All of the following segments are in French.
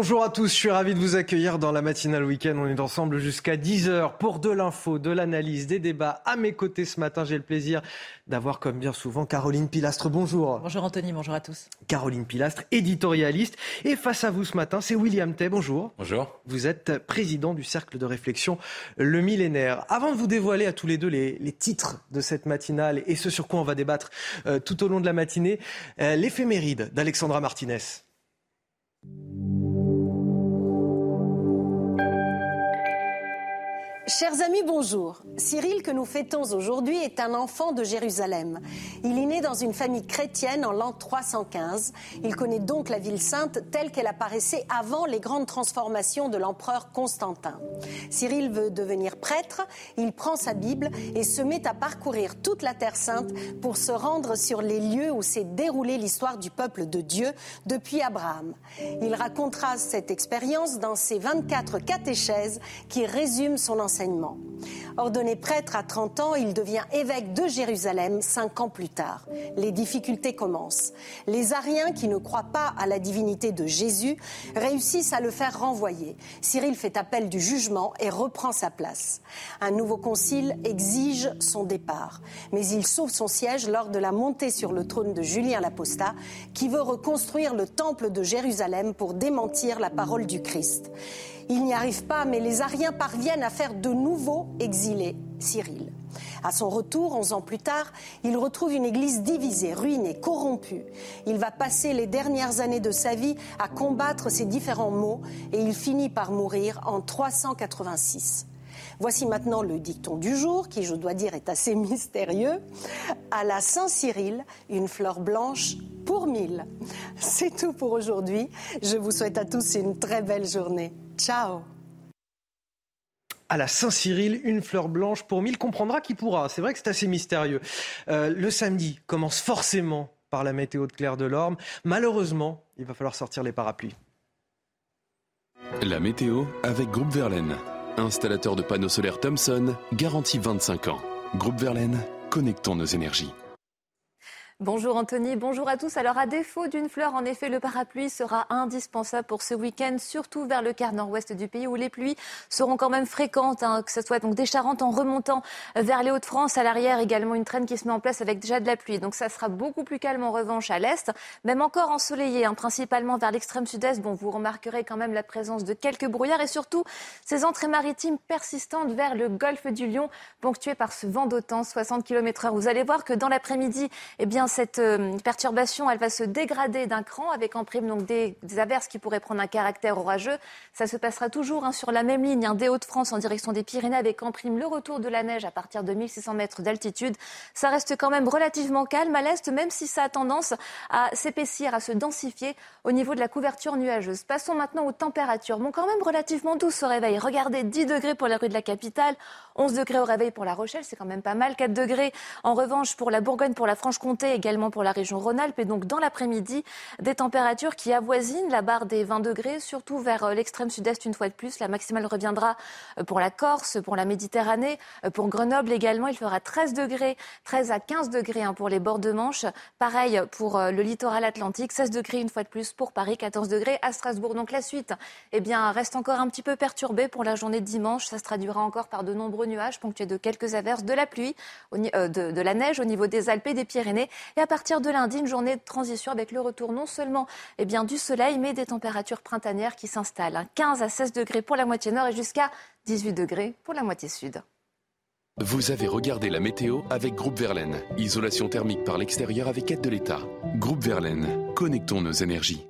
Bonjour à tous, je suis ravi de vous accueillir dans la matinale week-end. On est ensemble jusqu'à 10h pour de l'info, de l'analyse, des débats. À mes côtés ce matin, j'ai le plaisir d'avoir, comme bien souvent, Caroline Pilastre. Bonjour. Bonjour Anthony, bonjour à tous. Caroline Pilastre, éditorialiste. Et face à vous ce matin, c'est William Tay. Bonjour. Bonjour. Vous êtes président du cercle de réflexion Le Millénaire. Avant de vous dévoiler à tous les deux les, les titres de cette matinale et ce sur quoi on va débattre euh, tout au long de la matinée, euh, l'éphéméride d'Alexandra Martinez. Chers amis, bonjour. Cyril, que nous fêtons aujourd'hui, est un enfant de Jérusalem. Il est né dans une famille chrétienne en l'an 315. Il connaît donc la ville sainte telle qu'elle apparaissait avant les grandes transformations de l'empereur Constantin. Cyril veut devenir prêtre. Il prend sa Bible et se met à parcourir toute la Terre sainte pour se rendre sur les lieux où s'est déroulée l'histoire du peuple de Dieu depuis Abraham. Il racontera cette expérience dans ses 24 catéchèses qui résument son enseignement. Ordonné prêtre à 30 ans, il devient évêque de Jérusalem cinq ans plus tard. Les difficultés commencent. Les Ariens, qui ne croient pas à la divinité de Jésus, réussissent à le faire renvoyer. Cyril fait appel du jugement et reprend sa place. Un nouveau concile exige son départ, mais il sauve son siège lors de la montée sur le trône de Julien l'Apostat, qui veut reconstruire le temple de Jérusalem pour démentir la parole du Christ. Il n'y arrive pas, mais les Ariens parviennent à faire de nouveau exiler Cyril. À son retour, onze ans plus tard, il retrouve une église divisée, ruinée, corrompue. Il va passer les dernières années de sa vie à combattre ces différents maux et il finit par mourir en 386. Voici maintenant le dicton du jour, qui, je dois dire, est assez mystérieux. À la Saint-Cyril, une fleur blanche pour mille. C'est tout pour aujourd'hui. Je vous souhaite à tous une très belle journée. Ciao à la Saint-Cyril, une fleur blanche pour mille. Comprendra qui pourra. C'est vrai que c'est assez mystérieux. Euh, le samedi commence forcément par la météo de Claire de Lorme. Malheureusement, il va falloir sortir les parapluies. La météo avec Groupe Verlaine. Installateur de panneaux solaires Thomson, garantie 25 ans. Groupe Verlaine, connectons nos énergies. Bonjour Anthony, bonjour à tous. Alors à défaut d'une fleur, en effet, le parapluie sera indispensable pour ce week-end, surtout vers le quart nord-ouest du pays où les pluies seront quand même fréquentes, hein, que ce soit donc des Charentes en remontant vers les Hauts-de-France, à l'arrière également une traîne qui se met en place avec déjà de la pluie. Donc ça sera beaucoup plus calme en revanche à l'est, même encore ensoleillé, hein, principalement vers l'extrême sud-est. Bon, vous remarquerez quand même la présence de quelques brouillards et surtout ces entrées maritimes persistantes vers le golfe du Lion, ponctuées par ce vent d'autant 60 km heure. Vous allez voir que dans l'après-midi, eh bien, cette euh, perturbation, elle va se dégrader d'un cran avec en prime donc des, averses qui pourraient prendre un caractère orageux. Ça se passera toujours hein, sur la même ligne hein, des Hauts-de-France en direction des Pyrénées avec en prime le retour de la neige à partir de 1600 mètres d'altitude. Ça reste quand même relativement calme à l'est, même si ça a tendance à s'épaissir, à se densifier au niveau de la couverture nuageuse. Passons maintenant aux températures. Bon, quand même relativement douce au réveil. Regardez, 10 degrés pour la rue de la capitale, 11 degrés au réveil pour la Rochelle, c'est quand même pas mal. 4 degrés en revanche pour la Bourgogne, pour la Franche-Comté également pour la région Rhône-Alpes. Et donc, dans l'après-midi, des températures qui avoisinent la barre des 20 degrés, surtout vers euh, l'extrême sud-est une fois de plus. La maximale reviendra euh, pour la Corse, pour la Méditerranée, euh, pour Grenoble également. Il fera 13 degrés, 13 à 15 degrés hein, pour les bords de Manche. Pareil pour le littoral atlantique, 16 degrés une fois de plus pour Paris, 14 degrés à Strasbourg. Donc la suite, eh bien, reste encore un petit peu perturbée pour la journée de dimanche. Ça se traduira encore par de nombreux nuages ponctués de quelques averses, de la pluie, de, de la neige au niveau des Alpes et des Pyrénées. Et à partir de lundi, une journée de transition avec le retour non seulement eh du soleil, mais des températures printanières qui s'installent. 15 à 16 degrés pour la moitié nord et jusqu'à 18 degrés pour la moitié sud. Vous avez regardé la météo avec Groupe Verlaine. Isolation thermique par l'extérieur avec aide de l'État. Groupe Verlaine, connectons nos énergies.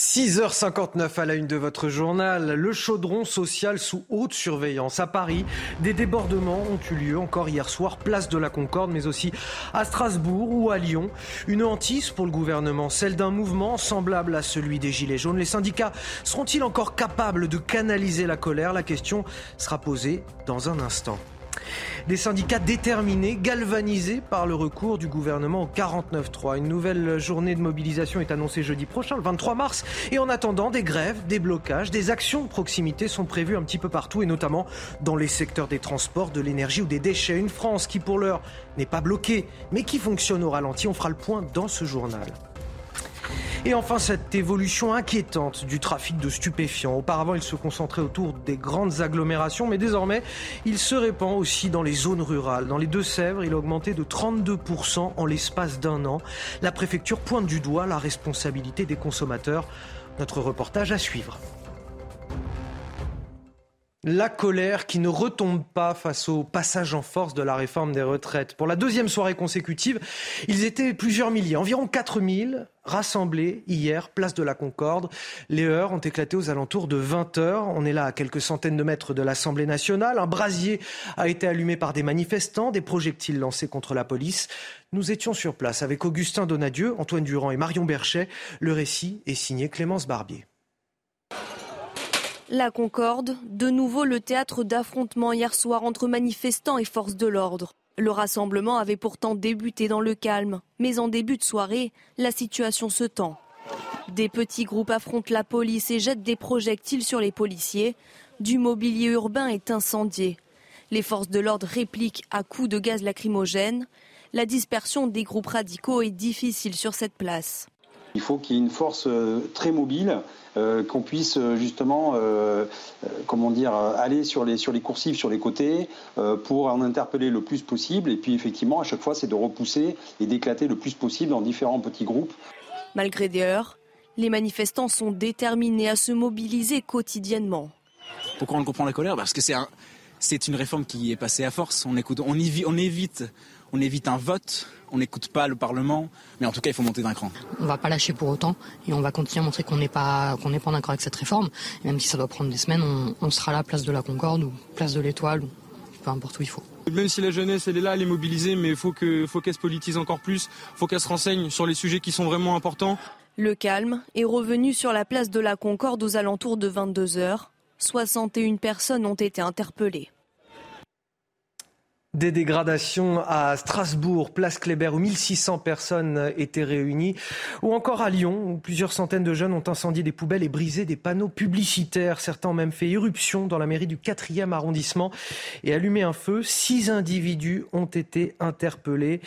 6h59 à la une de votre journal. Le chaudron social sous haute surveillance. À Paris, des débordements ont eu lieu encore hier soir, place de la Concorde, mais aussi à Strasbourg ou à Lyon. Une hantise pour le gouvernement, celle d'un mouvement semblable à celui des Gilets jaunes. Les syndicats seront-ils encore capables de canaliser la colère? La question sera posée dans un instant. Des syndicats déterminés, galvanisés par le recours du gouvernement au 49-3. Une nouvelle journée de mobilisation est annoncée jeudi prochain, le 23 mars. Et en attendant, des grèves, des blocages, des actions de proximité sont prévues un petit peu partout, et notamment dans les secteurs des transports, de l'énergie ou des déchets. Une France qui, pour l'heure, n'est pas bloquée, mais qui fonctionne au ralenti. On fera le point dans ce journal. Et enfin, cette évolution inquiétante du trafic de stupéfiants. Auparavant, il se concentrait autour des grandes agglomérations, mais désormais, il se répand aussi dans les zones rurales. Dans les Deux-Sèvres, il a augmenté de 32% en l'espace d'un an. La préfecture pointe du doigt la responsabilité des consommateurs. Notre reportage à suivre. La colère qui ne retombe pas face au passage en force de la réforme des retraites. Pour la deuxième soirée consécutive, ils étaient plusieurs milliers, environ 4000 rassemblés hier, place de la Concorde. Les heures ont éclaté aux alentours de 20 heures. On est là à quelques centaines de mètres de l'Assemblée nationale. Un brasier a été allumé par des manifestants, des projectiles lancés contre la police. Nous étions sur place avec Augustin Donadieu, Antoine Durand et Marion Berchet. Le récit est signé Clémence Barbier. La Concorde, de nouveau le théâtre d'affrontements hier soir entre manifestants et forces de l'ordre. Le rassemblement avait pourtant débuté dans le calme, mais en début de soirée, la situation se tend. Des petits groupes affrontent la police et jettent des projectiles sur les policiers. Du mobilier urbain est incendié. Les forces de l'ordre répliquent à coups de gaz lacrymogène. La dispersion des groupes radicaux est difficile sur cette place. Il faut qu'il y ait une force euh, très mobile, euh, qu'on puisse euh, justement, comment dire, aller sur les sur les coursives, sur les côtés, pour en interpeller le plus possible. Et puis effectivement, à chaque fois, c'est de repousser et d'éclater le plus possible dans différents petits groupes. Malgré des heures, les manifestants sont déterminés à se mobiliser quotidiennement. Pourquoi on comprend la colère? Parce que c'est c'est une réforme qui est passée à force. On écoute, on, on évite, on évite un vote on n'écoute pas le Parlement, mais en tout cas, il faut monter d'un cran. On ne va pas lâcher pour autant et on va continuer à montrer qu'on n'est pas, qu'on n'est pas d'accord avec cette réforme. même si ça doit prendre des semaines, on, sera là, place de la Concorde ou place de l'Étoile, ou peu importe où il faut. Même si la jeunesse, elle est là, elle est mobilisée, mais il faut qu'elle faut se politise encore plus, il faut qu'elle se renseigne sur les sujets qui sont vraiment importants. Le calme est revenu sur la place de la Concorde aux alentours de 22 heures. 61 personnes ont été interpellées. Des dégradations à Strasbourg, place Kléber, où 1600 personnes étaient réunies, ou encore à Lyon, où plusieurs centaines de jeunes ont incendié des poubelles et brisé des panneaux publicitaires. Certains ont même fait irruption dans la mairie du 4e arrondissement et allumé un feu. Six individus ont été interpellés.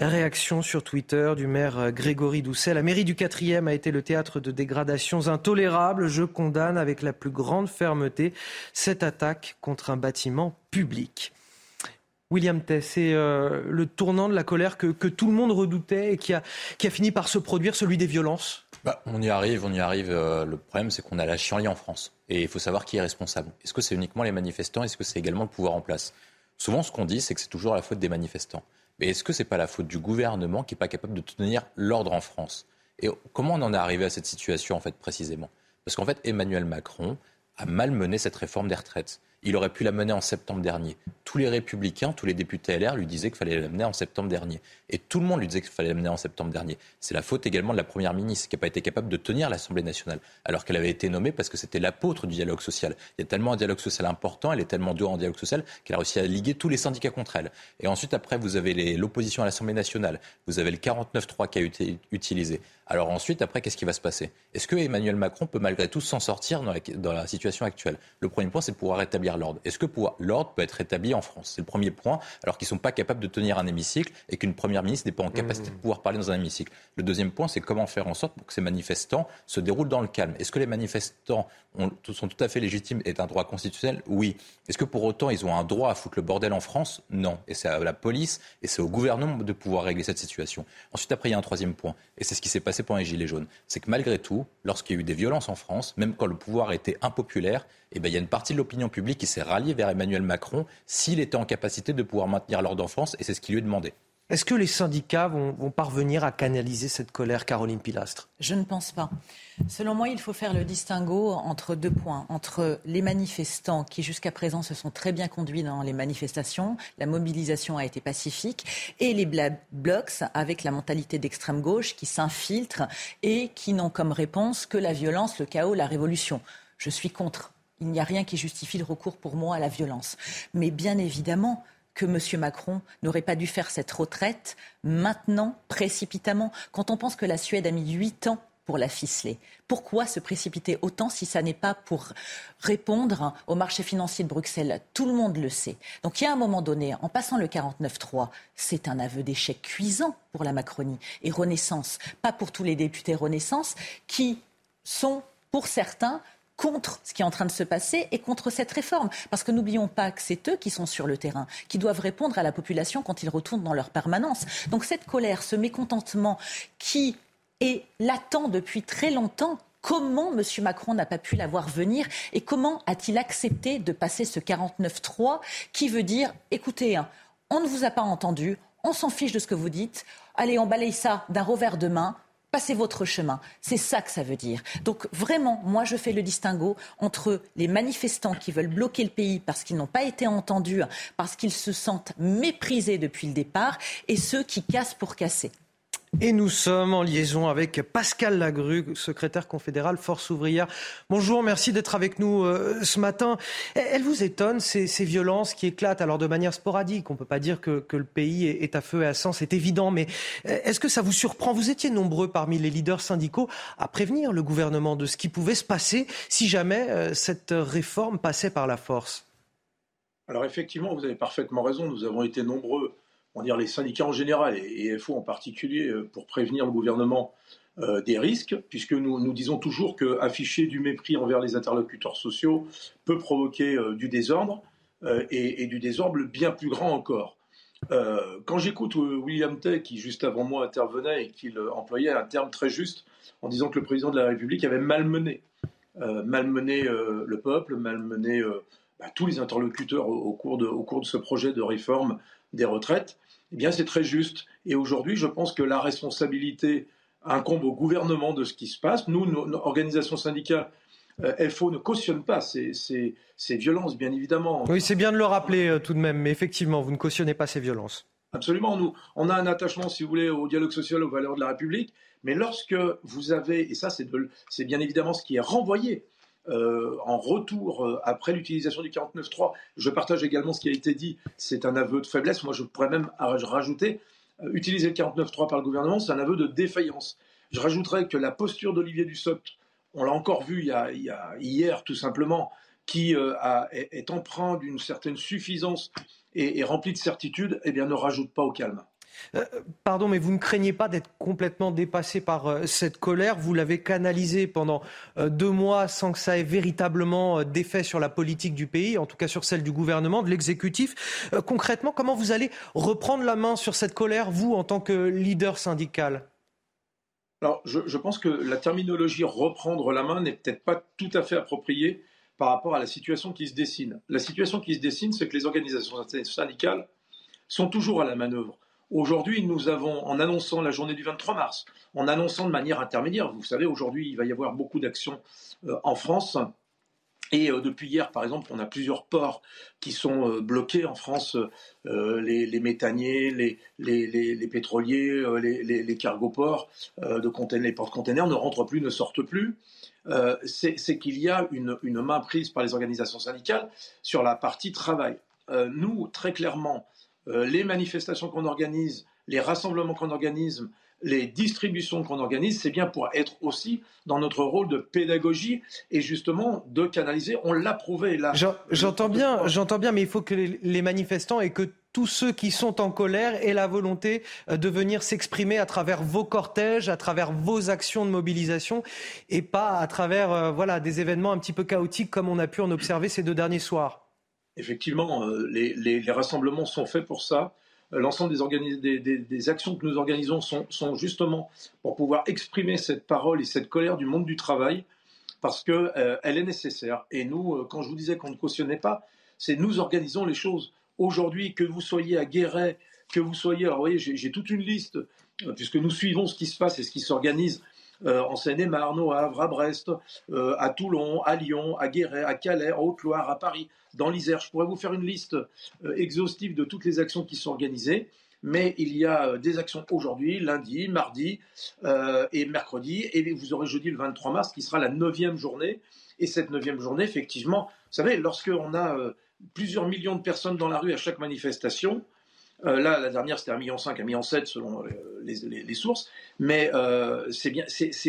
Réaction sur Twitter du maire Grégory Doucet. La mairie du 4e a été le théâtre de dégradations intolérables. Je condamne avec la plus grande fermeté cette attaque contre un bâtiment public. William Tess, c'est euh, le tournant de la colère que, tout le monde redoutait et qui a, fini par se produire, celui des violences bah, On y arrive, on y arrive. Euh, le problème, c'est qu'on a la chienlit en France. Et il faut savoir qui est responsable. Est-ce que c'est uniquement les manifestants? Est-ce que c'est également le pouvoir en place? Souvent, ce qu'on dit, c'est que c'est toujours la faute des manifestants. Mais est-ce que ce n'est pas la faute du gouvernement qui n'est pas capable de tenir l'ordre en France? Et comment on en est arrivé à cette situation, en fait, précisément? Parce qu'en fait, Emmanuel Macron a mal mené cette réforme des retraites. Il aurait pu la mener en septembre dernier. Tous les républicains, tous les députés LR lui disaient qu'il fallait la mener en septembre dernier. Et tout le monde lui disait qu'il fallait la mener en septembre dernier. C'est la faute également de la Première ministre qui n'a pas été capable de tenir l'Assemblée nationale, alors qu'elle avait été nommée parce que c'était l'apôtre du dialogue social. Il y a tellement un dialogue social important, elle est tellement dure en dialogue social qu'elle a réussi à liguer tous les syndicats contre elle. Et ensuite, après, vous avez l'opposition à l'Assemblée nationale, vous avez le 49-3 qui a été utilisé. Alors ensuite, après, qu'est-ce qui va se passer? Est-ce que Emmanuel Macron peut malgré tout s'en sortir dans la, dans la, situation actuelle? Le premier point, c'est de pouvoir rétablir l'ordre. Est-ce que l'ordre peut être rétabli en France? C'est le premier point, alors qu'ils ne sont pas capables de tenir un hémicycle et qu'une première ministre n'est pas en capacité de pouvoir parler dans un hémicycle. Le deuxième point, c'est comment faire en sorte pour que ces manifestants se déroulent dans le calme. Est-ce que les manifestants sont tout à fait légitimes et un droit constitutionnel? Oui. Est-ce que pour autant ils ont un droit à foutre le bordel en France? Non. Et c'est à la police et c'est au gouvernement de pouvoir régler cette situation. Ensuite, après, il y a un troisième point, et c'est ce qui s'est passé pendant les Gilets jaunes. C'est que malgré tout, lorsqu'il y a eu des violences en France, même quand le pouvoir était impopulaire, eh ben, il y a une partie de l'opinion publique qui s'est ralliée vers Emmanuel Macron s'il était en capacité de pouvoir maintenir l'ordre en France, et c'est ce qui lui est demandé. Est-ce que les syndicats vont, parvenir à canaliser cette colère, Caroline Pilastre? Je ne pense pas. Selon moi, il faut faire le distinguo entre deux points. Entre les manifestants qui, jusqu'à présent, se sont très bien conduits dans les manifestations, la mobilisation a été pacifique, et les Blocs avec la mentalité d'extrême gauche qui s'infiltrent et qui n'ont comme réponse que la violence, le chaos, la révolution. Je suis contre. Il n'y a rien qui justifie le recours pour moi à la violence. Mais bien évidemment, que M. Macron n'aurait pas dû faire cette retraite maintenant, précipitamment, quand on pense que la Suède a mis huit ans pour la ficeler. Pourquoi se précipiter autant si ça n'est pas pour répondre au marché financier de Bruxelles? Tout le monde le sait. Donc il y a un moment donné, en passant le 49-3, c'est un aveu d'échec cuisant pour la Macronie. Et Renaissance, pas pour tous les députés Renaissance, qui sont, pour certains, contre ce qui est en train de se passer et contre cette réforme. Parce que n'oublions pas que c'est eux qui sont sur le terrain, qui doivent répondre à la population quand ils retournent dans leur permanence. Donc cette colère, ce mécontentement qui est latent depuis très longtemps, comment M. Macron n'a pas pu la voir venir et comment a-t-il accepté de passer ce 49-3 qui veut dire, écoutez, hein, on ne vous a pas entendu, on s'en fiche de ce que vous dites, allez, on balaye ça d'un revers de main, passez votre chemin. C'est ça que ça veut dire. Donc vraiment, moi, je fais le distinguo entre les manifestants qui veulent bloquer le pays parce qu'ils n'ont pas été entendus, parce qu'ils se sentent méprisés depuis le départ, et ceux qui cassent pour casser. Et nous sommes en liaison avec Pascal Lagru, secrétaire confédéral Force ouvrière. Bonjour, merci d'être avec nous euh, ce matin. Elle vous étonne, ces, violences qui éclatent alors de manière sporadique On ne peut pas dire que, le pays est à feu et à sang, c'est évident, mais euh, est-ce que ça vous surprend? Vous étiez nombreux parmi les leaders syndicaux à prévenir le gouvernement de ce qui pouvait se passer si jamais euh, cette réforme passait par la force. Alors effectivement, vous avez parfaitement raison, nous avons été nombreux on dire les syndicats en général et, FO en particulier euh, pour prévenir le gouvernement euh, des risques, puisque nous, disons toujours que afficher du mépris envers les interlocuteurs sociaux peut provoquer euh, du désordre et, du désordre bien plus grand encore. quand j'écoute William Tay, qui juste avant moi intervenait et qu'il employait un terme très juste en disant que le président de la République avait malmené, malmené le peuple, malmené bah, tous les interlocuteurs au cours de ce projet de réforme des retraites, eh bien c'est très juste. Et aujourd'hui, je pense que la responsabilité incombe au gouvernement de ce qui se passe. Nous, nos, organisations syndicales, euh, FO ne cautionne pas ces, ces, violences, bien évidemment. Oui, c'est bien de le rappeler euh, tout de même, mais effectivement, vous ne cautionnez pas ces violences. Absolument, nous, on a un attachement, si vous voulez, au dialogue social, aux valeurs de la République, mais lorsque vous avez, et ça c'est bien évidemment ce qui est renvoyé euh, en retour euh, après l'utilisation du 49.3. Je partage également ce qui a été dit, c'est un aveu de faiblesse. Moi, je pourrais même rajouter, euh, utiliser le 49.3 par le gouvernement, c'est un aveu de défaillance. Je rajouterais que la posture d'Olivier Dussopt, on l'a encore vu hier tout simplement, qui est, empreint d'une certaine suffisance et, et remplie de certitude, eh bien, ne rajoute pas au calme. Euh, pardon, mais vous ne craignez pas d'être complètement dépassé par euh, cette colère? Vous l'avez canalisée pendant euh, deux mois sans que ça ait véritablement d'effet sur la politique du pays, en tout cas sur celle du gouvernement, de l'exécutif. concrètement, comment vous allez reprendre la main sur cette colère, vous, en tant que leader syndical? Alors, je, pense que la terminologie reprendre la main n'est peut-être pas tout à fait appropriée par rapport à la situation qui se dessine. La situation qui se dessine, c'est que les organisations syndicales sont toujours à la manœuvre. Aujourd'hui, nous avons, en annonçant la journée du 23 mars, en annonçant de manière intermédiaire, vous savez, aujourd'hui, il va y avoir beaucoup d'actions euh, en France. Et euh, depuis hier, par exemple, on a plusieurs ports qui sont euh, bloqués en France, les, méthaniers, les, les, pétroliers, les, cargoports de containers, les porte-containers ne rentrent plus, ne sortent plus. C'est qu'il y a une, main prise par les organisations syndicales sur la partie travail. nous, très clairement, euh, les manifestations qu'on organise, les rassemblements qu'on organise, les distributions qu'on organise, c'est bien pour être aussi dans notre rôle de pédagogie et justement de canaliser. On l'a prouvé là. J'entends bien, j'entends bien, mais il faut que les manifestants et que tous ceux qui sont en colère aient la volonté euh, de venir s'exprimer à travers vos cortèges, à travers vos actions de mobilisation et pas à travers euh, voilà des événements un petit peu chaotiques comme on a pu en observer ces deux derniers soirs effectivement, euh, les, rassemblements sont faits pour ça. Euh, l'ensemble des, actions que nous organisons sont, justement pour pouvoir exprimer cette parole et cette colère du monde du travail, parce qu'elle euh, est nécessaire. Et nous, quand je vous disais qu'on ne cautionnait pas, c'est nous organisons les choses. Aujourd'hui, que vous soyez à Guéret, que vous soyez, alors vous voyez, j'ai toute une liste, puisque nous suivons ce qui se passe et ce qui s'organise en Seine-et-Marne, au Havre, à Brest, à Toulon, à Lyon, à Guéret, à Calais, en Haute-Loire, à Paris, dans l'Isère. Je pourrais vous faire une liste exhaustive de toutes les actions qui sont organisées mais il y a euh, des actions aujourd'hui, lundi, mardi euh, et mercredi, et vous aurez jeudi le 23 mars qui sera la neuvième journée. Et cette neuvième journée, effectivement, vous savez, lorsqu'on a euh, plusieurs millions de personnes dans la rue à chaque manifestation, là, la dernière, c'était un million cinq, un million sept selon les, sources, mais c'est bien,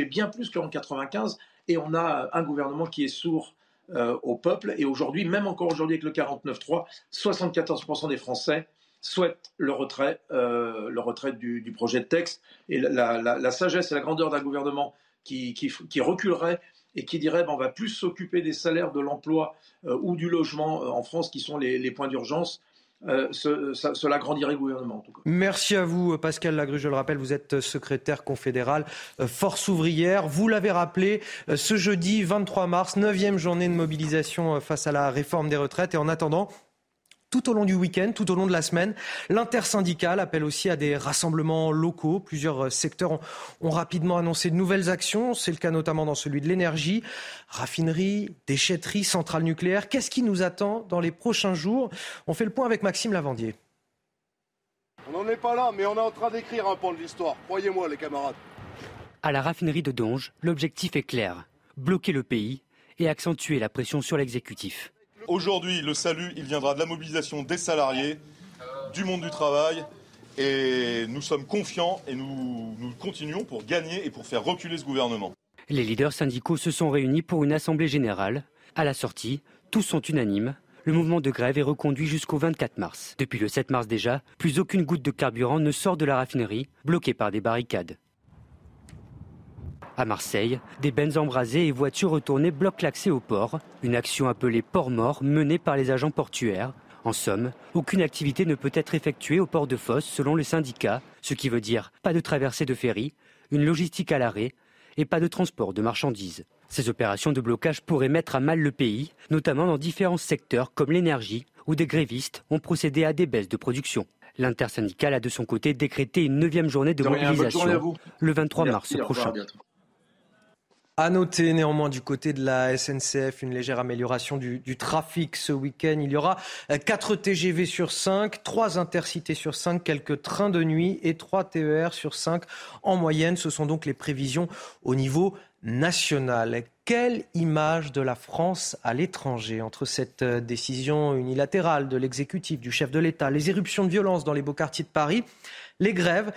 bien, plus qu'en 95, et on a un gouvernement qui est sourd au peuple, et aujourd'hui, même encore aujourd'hui avec le 49-3, 74% des Français souhaite le retrait, euh, le retrait du, projet de texte. Et la, sagesse et la grandeur d'un gouvernement qui, reculerait et qui dirait ben, on va plus s'occuper des salaires, de l'emploi euh, ou du logement euh, en France qui sont les, points d'urgence. Cela grandirait le gouvernement. En tout cas. Merci à vous, Pascal Lagru. Je le rappelle, vous êtes secrétaire confédéral Force ouvrière. Vous l'avez rappelé, ce jeudi 23 mars, neuvième journée de mobilisation face à la réforme des retraites. Et en attendant, tout au long du week-end, tout au long de la semaine. L'intersyndicale appelle aussi à des rassemblements locaux. Plusieurs euh, secteurs ont, rapidement annoncé de nouvelles actions. C'est le cas notamment dans celui de l'énergie, raffinerie, déchetterie, centrale nucléaire. Qu'est-ce qui nous attend dans les prochains jours? On fait le point avec Maxime Lavandier. On n'en est pas là, mais on est en train d'écrire un pan de l'histoire. Croyez-moi, les camarades. À la raffinerie de Donge, l'objectif est clair bloquer le pays et accentuer la pression sur l'exécutif. Aujourd'hui, le salut, il viendra de la mobilisation des salariés, du monde du travail. Et nous sommes confiants et nous, continuons pour gagner et pour faire reculer ce gouvernement. Les leaders syndicaux se sont réunis pour une assemblée générale. À la sortie, tous sont unanimes. Le mouvement de grève est reconduit jusqu'au 24 mars. Depuis le 7 mars déjà, plus aucune goutte de carburant ne sort de la raffinerie, bloquée par des barricades. À Marseille, des bennes embrasées et voitures retournées bloquent l'accès au port, une action appelée port mort menée par les agents portuaires. En somme, aucune activité ne peut être effectuée au port de Fosse selon les syndicats, ce qui veut dire pas de traversée de ferry, une logistique à l'arrêt et pas de transport de marchandises. Ces opérations de blocage pourraient mettre à mal le pays, notamment dans différents secteurs comme l'énergie, où des grévistes ont procédé à des baisses de production. L'intersyndicale a de son côté décrété une neuvième journée de, mobilisation le 23 mars prochain. À noter néanmoins du côté de la SNCF une légère amélioration du, trafic ce week-end. Il y aura 4 euh, TGV sur 5, 3 intercités sur 5, quelques trains de nuit et 3 TER sur 5 en moyenne. Ce sont donc les prévisions au niveau national. Quelle image de la France à l'étranger entre cette euh, décision unilatérale de l'exécutif, du chef de l'État, les éruptions de violence dans les beaux quartiers de Paris, les grèves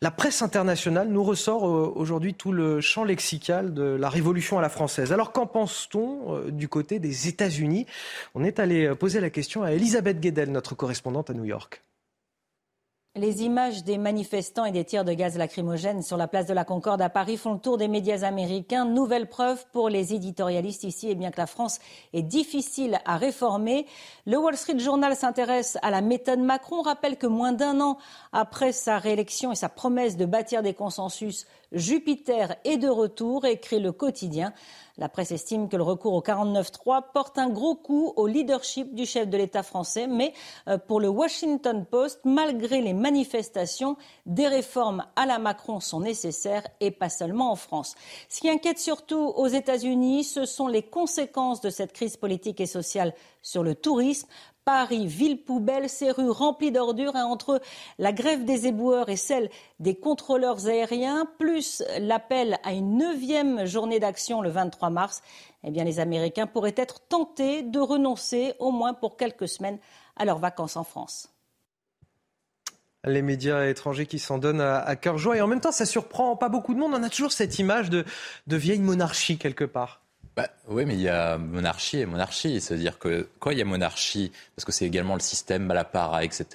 la presse internationale nous ressort euh, aujourd'hui tout le champ lexical de la révolution à la française. Alors qu'en pense-t-on euh, du côté des États-Unis? On est allé euh, poser la question à Elisabeth Guedel, notre correspondante à New York. Les images des manifestants et des tirs de gaz lacrymogène sur la place de la Concorde à Paris font le tour des médias américains. Nouvelle preuve pour les éditorialistes ici, et eh bien que la France est difficile à réformer. Le Wall Street Journal s'intéresse à la méthode Macron, rappelle que moins d'un an après sa réélection et sa promesse de bâtir des consensus, Jupiter est de retour, écrit le quotidien. La presse estime que le recours au 49-3 porte un gros coup au leadership du chef de l'État français, mais euh, pour le Washington Post, malgré les manifestations, des réformes à la Macron sont nécessaires et pas seulement en France. Ce qui inquiète surtout aux États-Unis, ce sont les conséquences de cette crise politique et sociale sur le tourisme. Paris, ville poubelle, ces rues remplies d'ordures, et entre la grève des éboueurs et celle des contrôleurs aériens, plus l'appel à une neuvième journée d'action le 23 mars, eh les Américains pourraient être tentés de renoncer, au moins pour quelques semaines, à leurs vacances en France les médias étrangers qui s'en donnent à, cœur joie. Et en même temps, ça surprend pas beaucoup de monde. On a toujours cette image de vieille monarchie quelque part. Bah, oui, mais il y a monarchie et monarchie. C'est-à-dire que quand il y a monarchie, parce que c'est également le système Malapara, etc.,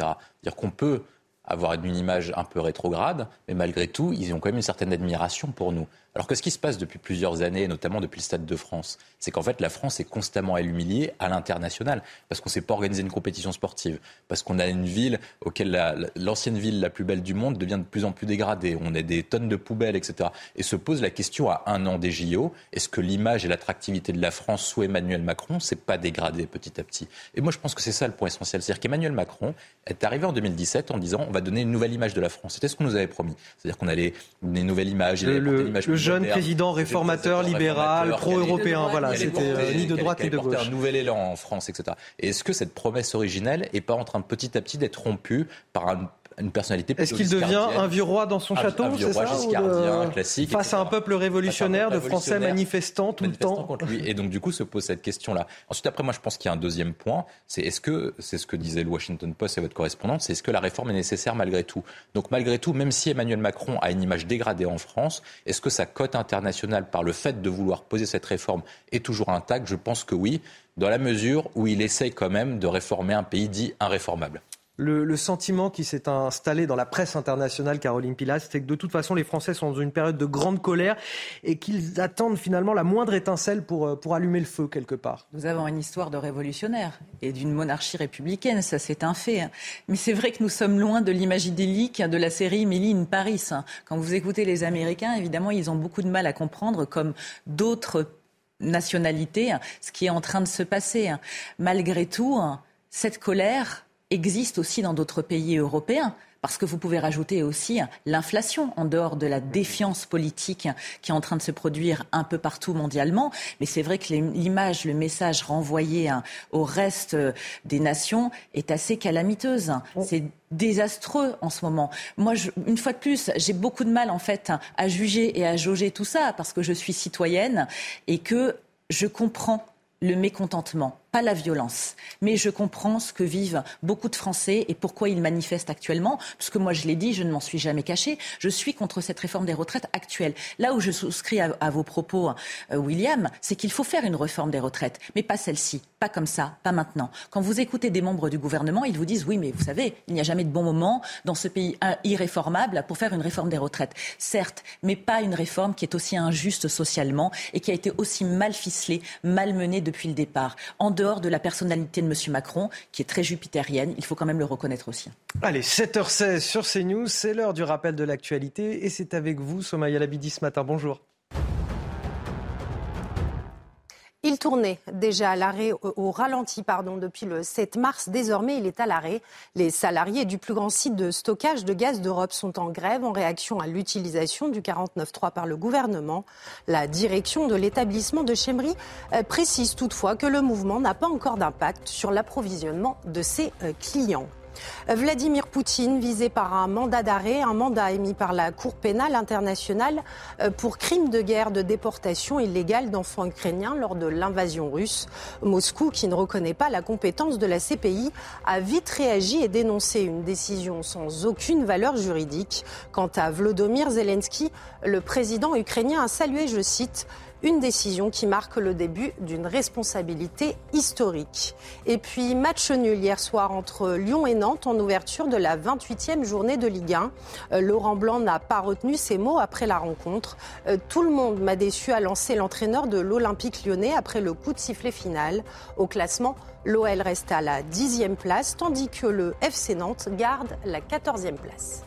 dire qu'on peut avoir une image un peu rétrograde, mais malgré tout, ils ont quand même une certaine admiration pour nous. Alors que ce qui se passe depuis plusieurs années, notamment depuis le Stade de France, c'est qu'en fait la France est constamment humiliée à l'international parce qu'on ne sait pas organiser une compétition sportive, parce qu'on a une ville auquel l'ancienne ville la plus belle du monde devient de plus en plus dégradée, on a des tonnes de poubelles, etc. Et se pose la question à un an des JO, est-ce que l'image et l'attractivité de la France sous Emmanuel Macron s'est pas dégradée petit à petit? Et moi je pense que c'est ça le point essentiel, c'est-à-dire qu'Emmanuel Macron est arrivé en 2017 en disant on va donner une nouvelle image de la France. C'était ce qu'on nous avait promis. C'est-à-dire qu'on allait donner une nouvelle image. Le, le, jeune président réformateur, libéral, pro-européen, voilà, c'était ni de droite ni de gauche. un nouvel élan en France, etc. Et est-ce que cette promesse originelle n'est pas en train petit à petit d'être rompue par un une personnalité Est-ce qu'il devient un vieux roi dans son château Un, vieux roi giscardien, classique. Face à un peuple révolutionnaire de Français manifestants tout le temps. Contre lui. Et donc, du coup, se pose cette question-là. Ensuite, après, moi, je pense qu'il y a un deuxième point. C'est est-ce que, c'est ce que disait le Washington Post et votre correspondante, c'est est-ce que la réforme est nécessaire malgré tout? Donc, malgré tout, même si Emmanuel Macron a une image dégradée en France, est-ce que sa cote internationale, par le fait de vouloir poser cette réforme, est toujours intacte? Je pense que oui, dans la mesure où il essaye quand même de réformer un pays dit irréformable le, sentiment qui s'est installé dans la presse internationale, Caroline Pilas, c'est que de toute façon, les Français sont dans une période de grande colère et qu'ils attendent finalement la moindre étincelle pour, euh, pour allumer le feu quelque part. Nous avons une histoire de révolutionnaire et d'une monarchie républicaine, ça c'est un fait. Hein. Mais c'est vrai que nous sommes loin de l'image idyllique de la série Emily in Paris. Hein. Quand vous écoutez les Américains, évidemment, ils ont beaucoup de mal à comprendre, comme d'autres nationalités, hein, ce qui est en train de se passer. Malgré tout, cette colère, existe aussi dans d'autres pays européens. Parce que vous pouvez rajouter aussi l'inflation en dehors de la défiance politique qui est en train de se produire un peu partout mondialement. Mais c'est vrai que l'image, le message renvoyé hein, au reste des nations est assez calamiteuse. C'est désastreux en ce moment. Moi, une fois de plus, j'ai beaucoup de mal en fait à juger et à jauger tout ça parce que je suis citoyenne et que je comprends le mécontentement pas la violence. Mais je comprends ce que vivent beaucoup de Français et pourquoi ils manifestent actuellement. Parce que moi, je l'ai dit, je ne m'en suis jamais caché. Je suis contre cette réforme des retraites actuelle. Là où je souscris à, vos propos, euh, William, c'est qu'il faut faire une réforme des retraites, mais pas celle-ci, pas comme ça, pas maintenant. Quand vous écoutez des membres du gouvernement, ils vous disent oui, mais vous savez, il n'y a jamais de bon moment dans ce pays irréformable pour faire une réforme des retraites. Certes, mais pas une réforme qui est aussi injuste socialement et qui a été aussi mal ficelée, mal menée depuis le départ. Dehors de la personnalité de M. Macron, qui est très jupitérienne. Il faut quand même le reconnaître aussi. Allez, 7h16 sur CNews, c'est l'heure du rappel de l'actualité et c'est avec vous, Somaya Labidi, ce matin. Bonjour. Il tournait déjà à l'arrêt au ralenti pardon, depuis le 7 mars. Désormais, il est à l'arrêt. Les salariés du plus grand site de stockage de gaz d'Europe sont en grève en réaction à l'utilisation du 49.3 par le gouvernement. La direction de l'établissement de Chemery euh, précise toutefois que le mouvement n'a pas encore d'impact sur l'approvisionnement de ses euh, clients. Vladimir Poutine, visé par un mandat d'arrêt, un mandat émis par la Cour pénale internationale euh, pour crime de guerre de déportation illégale d'enfants ukrainiens lors de l'invasion russe. Moscou, qui ne reconnaît pas la compétence de la CPI, a vite réagi et dénoncé une décision sans aucune valeur juridique. Quant à Vlodomir Zelensky, le président ukrainien a salué, je cite, une décision qui marque le début d'une responsabilité historique. Et puis, match nul hier soir entre Lyon et Nantes en ouverture de la 28e journée de Ligue 1. Euh, Laurent Blanc n'a pas retenu ses mots après la rencontre. Euh, tout le monde m'a déçu à lancer l'entraîneur de l'Olympique lyonnais après le coup de sifflet final. Au classement, l'OL reste à la 10e place, tandis que le FC Nantes garde la 14e place.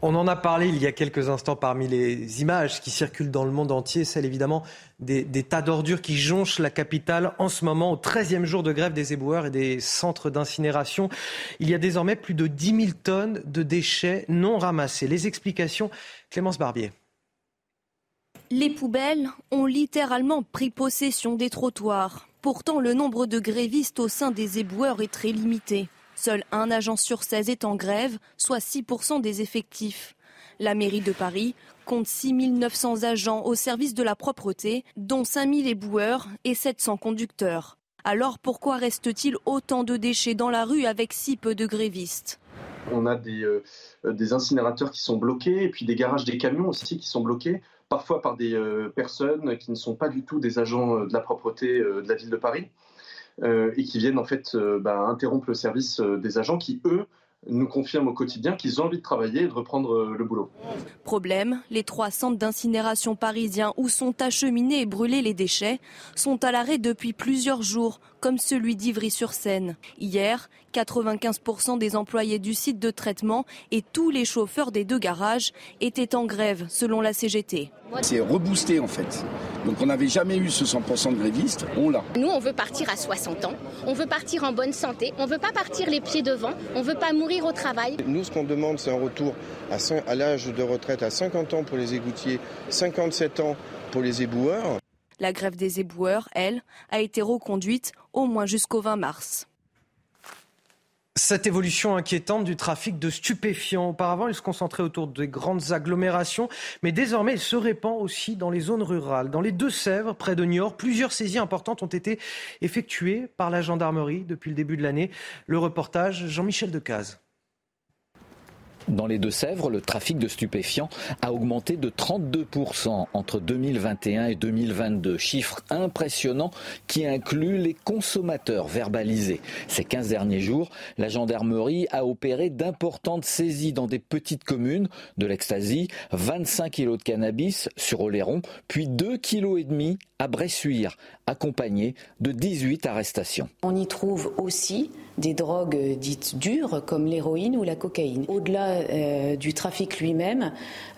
On en a parlé il y a quelques instants parmi les images qui circulent dans le monde entier, celle évidemment des, tas d'ordures qui jonchent la capitale en ce moment, au 13e jour de grève des éboueurs et des centres d'incinération. Il y a désormais plus de 10 000 tonnes de déchets non ramassés. Les explications, Clémence Barbier. Les poubelles ont littéralement pris possession des trottoirs. Pourtant, le nombre de grévistes au sein des éboueurs est très limité. Seul un agent sur 16 est en grève, soit 6% des effectifs. La mairie de Paris compte 6 900 agents au service de la propreté, dont 5 000 éboueurs et 700 conducteurs. Alors pourquoi reste-t-il autant de déchets dans la rue avec si peu de grévistes? On a des, euh, des, incinérateurs qui sont bloqués et puis des garages des camions aussi qui sont bloqués, parfois par des euh, personnes qui ne sont pas du tout des agents euh, de la propreté de la ville de Paris. Euh, et qui viennent en fait euh, bah, interrompre le service euh, des agents qui, eux, nous confirment au quotidien qu'ils ont envie de travailler et de reprendre le boulot. Problème, les trois centres d'incinération parisiens où sont acheminés et brûlés les déchets sont à l'arrêt depuis plusieurs jours, comme celui d'Ivry-sur-Seine. Hier, 95% des employés du site de traitement et tous les chauffeurs des deux garages étaient en grève, selon la CGT. C'est reboosté en fait. Donc on n'avait jamais eu ce 100% de grévistes, on l'a. Nous, on veut partir à 60 ans, on veut partir en bonne santé, on veut pas partir les pieds devant, on veut pas mourir au travail. Nous, ce qu'on demande, c'est un retour à l'âge de retraite à 50 ans pour les égoutiers, 57 ans pour les éboueurs. La grève des éboueurs, elle, a été reconduite au moins jusqu'au 20 mars. Cette évolution inquiétante du trafic de stupéfiants. Auparavant, il se concentrait autour des grandes agglomérations, mais désormais, il se répand aussi dans les zones rurales. Dans les Deux-Sèvres, près de Niort, plusieurs saisies importantes ont été effectuées par la gendarmerie depuis le début de l'année. Le reportage, Jean-Michel Decaze. Dans les Deux-Sèvres, le trafic de stupéfiants a augmenté de 32% entre 2021 et 2022. Chiffre impressionnant qui inclut les consommateurs verbalisés. Ces 15 derniers jours, la gendarmerie a opéré d'importantes saisies dans des petites communes de l'ecstasy, 25 kg de cannabis sur Oléron, puis 2,5 kg à Bressuire, accompagné de 18 arrestations. On y trouve aussi des drogues dites dures comme l'héroïne ou la cocaïne. Au-delà euh, du trafic lui-même,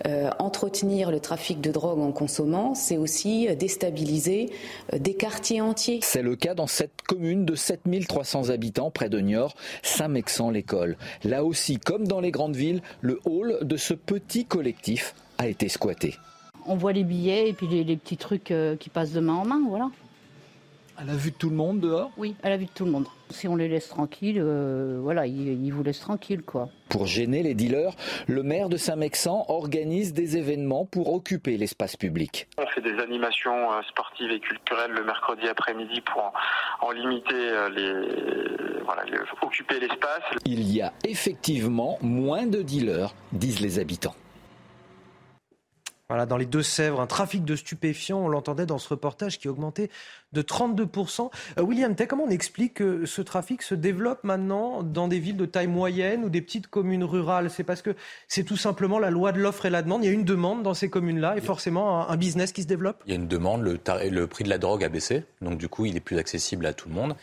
euh, entretenir le trafic de drogue en consommant, c'est aussi déstabiliser euh, des quartiers entiers. C'est le cas dans cette commune de 7300 habitants près de Niort, Saint-Mexan-l'École. Là aussi, comme dans les grandes villes, le hall de ce petit collectif a été squatté. On voit les billets et puis les, petits trucs qui passent de main en main, voilà. À la vue de tout le monde dehors? Oui, à la vue de tout le monde. Si on les laisse tranquilles, euh, voilà, ils, vous laissent tranquilles, quoi. Pour gêner les dealers, le maire de Saint-Mexan organise des événements pour occuper l'espace public. On fait des animations euh, sportives et culturelles le mercredi après-midi pour en, limiter euh, les, voilà, occuper l'espace. Il y a effectivement moins de dealers, disent les habitants. Voilà, dans les Deux-Sèvres, un trafic de stupéfiants, on l'entendait dans ce reportage, qui a augmenté de 32%. Euh, William Tay, comment on explique que ce trafic se développe maintenant dans des villes de taille moyenne ou des petites communes rurales? C'est parce que c'est tout simplement la loi de l'offre et la demande. Il y a une demande dans ces communes-là et forcément un, business qui se développe? Il y a une demande, le, le prix de la drogue a baissé, donc du coup il est plus accessible à tout le monde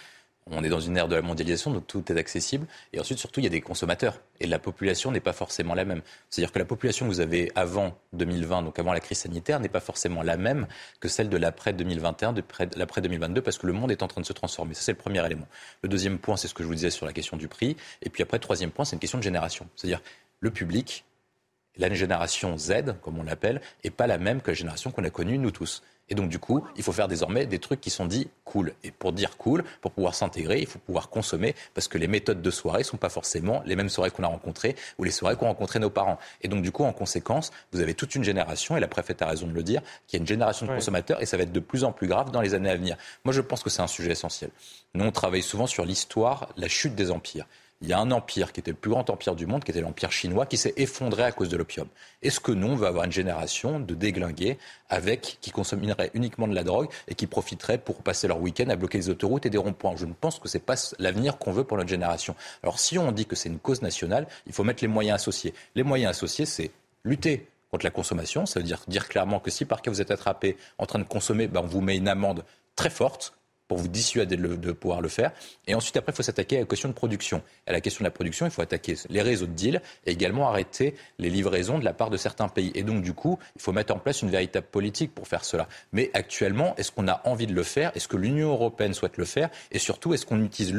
on est dans une ère de la mondialisation, donc tout est accessible. Et ensuite, surtout, il y a des consommateurs. Et la population n'est pas forcément la même. C'est-à-dire que la population que vous avez avant 2020, donc avant la crise sanitaire, n'est pas forcément la même que celle de l'après 2021, de l'après 2022, parce que le monde est en train de se transformer. Ça, c'est le premier élément. Le deuxième point, c'est ce que je vous disais sur la question du prix. Et puis après, troisième point, c'est une question de génération. C'est-à-dire le public, la génération Z, comme on l'appelle, n'est pas la même que la génération qu'on a connue, nous tous. Et donc, du coup, il faut faire désormais des trucs qui sont dits cool. Et pour dire cool, pour pouvoir s'intégrer, il faut pouvoir consommer parce que les méthodes de soirée ne sont pas forcément les mêmes soirées qu'on a rencontrées ou les soirées qu'ont rencontrées nos parents. Et donc, du coup, en conséquence, vous avez toute une génération, et la préfète a raison de le dire, qui a une génération de consommateurs et ça va être de plus en plus grave dans les années à venir. Moi, je pense que c'est un sujet essentiel. Nous, on travaille souvent sur l'histoire, la chute des empires il y a un empire qui était le plus grand empire du monde, qui était l'empire chinois, qui s'est effondré à cause de l'opium. Est-ce que nous, on va avoir une génération de déglingués avec qui consommeraient uniquement de la drogue et qui profiteraient pour passer leur week-end à bloquer les autoroutes et des ronds-points? Je ne pense que ce n'est pas l'avenir qu'on veut pour notre génération. Alors si on dit que c'est une cause nationale, il faut mettre les moyens associés. Les moyens associés, c'est lutter contre la consommation. Ça veut dire dire clairement que si par cas vous êtes attrapé en train de consommer, ben on vous met une amende très forte pour vous dissuader de, pouvoir le faire. Et ensuite, après, il faut s'attaquer à la question de production. À la question de la production, il faut attaquer les réseaux de deal et également arrêter les livraisons de la part de certains pays. Et donc, du coup, il faut mettre en place une véritable politique pour faire cela. Mais actuellement, est-ce qu'on a envie de le faire? Est-ce que l'Union européenne souhaite le faire? Et surtout, est-ce qu'on utilise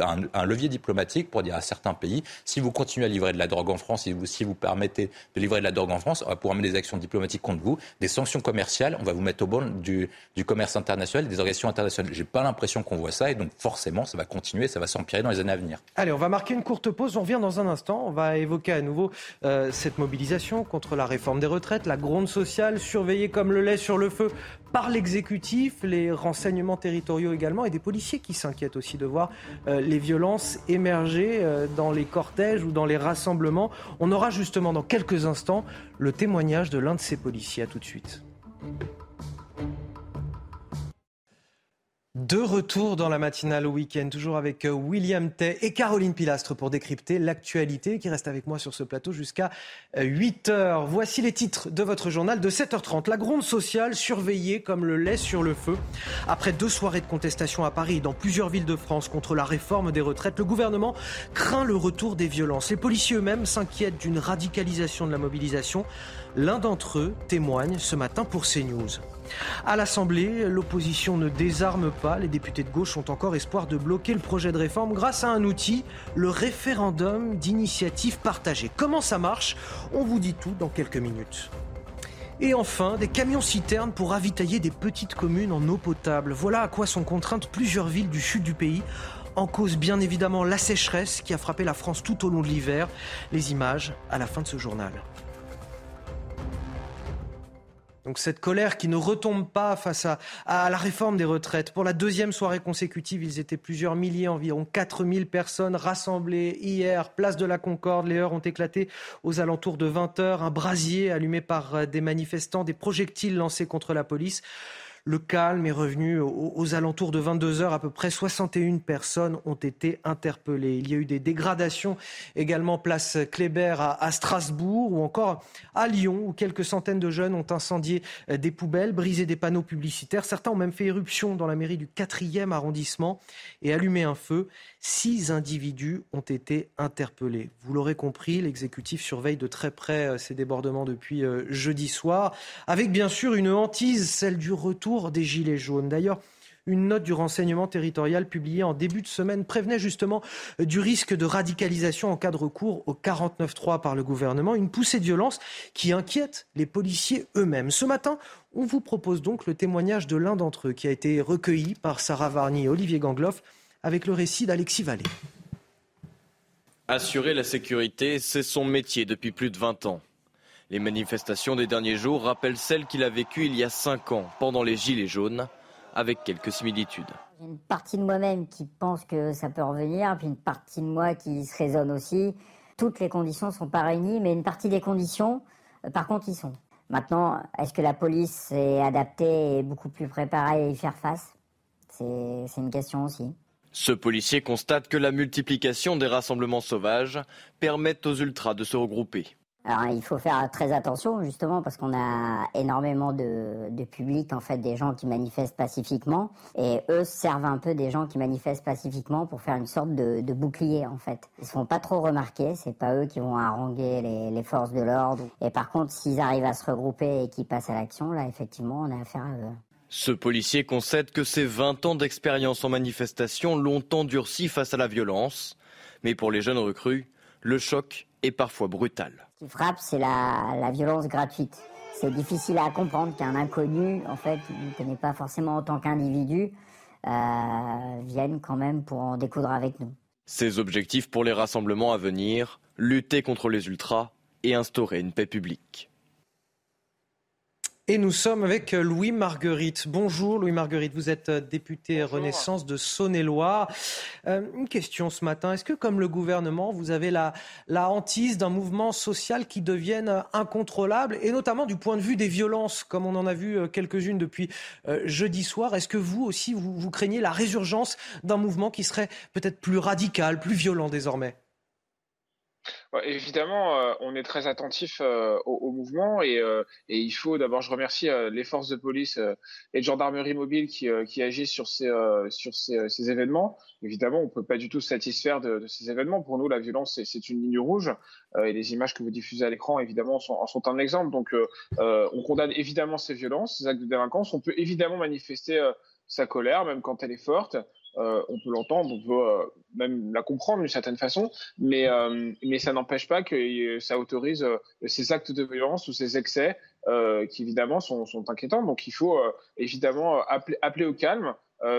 un, levier diplomatique pour dire à certains pays, si vous continuez à livrer de la drogue en France, si vous, si vous permettez de livrer de la drogue en France, on va pouvoir mettre des actions diplomatiques contre vous, des sanctions commerciales, on va vous mettre au bon du, du commerce international, des organisations internationales pas l'impression qu'on voit ça et donc forcément ça va continuer, ça va s'empirer dans les années à venir. Allez, on va marquer une courte pause, on revient dans un instant, on va évoquer à nouveau euh, cette mobilisation contre la réforme des retraites, la gronde sociale surveillée comme le lait sur le feu par l'exécutif, les renseignements territoriaux également et des policiers qui s'inquiètent aussi de voir euh, les violences émerger euh, dans les cortèges ou dans les rassemblements. On aura justement dans quelques instants le témoignage de l'un de ces policiers. À tout de suite. De retour dans la matinale au week-end, toujours avec euh, William Tay et Caroline Pilastre pour décrypter l'actualité qui reste avec moi sur ce plateau jusqu'à 8 euh, Voici les titres de votre journal de 7h30. La gronde sociale surveillée comme le lait sur le feu. Après deux soirées de contestation à Paris et dans plusieurs villes de France contre la réforme des retraites, le gouvernement craint le retour des violences. Les policiers eux-mêmes s'inquiètent d'une radicalisation de la mobilisation. L'un d'entre eux témoigne ce matin pour CNews. À l'Assemblée, l'opposition ne désarme pas. Les députés de gauche ont encore espoir de bloquer le projet de réforme grâce à un outil, le référendum d'initiative partagée. Comment ça marche? On vous dit tout dans quelques minutes. Et enfin, des camions-citernes pour ravitailler des petites communes en eau potable. Voilà à quoi sont contraintes plusieurs villes du sud du pays. En cause, bien évidemment, la sécheresse qui a frappé la France tout au long de l'hiver. Les images à la fin de ce journal. Donc cette colère qui ne retombe pas face à, la réforme des retraites. Pour la deuxième soirée consécutive, ils étaient plusieurs milliers, environ 4000 personnes rassemblées hier, place de la Concorde. Les heures ont éclaté aux alentours de 20 heures. Un brasier allumé par euh, des manifestants, des projectiles lancés contre la police. Le calme est revenu aux, alentours de 22 heures. À peu près 61 personnes ont été interpellées. Il y a eu des dégradations également place Kléber à, Strasbourg ou encore à Lyon où quelques centaines de jeunes ont incendié euh, des poubelles, brisé des panneaux publicitaires. Certains ont même fait éruption dans la mairie du 4e arrondissement et allumé un feu. Six individus ont été interpellés. Vous l'aurez compris, l'exécutif surveille de très près euh, ces débordements depuis euh, jeudi soir, avec bien sûr une hantise, celle du retour des Gilets jaunes. D'ailleurs, une note du renseignement territorial publiée en début de semaine prévenait justement du risque de radicalisation en cas de recours au 49-3 par le gouvernement, une poussée de violence qui inquiète les policiers eux-mêmes. Ce matin, on vous propose donc le témoignage de l'un d'entre eux qui a été recueilli par Sarah Varny et Olivier Gangloff avec le récit d'Alexis Vallée. Assurer la sécurité, c'est son métier depuis plus de 20 ans. Les manifestations des derniers jours rappellent celles qu'il a vécues il y a 5 ans, pendant les Gilets jaunes, avec quelques similitudes. Une partie de moi-même qui pense que ça peut revenir, puis une partie de moi qui se raisonne aussi. Toutes les conditions ne sont pas réunies, mais une partie des conditions, euh, par contre, y sont. Maintenant, est-ce que la police est adaptée et beaucoup plus préparée à y faire face? C'est une question aussi. Ce policier constate que la multiplication des rassemblements sauvages permet aux ultras de se regrouper. Alors, il faut faire très attention justement parce qu'on a énormément de, de, public en fait des gens qui manifestent pacifiquement et eux servent un peu des gens qui manifestent pacifiquement pour faire une sorte de, bouclier en fait. Ils se font pas trop remarquer, c'est pas eux qui vont haranguer les, les forces de l'ordre. Et par contre, s'ils arrivent à se regrouper et qu'ils passent à l'action, là effectivement, on a affaire à eux. Ce policier concède que ses 20 ans d'expérience en manifestation l'ont endurci face à la violence. Mais pour les jeunes recrues, le choc est parfois brutal. Qui frappe, c'est la, violence gratuite. C'est difficile à comprendre qu'un inconnu, en fait, ne connaît pas forcément en tant qu'individu, euh, vienne quand même pour en découdre avec nous. Ses objectifs pour les rassemblements à venir, lutter contre les ultras et instaurer une paix publique. Et nous sommes avec euh, Louis Marguerite. Bonjour Louis Marguerite, vous êtes euh, député Renaissance de Saône-et-Loire. Euh, une question ce matin, est-ce que comme le gouvernement, vous avez la, la hantise d'un mouvement social qui devienne incontrôlable, et notamment du point de vue des violences, comme on en a vu quelques-unes depuis jeudi soir? Est-ce que vous aussi, vous, vous craignez la résurgence d'un mouvement qui serait peut-être plus radical, plus violent désormais? Évidemment, euh, on est très attentif euh, au, mouvement et, euh, et, il faut d'abord, je remercie les forces de police et de gendarmerie mobile qui, agissent sur ces, événements. Évidemment, on ne peut pas du tout se satisfaire de, ces événements. Pour nous, la violence, c'est une ligne rouge et les images que vous diffusez à l'écran, évidemment, sont, sont, un exemple. Donc, on condamne évidemment ces violences, ces actes de délinquance. On peut évidemment manifester sa colère, même quand elle est forte. Euh, on peut l'entendre, on peut euh, même la comprendre d'une certaine façon, mais, euh, mais ça n'empêche pas que ça autorise ces actes de violence ou ces excès qui évidemment sont, sont, inquiétants. Donc il faut évidemment appeler, appeler, au calme,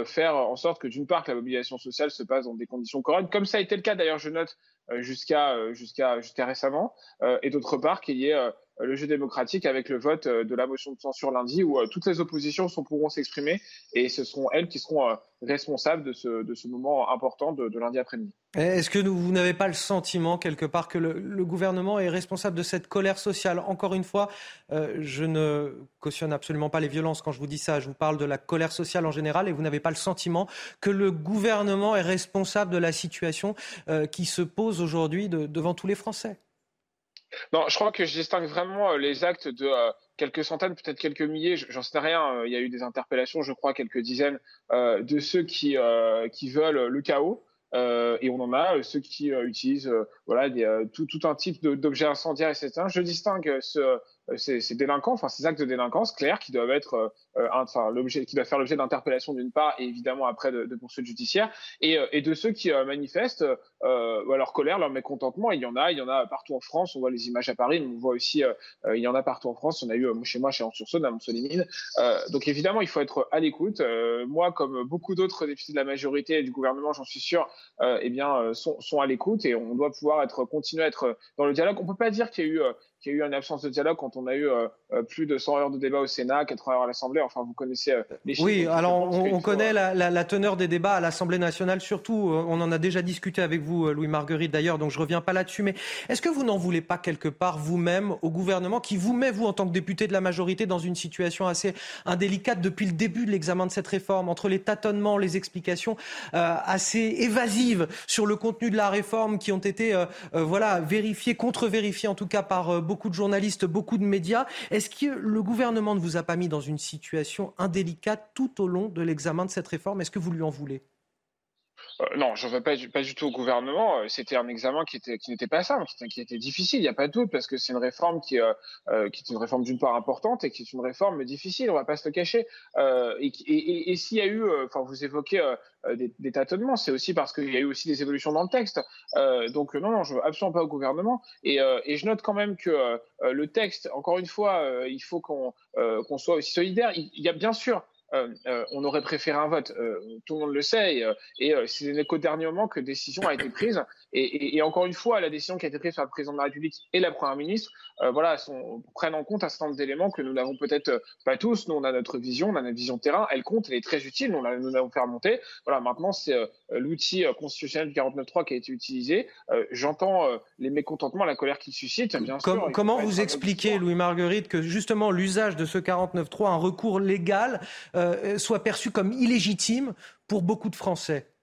faire en sorte que d'une part que la mobilisation sociale se passe dans des conditions correctes, comme ça a été le cas d'ailleurs, je note, jusqu'à jusqu'à jusqu'à récemment, et d'autre part qu'il y ait le jeu démocratique avec le vote de la motion de censure lundi où toutes les oppositions pourront s'exprimer et ce seront elles qui seront responsables de ce, de ce moment important de, lundi après-midi. Est-ce que vous n'avez pas le sentiment quelque part que le, gouvernement est responsable de cette colère sociale? Encore une fois, je ne cautionne absolument pas les violences quand je vous dis ça. Je vous parle de la colère sociale en général et vous n'avez pas le sentiment que le gouvernement est responsable de la situation qui se pose aujourd'hui devant tous les Français? Non, je crois que je distingue vraiment euh, les actes de euh, quelques centaines, peut-être quelques milliers, j'en sais rien. Euh, il y a eu des interpellations, je crois, quelques dizaines de ceux qui, qui veulent le chaos. et on en a ceux qui utilisent voilà tout, tout, un type d'objets incendiaires, etc. Je distingue ce, euh, ces, délinquants, enfin ces actes de délinquance clairs qui doivent être, euh, euh, enfin l'objet, qui doivent faire l'objet d'interpellation d'une part et évidemment après de, de poursuites judiciaires, et, et, de ceux qui manifestent leur colère, leur mécontentement. Il y en a, il y en a partout en France. On voit les images à Paris, mais on voit aussi, il y en a partout en France. On a eu chez moi, chez Anse-sur-Saône, à Montsolimine. donc évidemment, il faut être à l'écoute. moi, comme beaucoup d'autres députés de la majorité et du gouvernement, j'en suis sûr, eh bien, sont, sont à l'écoute et on doit pouvoir être continuer à être dans le dialogue. On peut pas dire qu'il y a eu qu'il y a eu une absence de dialogue quand on a eu euh, euh, plus de 100 heures de débat au Sénat, 80 heures à l'Assemblée. Enfin, vous connaissez euh, les chiffres. Oui, alors on, connaît la, teneur des débats à l'Assemblée nationale, surtout. On en a déjà discuté avec vous, Louis Marguerite, d'ailleurs, donc je reviens pas là-dessus. Mais est-ce que vous n'en voulez pas quelque part vous-même au gouvernement qui vous met, vous, en tant que député de la majorité, dans une situation assez indélicate depuis le début de l'examen de cette réforme, entre les tâtonnements, les explications assez évasives sur le contenu de la réforme qui ont été, voilà, vérifiées, contre-vérifiées en tout cas par beaucoup beaucoup de journalistes, beaucoup de médias. Est-ce que le gouvernement ne vous a pas mis dans une situation indélicate tout au long de l'examen de cette réforme? Est-ce que vous lui en voulez? Euh, non, je veux pas, pas du tout au gouvernement. Euh, c'était un examen qui était qui n'était pas simple, qui, était difficile. Il n'y a pas de doute parce que c'est une réforme qui, euh, qui est une réforme d'une part importante et qui est une réforme difficile. On va pas se le cacher. et, et, s'il y a eu, enfin, vous évoquez des, tâtonnements, c'est aussi parce qu'il y a eu aussi des évolutions dans le texte. donc non, non, je veux absolument pas au gouvernement. Et, et je note quand même que le texte, encore une fois, il faut qu'on qu'on soit aussi solidaire. il y a bien sûr euh, euh, on aurait préféré un vote. Euh, tout le monde le sait. Et, c'est qu'au dernier moment que décision a été prise. Et, encore une fois, la décision qui a été prise par le président de la République et la première ministre, voilà, sont, prennent en compte un certain nombre d'éléments que nous n'avons peut-être pas tous. Nous, on a notre vision, on a notre vision terrain. Elle compte, elle est très utile. Nous, nous l'avons fait remonter. Voilà, maintenant, c'est l'outil constitutionnel du 49.3 qui a été utilisé. J'entends les mécontentements, la colère qu'il suscite. Bien sûr, comment vous expliquez, Louis Marguerite, que justement l'usage de ce 49.3, un recours légal, euh, soit perçu comme illégitime pour beaucoup de Français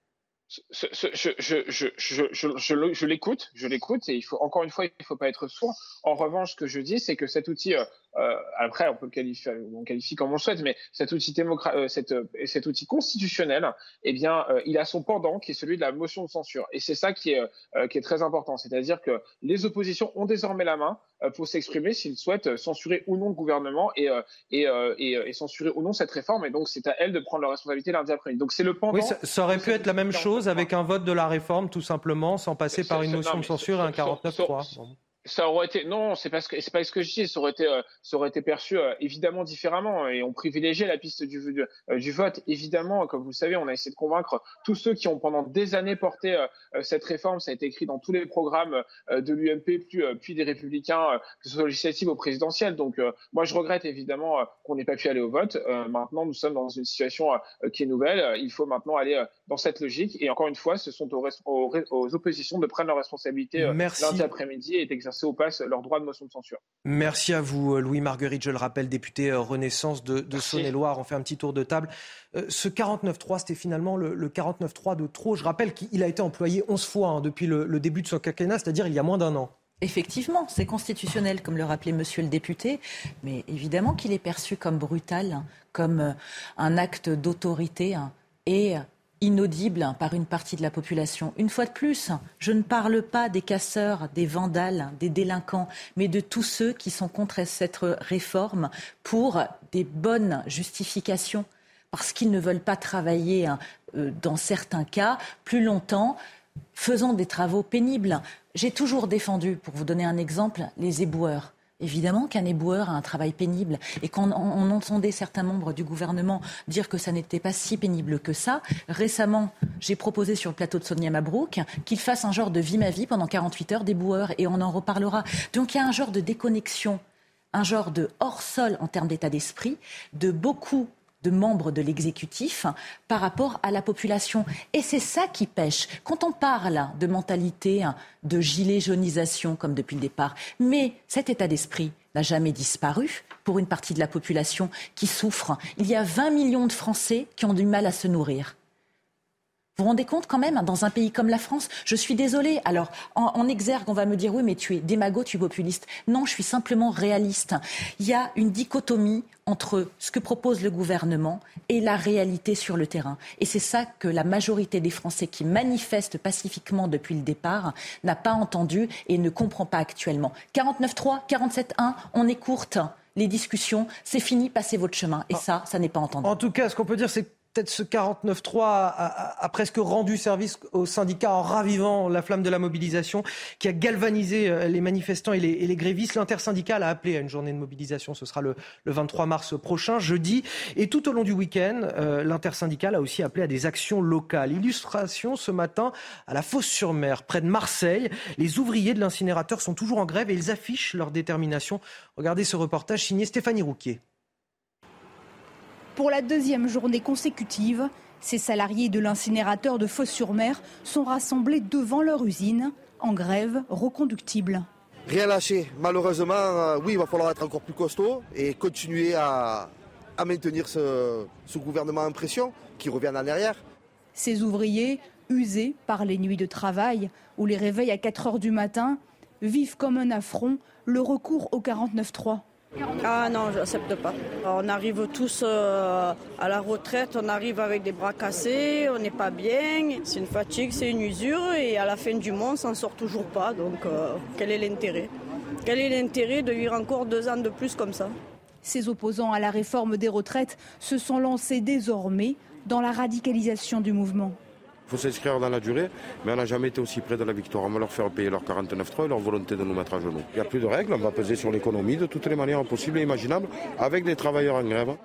je, l'écoute, je l'écoute, et encore une fois, il ne faut pas être sourd. En revanche, ce que je dis, c'est que cet outil, euh, euh, après, on peut le qualifier, on qualifie comme on le souhaite, mais cet outil, euh, cet outil constitutionnel, eh bien, il a son pendant qui est celui de la motion de censure, et c'est ça qui est, qui est très important, c'est-à-dire que les oppositions ont désormais la main pour s'exprimer s'ils souhaitent censurer ou non le gouvernement et, et, et, censurer ou non cette réforme, et donc c'est à elles de prendre leur responsabilité lundi après-midi. Donc c'est le pendant. Oui, ça, aurait pu être la même chose avec un vote de la réforme, tout simplement, sans passer par une motion de censure et un 49-3 ça aurait été non, c'est pas ce que c'est pas ce que je dis. Ça aurait été, euh, ça aurait été perçu euh, évidemment différemment et on privilégiait la piste du, du, euh, du, vote. Évidemment, comme vous le savez, on a essayé de convaincre tous ceux qui ont pendant des années porté cette réforme. Ça a été écrit dans tous les programmes de l'UMP, puis, puis des Républicains, que ce soit législative ou présidentielle. Donc, moi, je regrette évidemment qu'on n'ait pas pu aller au vote. maintenant, nous sommes dans une situation qui est nouvelle. Il faut maintenant aller dans cette logique. Et encore une fois, ce sont aux, aux, oppositions de prendre leurs responsabilités lundi après-midi et d'exercer au passe leur droit de motion de censure. Merci à vous, Louis Marguerite, je le rappelle, député euh, Renaissance de, Saône-et-Loire. On fait un petit tour de table. Euh, ce 49-3, c'était finalement le, 49-3 de trop. Je rappelle qu'il a été employé 11 fois hein, depuis le, début de son quinquennat, c'est-à-dire il y a moins d'un an. Effectivement, c'est constitutionnel, comme le rappelait monsieur le député, mais évidemment qu'il est perçu comme brutal, hein, comme euh, un acte d'autorité hein, et inaudible par une partie de la population. Une fois de plus, je ne parle pas des casseurs, des vandales, des délinquants, mais de tous ceux qui sont contre cette réforme pour des bonnes justifications, parce qu'ils ne veulent pas travailler, hein, euh, dans certains cas, plus longtemps, faisant des travaux pénibles. J'ai toujours défendu, pour vous donner un exemple, les éboueurs. Évidemment qu'un éboueur a un travail pénible et qu'on on entendait certains membres du gouvernement dire que ça n'était pas si pénible que ça. Récemment, j'ai proposé sur le plateau de Sonia Mabrouk qu'il fasse un genre de vie ma vie pendant 48 heures d'éboueur et on en reparlera. Donc il y a un genre de déconnexion un genre de hors-sol en termes d'état d'esprit de beaucoup de membres de l'exécutif par rapport à la population. Et c'est ça qui pêche. Quand on parle de mentalité, de gilet jaunisation comme depuis le départ, mais cet état d'esprit n'a jamais disparu pour une partie de la population qui souffre. Il y a 20 millions de Français qui ont du mal à se nourrir. Vous vous rendez compte quand même, dans un pays comme la France, je suis désolée. Alors, en, exergue, on va me dire, oui, mais tu es démago, tu es populiste. Non, je suis simplement réaliste. Il y a une dichotomie entre ce que propose le gouvernement et la réalité sur le terrain. Et c'est ça que la majorité des Français qui manifestent pacifiquement depuis le départ n'a pas entendu et ne comprend pas actuellement. 49.3, 47.1, on écourte les discussions, c'est fini, passez votre chemin. Et ça, ça n'est pas entendu. En tout cas, ce qu'on peut dire, c'est peut-être ce 49-3 a, presque rendu service aux syndicats en ravivant la flamme de la mobilisation qui a galvanisé euh, les manifestants et les, grévistes. L'intersyndicale a appelé à une journée de mobilisation. Ce sera le, 23 mars prochain, jeudi. Et tout au long du week-end, euh, l'intersyndicale a aussi appelé à des actions locales. Illustration ce matin à la Fosse-sur-Mer, près de Marseille. Les ouvriers de l'incinérateur sont toujours en grève et ils affichent leur détermination. Regardez ce reportage signé Stéphanie Rouquier. Pour la deuxième journée consécutive, ces salariés de l'incinérateur de Fos-sur-Mer sont rassemblés devant leur usine, en grève reconductible. Rien lâché. Malheureusement, euh, oui, il va falloir être encore plus costaud et continuer à, maintenir ce, ce, gouvernement en pression qui revient en arrière. Ces ouvriers, usés par les nuits de travail ou les réveils à 4 heures du matin, vivent comme un affront le recours au 49-3. Ah non, je n'accepte pas. On arrive tous euh, à la retraite, on arrive avec des bras cassés, on n'est pas bien. C'est une fatigue, c'est une usure et à la fin du mois, on s'en sort toujours pas. Donc euh, quel est l'intérêt? Quel est l'intérêt de vivre encore deux ans de plus comme ça? Ces opposants à la réforme des retraites se sont lancés désormais dans la radicalisation du mouvement. Il faut s'inscrire dans la durée, mais on n'a jamais été aussi près de la victoire. On va leur faire payer leur 49.3 et leur volonté de nous mettre à genoux. Il n'y a plus de règles, on va peser sur l'économie de toutes les manières possibles et imaginables avec des travailleurs en grève.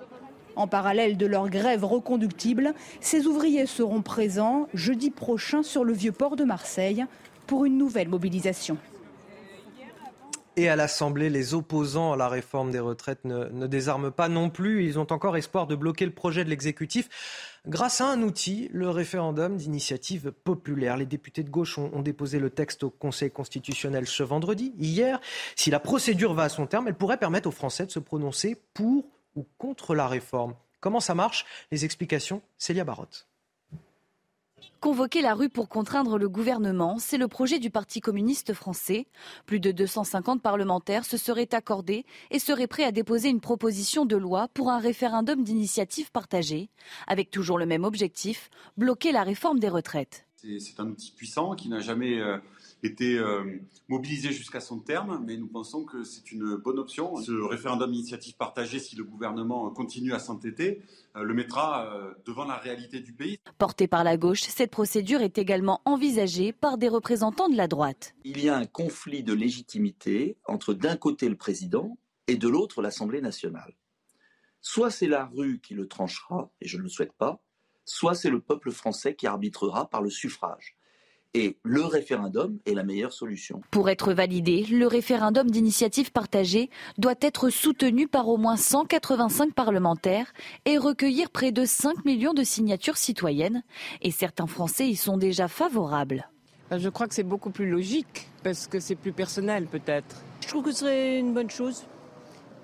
En parallèle de leur grève reconductible, ces ouvriers seront présents jeudi prochain sur le vieux port de Marseille pour une nouvelle mobilisation. Et à l'Assemblée, les opposants à la réforme des retraites ne, ne, désarment pas non plus. Ils ont encore espoir de bloquer le projet de l'exécutif grâce à un outil, le référendum d'initiative populaire. Les députés de gauche ont, déposé le texte au Conseil constitutionnel ce vendredi, hier. Si la procédure va à son terme, elle pourrait permettre aux Français de se prononcer pour ou contre la réforme. Comment ça marche? Les explications, Célia Barotte. Convoquer la rue pour contraindre le gouvernement, c'est le projet du Parti communiste français. Plus de 250 parlementaires se seraient accordés et seraient prêts à déposer une proposition de loi pour un référendum d'initiative partagée, avec toujours le même objectif, bloquer la réforme des retraites. C'est un outil puissant qui n'a jamais euh, été euh, mobilisé jusqu'à son terme, mais nous pensons que c'est une bonne option. Ce référendum d'initiative partagée, si le gouvernement continue à s'entêter, euh, le mettra euh, devant la réalité du pays. Portée par la gauche, cette procédure est également envisagée par des représentants de la droite. Il y a un conflit de légitimité entre d'un côté le président et de l'autre l'Assemblée nationale. Soit c'est la rue qui le tranchera, et je ne le souhaite pas, soit c'est le peuple français qui arbitrera par le suffrage. Et le référendum est la meilleure solution. Pour être validé, le référendum d'initiative partagée doit être soutenu par au moins 185 parlementaires et recueillir près de 5 millions de signatures citoyennes. Et certains Français y sont déjà favorables. Euh, je crois que c'est beaucoup plus logique parce que c'est plus personnel peut-être. Je trouve que ce serait une bonne chose.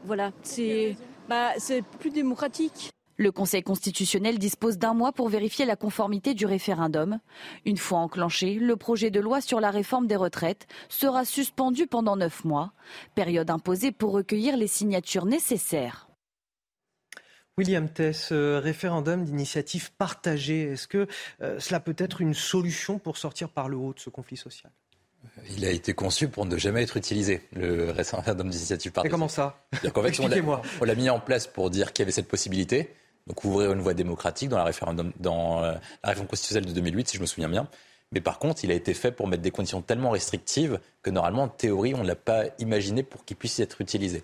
Voilà, c'est bah, plus démocratique. Le Conseil constitutionnel dispose d'un mois pour vérifier la conformité du référendum. Une fois enclenché, le projet de loi sur la réforme des retraites sera suspendu pendant neuf mois, période imposée pour recueillir les signatures nécessaires. William Tess, euh, référendum d'initiative partagée, est-ce que euh, cela peut être une solution pour sortir par le haut de ce conflit social? Il a été conçu pour ne jamais être utilisé, le référendum d'initiative partagée. Et comment ça? Expliquez-moi. On l'a mis en place pour dire qu'il y avait cette possibilité. Donc ouvrir une voie démocratique dans la, euh, réforme constitutionnelle de 2008, si je me souviens bien. Mais par contre, il a été fait pour mettre des conditions tellement restrictives que normalement, en théorie, on ne l'a pas imaginé pour qu'il puisse être utilisé.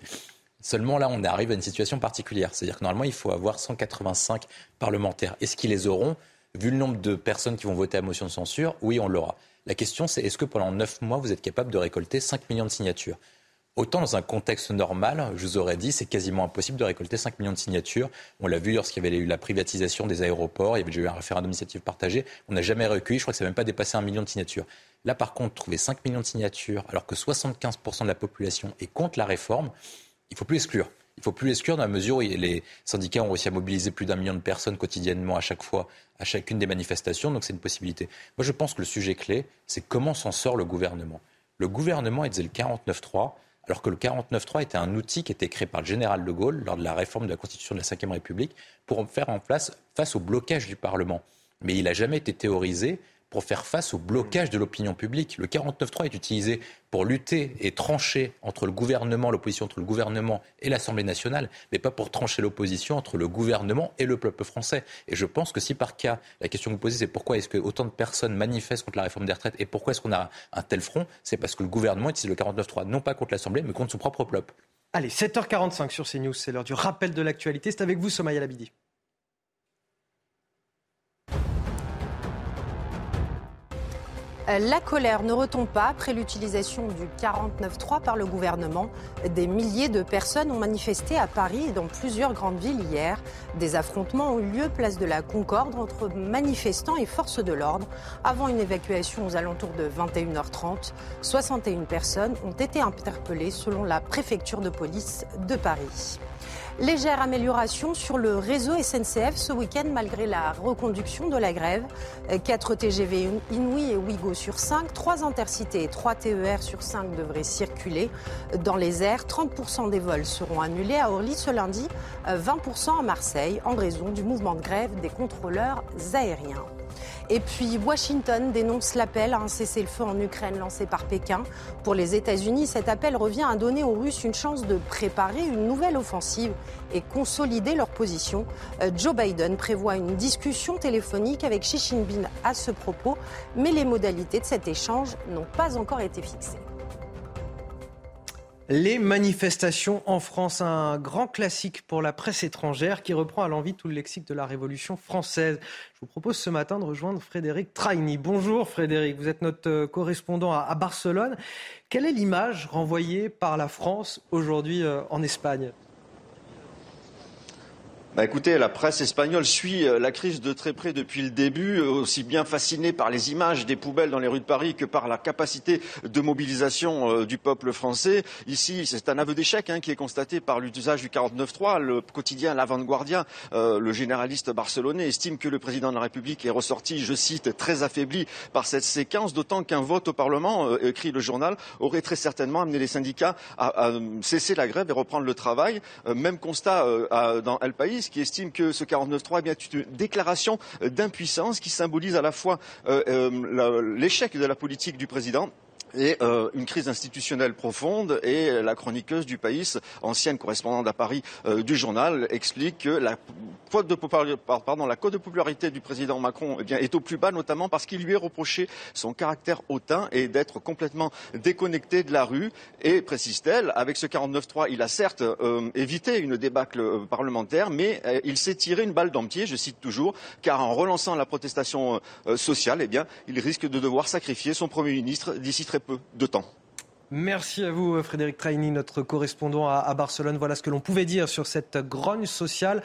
Seulement là, on arrive à une situation particulière. C'est-à-dire que normalement, il faut avoir 185 parlementaires. Est-ce qu'ils les auront? Vu le nombre de personnes qui vont voter à motion de censure, oui, on l'aura. La question, c'est est-ce que pendant 9 mois, vous êtes capable de récolter 5 millions de signatures? Autant dans un contexte normal, je vous aurais dit, c'est quasiment impossible de récolter 5 millions de signatures. On l'a vu lorsqu'il y avait eu la privatisation des aéroports, il y avait déjà eu un référendum initiative partagé. On n'a jamais recueilli, je crois que ça n'a même pas dépassé un million de signatures. Là, par contre, trouver 5 millions de signatures alors que 75% de la population est contre la réforme, il ne faut plus exclure. Il ne faut plus l'exclure dans la mesure où les syndicats ont réussi à mobiliser plus d'un million de personnes quotidiennement à chaque fois, à chacune des manifestations, donc c'est une possibilité. Moi, je pense que le sujet clé, c'est comment s'en sort le gouvernement. Le gouvernement, il disait le 49-3, alors que le 49-3 était un outil qui était créé par le général de Gaulle lors de la réforme de la Constitution de la Ve République pour faire en place face au blocage du Parlement. Mais il n'a jamais été théorisé pour faire face au blocage de l'opinion publique. Le 49.3 est utilisé pour lutter et trancher entre le gouvernement, l'opposition entre le gouvernement et l'Assemblée nationale, mais pas pour trancher l'opposition entre le gouvernement et le peuple français. Et je pense que si par cas, la question que vous posez, c'est pourquoi est-ce que autant de personnes manifestent contre la réforme des retraites et pourquoi est-ce qu'on a un tel front, c'est parce que le gouvernement utilise le 49.3 non pas contre l'Assemblée, mais contre son propre peuple. Allez, 7h45 sur CNews, c'est l'heure du rappel de l'actualité. C'est avec vous, Somaya Labidi. La colère ne retombe pas après l'utilisation du 49.3 par le gouvernement. Des milliers de personnes ont manifesté à Paris et dans plusieurs grandes villes hier. Des affrontements ont eu lieu place de la Concorde entre manifestants et forces de l'ordre. Avant une évacuation aux alentours de 21h30, 61 personnes ont été interpellées selon la préfecture de police de Paris. Légère amélioration sur le réseau SNCF ce week-end malgré la reconduction de la grève. 4 TGV Inouï et Ouigo sur 5, 3 intercités et 3 TER sur 5 devraient circuler dans les airs. 30% des vols seront annulés à Orly ce lundi, 20% à Marseille en raison du mouvement de grève des contrôleurs aériens. Et puis Washington dénonce l'appel à un cessez-le-feu en Ukraine lancé par Pékin. Pour les États-Unis, cet appel revient à donner aux Russes une chance de préparer une nouvelle offensive et consolider leur position. Euh, Joe Biden prévoit une discussion téléphonique avec Xi Jinping à ce propos, mais les modalités de cet échange n'ont pas encore été fixées. Les manifestations en France, un grand classique pour la presse étrangère qui reprend à l'envie tout le lexique de la Révolution française. Je vous propose ce matin de rejoindre Frédéric Traini. Bonjour Frédéric, vous êtes notre euh, correspondant à Barcelone. Quelle est l'image renvoyée par la France aujourd'hui euh, en Espagne? Bah écoutez, la presse espagnole suit euh, la crise de très près depuis le début, euh, aussi bien fascinée par les images des poubelles dans les rues de Paris que par la capacité de mobilisation euh, du peuple français. Ici, c'est un aveu d'échec hein, qui est constaté par l'usage du 49.3. Le quotidien L'Avant-Guardia, le généraliste barcelonais, estime que le président de la République est ressorti, je cite, très affaibli par cette séquence, d'autant qu'un vote au Parlement, écrit le journal, aurait très certainement amené les syndicats à, à cesser la grève et reprendre le travail. même constat dans El País qui estime que ce 49.3 est une déclaration d'impuissance qui symbolise à la fois euh, euh, l'échec de la politique du président et euh, une crise institutionnelle profonde. Et la chroniqueuse du pays, ancienne correspondante à Paris euh, du journal, explique que la cote, de, la de popularité du président Macron eh bien, est au plus bas, notamment parce qu'il lui est reproché son caractère hautain et d'être complètement déconnecté de la rue. Et précise-t-elle, avec ce 49-3, il a certes euh, évité une débâcle parlementaire, mais il s'est tiré une balle dans le pied, je cite toujours, car en relançant la protestation sociale, eh bien, il risque de devoir sacrifier son Premier ministre d'ici très peu de temps. Merci à vous, Frédéric Traini, notre correspondant à, Barcelone. Voilà ce que l'on pouvait dire sur cette grogne sociale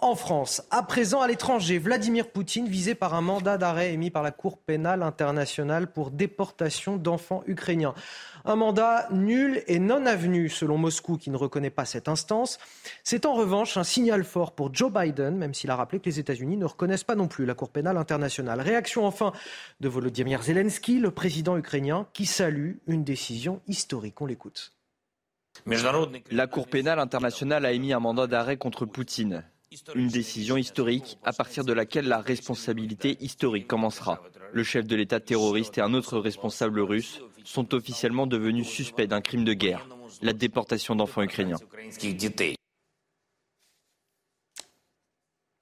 en France. À présent, à l'étranger, Vladimir Poutine visé par un mandat d'arrêt émis par la Cour pénale internationale pour déportation d'enfants ukrainiens. Un mandat nul et non avenu selon Moscou qui ne reconnaît pas cette instance. C'est en revanche un signal fort pour Joe Biden, même s'il a rappelé que les États-Unis ne reconnaissent pas non plus la Cour pénale internationale. Réaction enfin de Volodymyr Zelensky, le président ukrainien, qui salue une décision historique. On l'écoute. La Cour pénale internationale a émis un mandat d'arrêt contre Poutine. Une décision historique à partir de laquelle la responsabilité historique commencera. Le chef de l'État terroriste et un autre responsable russe sont officiellement devenus suspects d'un crime de guerre, la déportation d'enfants ukrainiens.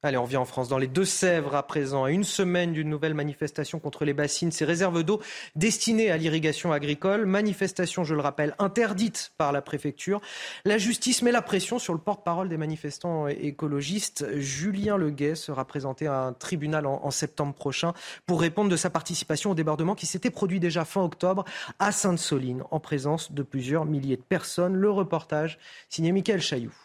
Allez, on vient en France. Dans les Deux-Sèvres, à présent, à une semaine d'une nouvelle manifestation contre les bassines, ces réserves d'eau destinées à l'irrigation agricole. Manifestation, je le rappelle, interdite par la préfecture. La justice met la pression sur le porte-parole des manifestants écologistes. Julien Leguet sera présenté à un tribunal en, en, septembre prochain pour répondre de sa participation au débordement qui s'était produit déjà fin octobre à Sainte-Soline, en présence de plusieurs milliers de personnes. Le reportage signé Michael Chailloux.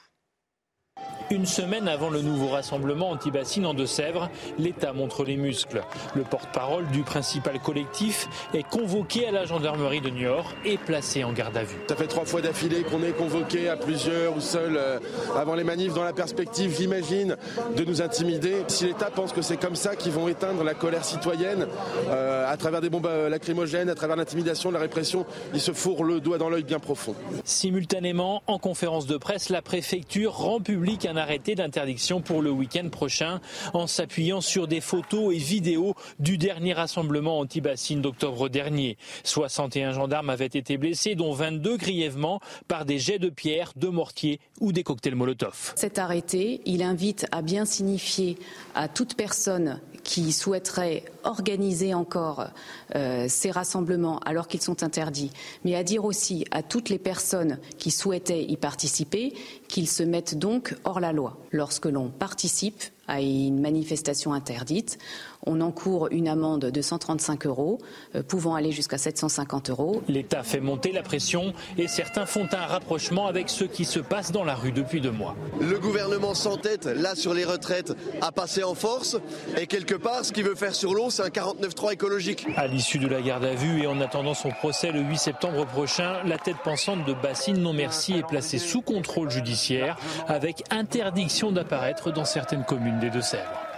Une semaine avant le nouveau rassemblement anti-bassine en Deux-Sèvres, l'État montre les muscles. Le porte-parole du principal collectif est convoqué à la gendarmerie de Niort et placé en garde à vue. Ça fait trois fois d'affilée qu'on est convoqué à plusieurs ou seuls euh, avant les manifs dans la perspective, j'imagine, de nous intimider. Si l'État pense que c'est comme ça qu'ils vont éteindre la colère citoyenne euh, à travers des bombes euh, lacrymogènes, à travers l'intimidation, la répression, il se fourre le doigt dans l'œil bien profond. Simultanément, en conférence de presse, la préfecture rend public un arrêté d'interdiction pour le week-end prochain en s'appuyant sur des photos et vidéos du dernier rassemblement anti-bassine d'octobre dernier. 61 gendarmes avaient été blessés, dont 22 grièvement par des jets de pierre, de mortier ou des cocktails Molotov. Cet arrêté, il invite à bien signifier à toute personne qui souhaiterait organiser encore euh, ces rassemblements alors qu'ils sont interdits, mais à dire aussi à toutes les personnes qui souhaitaient y participer qu'ils se mettent donc hors la loi. Lorsque l'on participe à une manifestation interdite, on encourt une amende de 135 euros, euh, pouvant aller jusqu'à 750 euros. L'État fait monter la pression et certains font un rapprochement avec ce qui se passe dans la rue depuis deux mois. Le gouvernement s'entête, là, sur les retraites, à passer en force. Et quelque part, ce qu'il veut faire sur l'eau, c'est un 49.3 écologique. À l'issue de la garde à vue et en attendant son procès le 8 septembre prochain, la tête pensante de Bassine Non Merci est placée sous contrôle judiciaire avec interdiction d'apparaître dans certaines communes des Deux-Sèvres.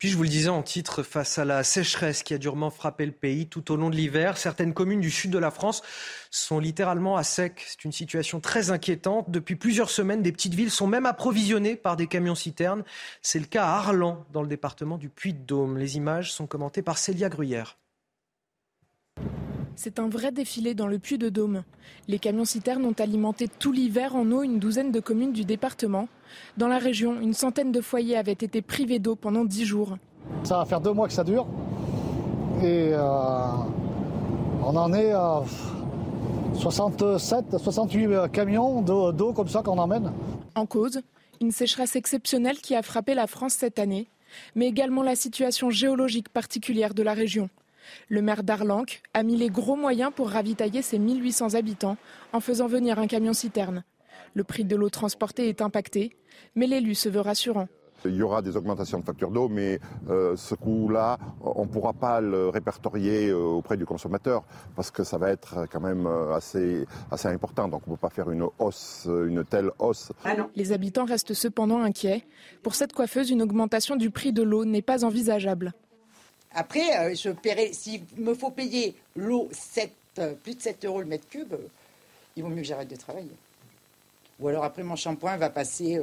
Puis je vous le disais en titre, face à la sécheresse qui a durement frappé le pays tout au long de l'hiver, certaines communes du sud de la France sont littéralement à sec. C'est une situation très inquiétante. Depuis plusieurs semaines, des petites villes sont même approvisionnées par des camions-citernes. C'est le cas à Arlan, dans le département du Puy-de-Dôme. Les images sont commentées par Célia Gruyère. C'est un vrai défilé dans le Puy-de-Dôme. Les camions-citernes ont alimenté tout l'hiver en eau une douzaine de communes du département. Dans la région, une centaine de foyers avaient été privés d'eau pendant dix jours. Ça va faire deux mois que ça dure. Et euh, on en est à 67, 68 camions d'eau comme ça qu'on emmène. En cause, une sécheresse exceptionnelle qui a frappé la France cette année, mais également la situation géologique particulière de la région. Le maire d'Arlanc a mis les gros moyens pour ravitailler ses 1800 habitants en faisant venir un camion-citerne. Le prix de l'eau transportée est impacté, mais l'élu se veut rassurant. Il y aura des augmentations de factures d'eau, mais euh, ce coût-là, on ne pourra pas le répertorier euh, auprès du consommateur parce que ça va être quand même euh, assez, assez important. Donc on ne peut pas faire une hausse, une telle hausse. Les habitants restent cependant inquiets. Pour cette coiffeuse, une augmentation du prix de l'eau n'est pas envisageable. Après, je paierai, s'il me faut payer l'eau plus de 7 euros le mètre cube, il vaut mieux que j'arrête de travailler. Ou alors après, mon shampoing va passer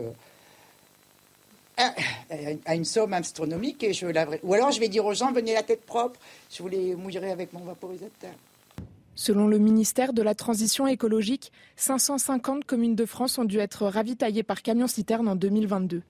à une somme astronomique et je laverai. Ou alors je vais dire aux gens, venez la tête propre, je vous les mouillerai avec mon vaporisateur. Selon le ministère de la Transition écologique, 550 communes de France ont dû être ravitaillées par camion-citerne en 2022.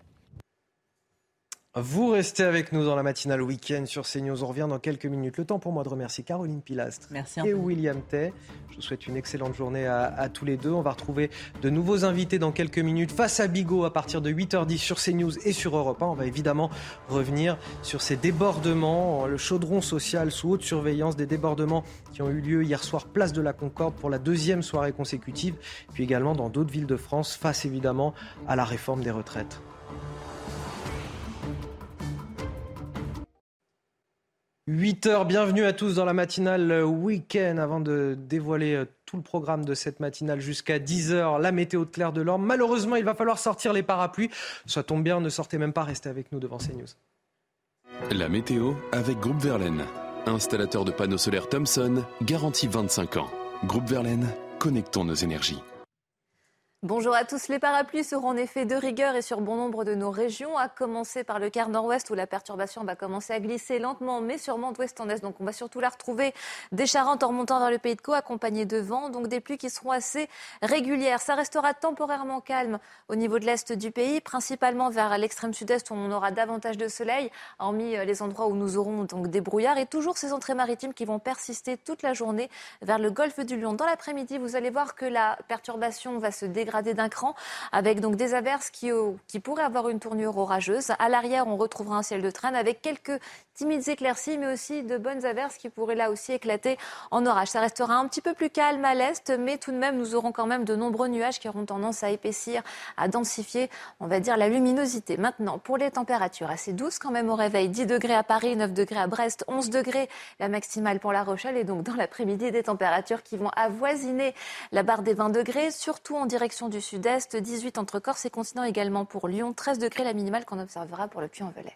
Vous restez avec nous dans la matinale week-end sur CNews. On revient dans quelques minutes. Le temps pour moi de remercier Caroline Pilastre et William Tay. Je vous souhaite une excellente journée à, à, tous les deux. On va retrouver de nouveaux invités dans quelques minutes face à Bigot à partir de 8h10 sur CNews et sur Europe 1. On va évidemment revenir sur ces débordements, le chaudron social sous haute surveillance, des débordements qui ont eu lieu hier soir place de la Concorde pour la deuxième soirée consécutive, puis également dans d'autres villes de France face évidemment à la réforme des retraites. 8 heures, bienvenue à tous dans la matinale week-end. Avant de dévoiler tout le programme de cette matinale jusqu'à 10 heures, la météo de Claire de l'Orme. Malheureusement, il va falloir sortir les parapluies. Ça tombe bien, ne sortez même pas, restez avec nous devant CNews. La météo avec Groupe Verlaine. Installateur de panneaux solaires Thomson, garantie 25 ans. Groupe Verlaine, connectons nos énergies. Bonjour à tous. Les parapluies seront en effet de rigueur et sur bon nombre de nos régions, à commencer par le quart nord-ouest où la perturbation va commencer à glisser lentement mais sûrement d'ouest en est. Donc on va surtout la retrouver des Charentes en remontant vers le pays de Caux accompagnées de vent. Donc des pluies qui seront assez régulières. Ça restera temporairement calme au niveau de l'est du pays, principalement vers l'extrême sud-est où on aura davantage de soleil, hormis euh, les endroits où nous aurons donc des brouillards et toujours ces entrées maritimes qui vont persister toute la journée vers le golfe du Lion. Dans l'après-midi, vous allez voir que la perturbation va se dégrader d'un cran, avec donc des averses qui, qui pourraient avoir une tournure orageuse. À l'arrière, on retrouvera un ciel de traîne avec quelques timides éclaircies, mais aussi de bonnes averses qui pourraient là aussi éclater en orage. Ça restera un petit peu plus calme à l'est, mais tout de même, nous aurons quand même de nombreux nuages qui auront tendance à épaissir, à densifier, on va dire, la luminosité. Maintenant, pour les températures assez douces quand même au réveil, 10 degrés à Paris, 9 degrés à Brest, 11 degrés la maximale pour La Rochelle, et donc dans l'après-midi, des températures qui vont avoisiner la barre des 20 degrés, surtout en direction du sud-est, 18 entre Corse et continent également pour Lyon, 13 degrés la minimale qu'on observera pour le Puy-en-Velay.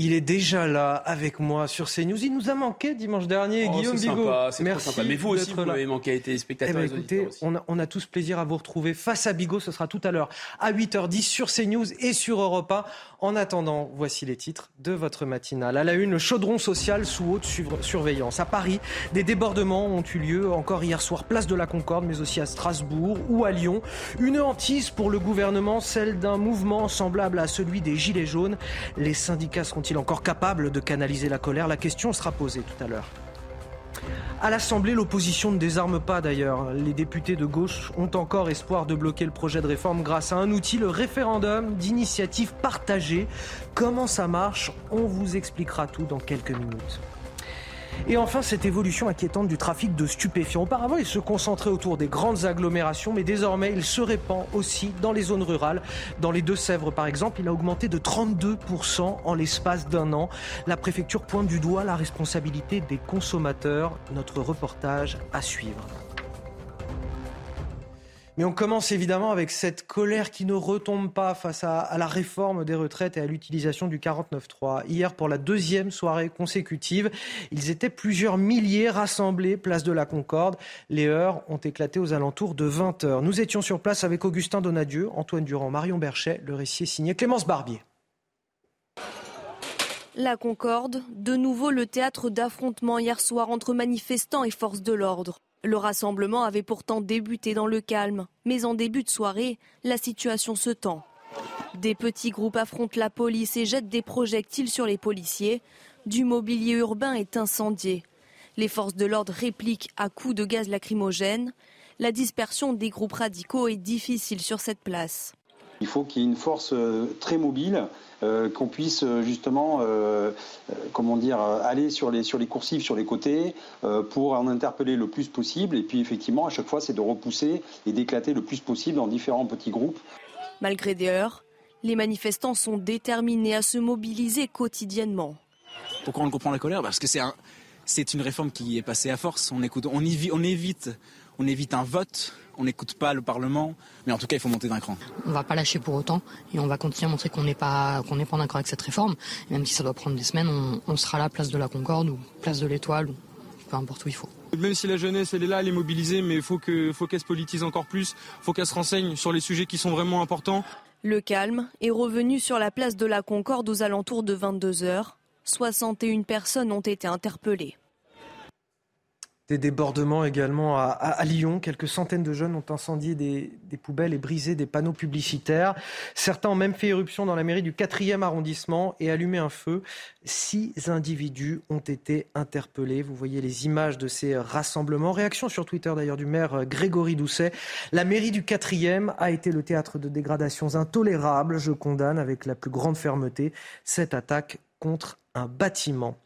Il est déjà là avec moi sur CNews. Il nous a manqué dimanche dernier, oh, Guillaume Bigot. Merci. Sympa. Mais vous aussi, vous m'avez manqué à être spectateur. Eh ben, écoutez, on a, on a, tous plaisir à vous retrouver face à Bigot. Ce sera tout à l'heure à 8h10 sur CNews et sur Europa. En attendant, voici les titres de votre matinale. À la une, le chaudron social sous haute surveillance. À Paris, des débordements ont eu lieu encore hier soir, place de la Concorde, mais aussi à Strasbourg ou à Lyon. Une hantise pour le gouvernement, celle d'un mouvement semblable à celui des Gilets jaunes. Les syndicats seront-ils encore capables de canaliser la colère? La question sera posée tout à l'heure. À l'Assemblée, l'opposition ne désarme pas d'ailleurs. Les députés de gauche ont encore espoir de bloquer le projet de réforme grâce à un outil, le référendum d'initiative partagée. Comment ça marche? On vous expliquera tout dans quelques minutes. Et enfin, cette évolution inquiétante du trafic de stupéfiants. Auparavant, il se concentrait autour des grandes agglomérations, mais désormais, il se répand aussi dans les zones rurales. Dans les Deux-Sèvres, par exemple, il a augmenté de 32% en l'espace d'un an. La préfecture pointe du doigt la responsabilité des consommateurs. Notre reportage à suivre. Mais on commence évidemment avec cette colère qui ne retombe pas face à, la réforme des retraites et à l'utilisation du 49.3. Hier, pour la deuxième soirée consécutive, ils étaient plusieurs milliers rassemblés place de la Concorde. Les heures ont éclaté aux alentours de 20 heures. Nous étions sur place avec Augustin Donadieu, Antoine Durand, Marion Berchet. Le récit signé Clémence Barbier. La Concorde, de nouveau le théâtre d'affrontements hier soir entre manifestants et forces de l'ordre. Le rassemblement avait pourtant débuté dans le calme, mais en début de soirée, la situation se tend. Des petits groupes affrontent la police et jettent des projectiles sur les policiers. Du mobilier urbain est incendié. Les forces de l'ordre répliquent à coups de gaz lacrymogène. La dispersion des groupes radicaux est difficile sur cette place. Il faut qu'il y ait une force euh, très mobile, euh, qu'on puisse euh, justement, comment dire, aller sur les, sur les coursives, sur les côtés, pour en interpeller le plus possible. Et puis effectivement, à chaque fois, c'est de repousser et d'éclater le plus possible dans différents petits groupes. Malgré des heures, les manifestants sont déterminés à se mobiliser quotidiennement. Pourquoi on comprend la colère? Parce que c'est un, c'est une réforme qui est passée à force. On, écoute, on, on évite on évite un vote, on n'écoute pas le Parlement, mais en tout cas, il faut monter d'un cran. On ne va pas lâcher pour autant et on va continuer à montrer qu'on n'est pas, qu'on n'est pas d'accord avec cette réforme. même si ça doit prendre des semaines, on, sera là, place de la Concorde ou place de l'Étoile, ou peu importe où il faut. Même si la jeunesse, elle est là, elle est mobilisée, mais il faut qu'elle faut se politise encore plus, il faut qu'elle se renseigne sur les sujets qui sont vraiment importants. Le calme est revenu sur la place de la Concorde aux alentours de 22 heures. 61 personnes ont été interpellées. Des débordements également à, Lyon. Quelques centaines de jeunes ont incendié des, poubelles et brisé des panneaux publicitaires. Certains ont même fait éruption dans la mairie du 4e arrondissement et allumé un feu. Six individus ont été interpellés. Vous voyez les images de ces rassemblements. Réaction sur Twitter d'ailleurs du maire Grégory Doucet. La mairie du 4e a été le théâtre de dégradations intolérables. Je condamne avec la plus grande fermeté cette attaque contre un bâtiment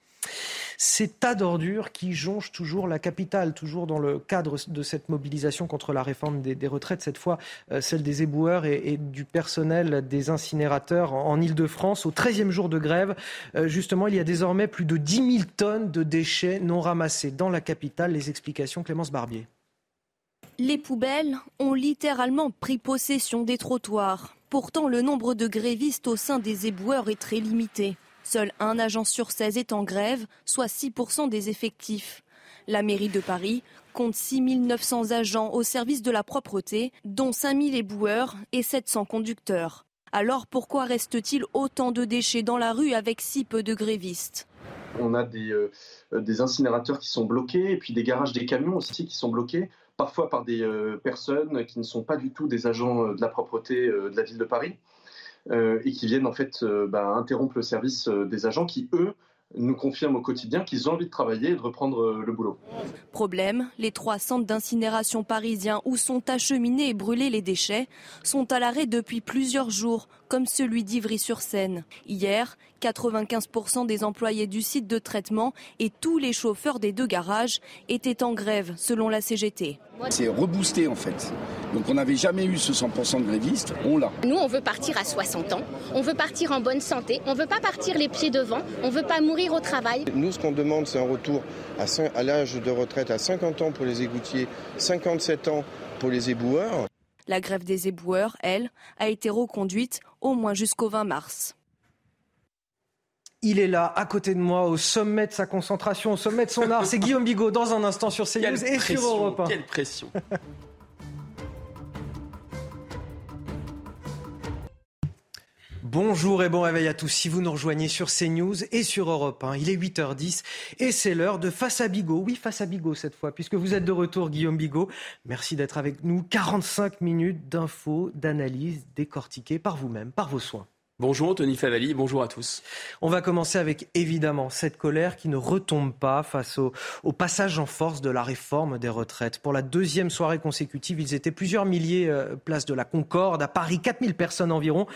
ces tas d'ordures qui jonchent toujours la capitale, toujours dans le cadre de cette mobilisation contre la réforme des, retraites, cette fois euh, celle des éboueurs et, du personnel des incinérateurs en, Ile-de-France. Au 13e jour de grève, euh, justement, il y a désormais plus de 10 000 tonnes de déchets non ramassés dans la capitale. Les explications, Clémence Barbier. Les poubelles ont littéralement pris possession des trottoirs. Pourtant, le nombre de grévistes au sein des éboueurs est très limité. Seul un agent sur 16 est en grève, soit 6% des effectifs. La mairie de Paris compte 6 900 agents au service de la propreté, dont 5 000 éboueurs et 700 conducteurs. Alors pourquoi reste-t-il autant de déchets dans la rue avec si peu de grévistes? On a des, euh, des, incinérateurs qui sont bloqués et puis des garages des camions aussi qui sont bloqués, parfois par des euh, personnes qui ne sont pas du tout des agents euh, de la propreté de la ville de Paris et qui viennent en fait bah, interrompre le service des agents qui, eux, nous confirment au quotidien qu'ils ont envie de travailler et de reprendre euh, le boulot. Problème, les trois centres d'incinération parisiens où sont acheminés et brûlés les déchets sont à l'arrêt depuis plusieurs jours, comme celui d'Ivry-sur-Seine. Hier, 95% des employés du site de traitement et tous les chauffeurs des deux garages étaient en grève, selon la CGT. C'est reboosté en fait. Donc on n'avait jamais eu ce 100% de grévistes, on l'a. Nous, on veut partir à 60 ans, on veut partir en bonne santé, on veut pas partir les pieds devant, on veut pas mourir au travail. Nous, ce qu'on demande, c'est un retour à, à l'âge de retraite à 50 ans pour les égoutiers, 57 ans pour les éboueurs. La grève des éboueurs, elle, a été reconduite au moins jusqu'au 20 mars. Il est là, à côté de moi, au sommet de sa concentration, au sommet de son art. C'est Guillaume Bigot, dans un instant sur CNews et sur Europe 1. Quelle pression Bonjour et bon réveil à tous. Si vous nous rejoignez sur CNews et sur Europe 1, il est 8h10 et c'est l'heure de Face à Bigot. Oui, Face à Bigot cette fois, puisque vous êtes de retour, Guillaume Bigot. Merci d'être avec nous. 45 minutes d'infos, d'analyse décortiquées par vous-même, par vos soins. Bonjour Tony Favali, bonjour à tous. On va commencer avec évidemment cette colère qui ne retombe pas face au, passage en force de la réforme des retraites. Pour la deuxième soirée consécutive, ils étaient plusieurs milliers euh, place de la Concorde. À Paris, 4000 personnes environ.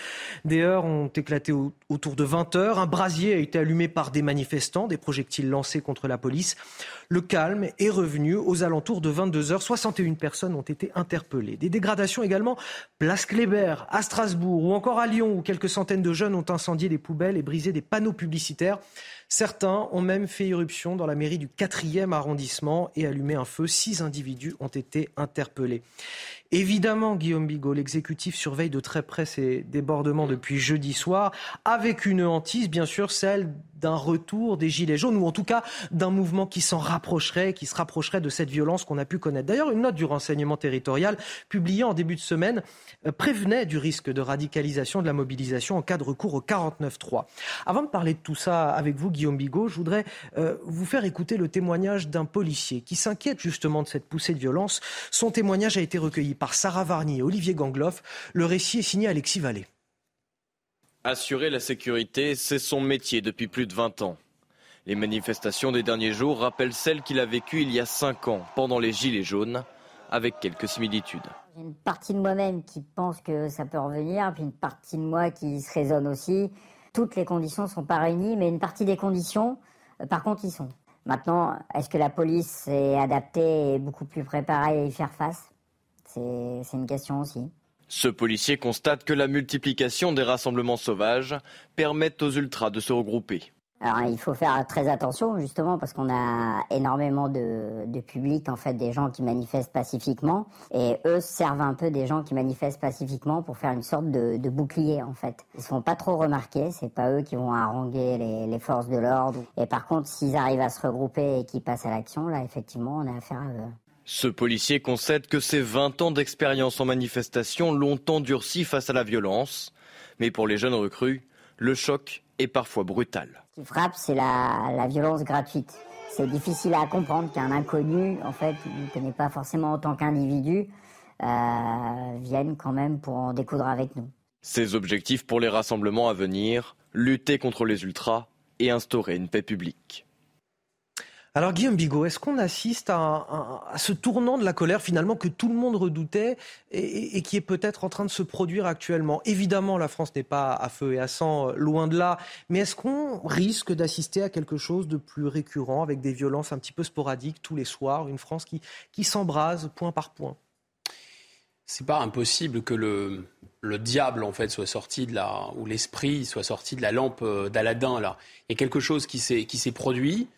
Des heures ont éclaté autour de 20 heures. Un brasier a été allumé par des manifestants, des projectiles lancés contre la police. Le calme est revenu aux alentours de 22 heures. 61 personnes ont été interpellées. Des dégradations également place Kléber, à Strasbourg ou encore à Lyon où quelques centaines de jeunes ont incendié des poubelles et brisé des panneaux publicitaires. Certains ont même fait irruption dans la mairie du 4e arrondissement et allumé un feu. Six individus ont été interpellés. Évidemment, Guillaume Bigot, l'exécutif surveille de très près ces débordements depuis jeudi soir, avec une hantise, bien sûr, celle d'un retour des Gilets jaunes, ou en tout cas d'un mouvement qui s'en rapprocherait, qui se rapprocherait de cette violence qu'on a pu connaître. D'ailleurs, une note du renseignement territorial publiée en début de semaine euh, prévenait du risque de radicalisation de la mobilisation en cas de recours au 49-3. Avant de parler de tout ça avec vous, Guillaume Bigot, je voudrais euh, vous faire écouter le témoignage d'un policier qui s'inquiète justement de cette poussée de violence. Son témoignage a été recueilli par Sarah Varny et Olivier Gangloff. Le récit est signé Alexis Vallée. Assurer la sécurité, c'est son métier depuis plus de 20 ans. Les manifestations des derniers jours rappellent celles qu'il a vécues il y a 5 ans, pendant les Gilets jaunes, avec quelques similitudes. Une partie de moi-même qui pense que ça peut revenir, puis une partie de moi qui se raisonne aussi toutes les conditions ne sont pas réunies, mais une partie des conditions, euh, par contre, y sont. Maintenant, est-ce que la police est adaptée et beaucoup plus préparée à y faire face? C'est une question aussi. Ce policier constate que la multiplication des rassemblements sauvages permet aux ultras de se regrouper. Alors il faut faire très attention justement parce qu'on a énormément de, public en fait des gens qui manifestent pacifiquement et eux servent un peu des gens qui manifestent pacifiquement pour faire une sorte de, de bouclier en fait. Ils se font pas trop remarquer, c'est pas eux qui vont haranguer les, les forces de l'ordre. Et par contre s'ils arrivent à se regrouper et qu'ils passent à l'action, là effectivement on a affaire à eux. Ce policier concède que ses 20 ans d'expérience en manifestation l'ont endurci face à la violence. Mais pour les jeunes recrues, le choc est parfois brutal. Ce qui frappe, c'est la, violence gratuite. C'est difficile à comprendre qu'un inconnu, en fait, ne connaît pas forcément en tant qu'individu, euh, vienne quand même pour en découdre avec nous. Ses objectifs pour les rassemblements à venir, lutter contre les ultras et instaurer une paix publique. Alors Guillaume Bigot, est-ce qu'on assiste à, ce tournant de la colère finalement que tout le monde redoutait et, qui est peut-être en train de se produire actuellement? Évidemment, la France n'est pas à feu et à sang, euh, loin de là, mais est-ce qu'on risque d'assister à quelque chose de plus récurrent avec des violences un petit peu sporadiques tous les soirs, une France qui, s'embrase point par point? C'est pas impossible que le, le diable en fait soit sorti de la ou l'esprit soit sorti de la lampe euh, d'Aladin là. Il y a quelque chose qui s'est produit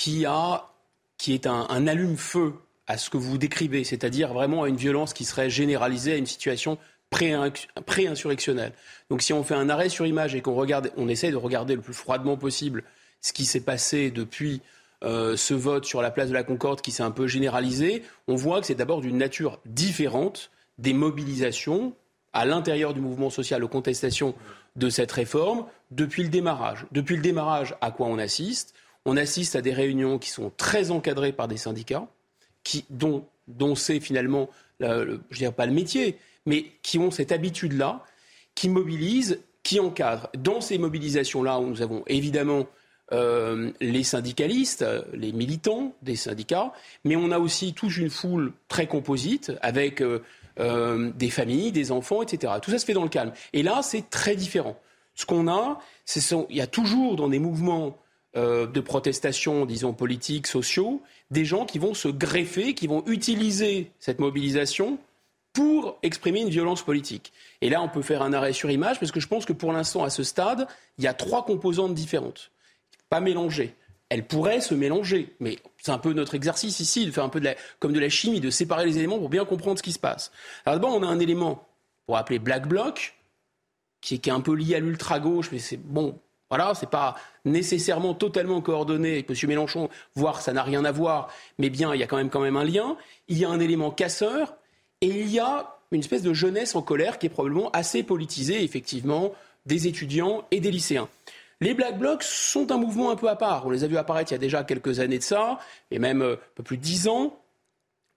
qui, a, qui est un, allume-feu à ce que vous décrivez, c'est-à-dire vraiment à une violence qui serait généralisée à une situation pré-insurrectionnelle. Donc si on fait un arrêt sur image et qu'on regarde, on essaie de regarder le plus froidement possible ce qui s'est passé depuis euh, ce vote sur la place de la Concorde qui s'est un peu généralisé, on voit que c'est d'abord d'une nature différente des mobilisations à l'intérieur du mouvement social aux contestations de cette réforme depuis le démarrage. Depuis le démarrage, à quoi on assiste? On assiste à des réunions qui sont très encadrées par des syndicats, qui, dont, dont c'est finalement, je ne dirais pas le métier, mais qui ont cette habitude-là, qui mobilisent, qui encadrent. Dans ces mobilisations-là, nous avons évidemment euh, les syndicalistes, les militants des syndicats, mais on a aussi toute une foule très composite avec euh, euh, des familles, des enfants, etc. Tout ça se fait dans le calme. Et là, c'est très différent. Ce qu'on a, c'est il y a toujours dans des mouvements de protestation, disons politiques, sociaux, des gens qui vont se greffer, qui vont utiliser cette mobilisation pour exprimer une violence politique. Et là, on peut faire un arrêt sur image parce que je pense que pour l'instant, à ce stade, il y a trois composantes différentes, pas mélangées. Elles pourraient se mélanger, mais c'est un peu notre exercice ici, de faire un peu de comme de la chimie, de séparer les éléments pour bien comprendre ce qui se passe. Alors d'abord, on a un élément pour appeler Black Bloc, qui est, qui est un peu lié à l'ultra-gauche, mais c'est bon, voilà, c'est pas nécessairement totalement coordonné avec M. Mélenchon, voire ça n'a rien à voir, mais bien, il y a quand même, quand même un lien. Il y a un élément casseur, et il y a une espèce de jeunesse en colère qui est probablement assez politisée, effectivement, des étudiants et des lycéens. Les Black Blocs sont un mouvement un peu à part. On les a vus apparaître il y a déjà quelques années de ça, et même euh, un peu plus de dix ans.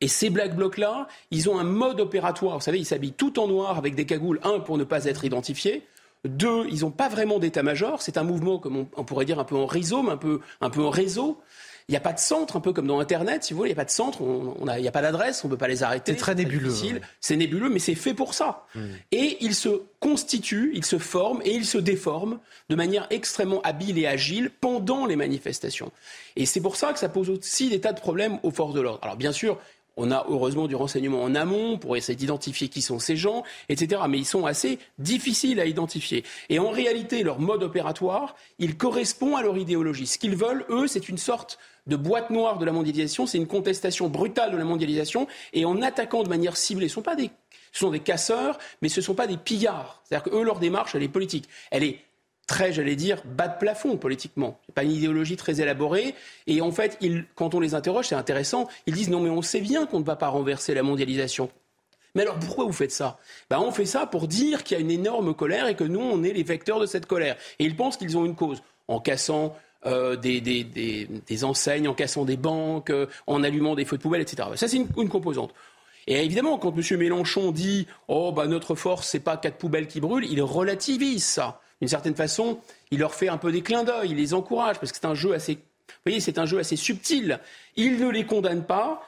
Et ces Black Blocs-là, ils ont un mode opératoire. Vous savez, ils s'habillent tout en noir avec des cagoules. Un, pour ne pas être identifiés. Deux, ils n'ont pas vraiment d'état-major. C'est un mouvement, comme on, pourrait dire, un peu en rhizome, un peu, un peu en réseau. Il n'y a pas de centre, un peu comme dans Internet, si vous voulez, il n'y a pas de centre, il n'y a pas d'adresse, on ne peut pas les arrêter. C'est très nébuleux. C'est nébuleux, mais c'est fait pour ça. Hmm. Et il se constitue, il se forme et il se déforme de manière extrêmement habile et agile pendant les manifestations. Et c'est pour ça que ça pose aussi des tas de problèmes aux forces de l'ordre. Alors bien sûr, on a heureusement du renseignement en amont pour essayer d'identifier qui sont ces gens, etc. Mais ils sont assez difficiles à identifier. Et en réalité, leur mode opératoire, il correspond à leur idéologie. Ce qu'ils veulent, eux, c'est une sorte de boîte noire de la mondialisation, c'est une contestation brutale de la mondialisation, et en attaquant de manière ciblée, ce sont pas des, ce sont des casseurs, mais ce ne sont pas des pillards. C'est-à-dire que eux, leur démarche, elle est politique. Elle est très, j'allais dire, bas de plafond politiquement. C'est pas une idéologie très élaborée. Et en fait, quand on les interroge, c'est intéressant. Ils disent non, mais on sait bien qu'on ne va pas renverser la mondialisation. Mais alors pourquoi vous faites ça? Ben, On fait ça pour dire qu'il y a une énorme colère et que nous, on est les vecteurs de cette colère. Et ils pensent qu'ils ont une cause en cassant euh, des, des, des, enseignes, en cassant des banques, euh, en allumant des feux de poubelle, etc. Ça, c'est une, composante. Et évidemment, quand M. Mélenchon dit Oh, bah, notre force, c'est pas quatre poubelles qui brûlent, il relativise ça. D'une certaine façon, il leur fait un peu des clins d'œil, il les encourage, parce que c'est un jeu assez. Vous c'est un jeu assez subtil. Il ne les condamne pas,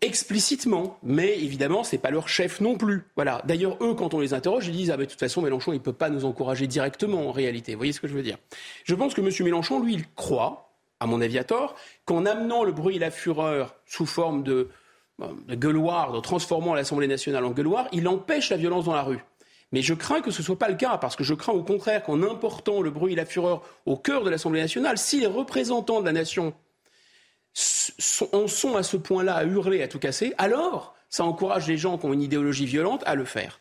explicitement, mais évidemment, ce n'est pas leur chef non plus. D'ailleurs, eux, quand on les interroge, ils disent ah, de toute façon, Mélenchon, il ne peut pas nous encourager directement en réalité. Vous voyez ce que je veux dire? Je pense que M. Mélenchon, lui, il croit, à mon avis qu'en amenant le bruit et la fureur sous forme de, de gueuloir, de transformant l'Assemblée nationale en gueuloir, il empêche la violence dans la rue. Mais je crains que ce ne soit pas le cas, parce que je crains au contraire qu'en important le bruit et la fureur au cœur de l'Assemblée nationale, si les représentants de la nation en sont à ce point-là à hurler, à tout casser, alors ça encourage les gens qui ont une idéologie violente à le faire.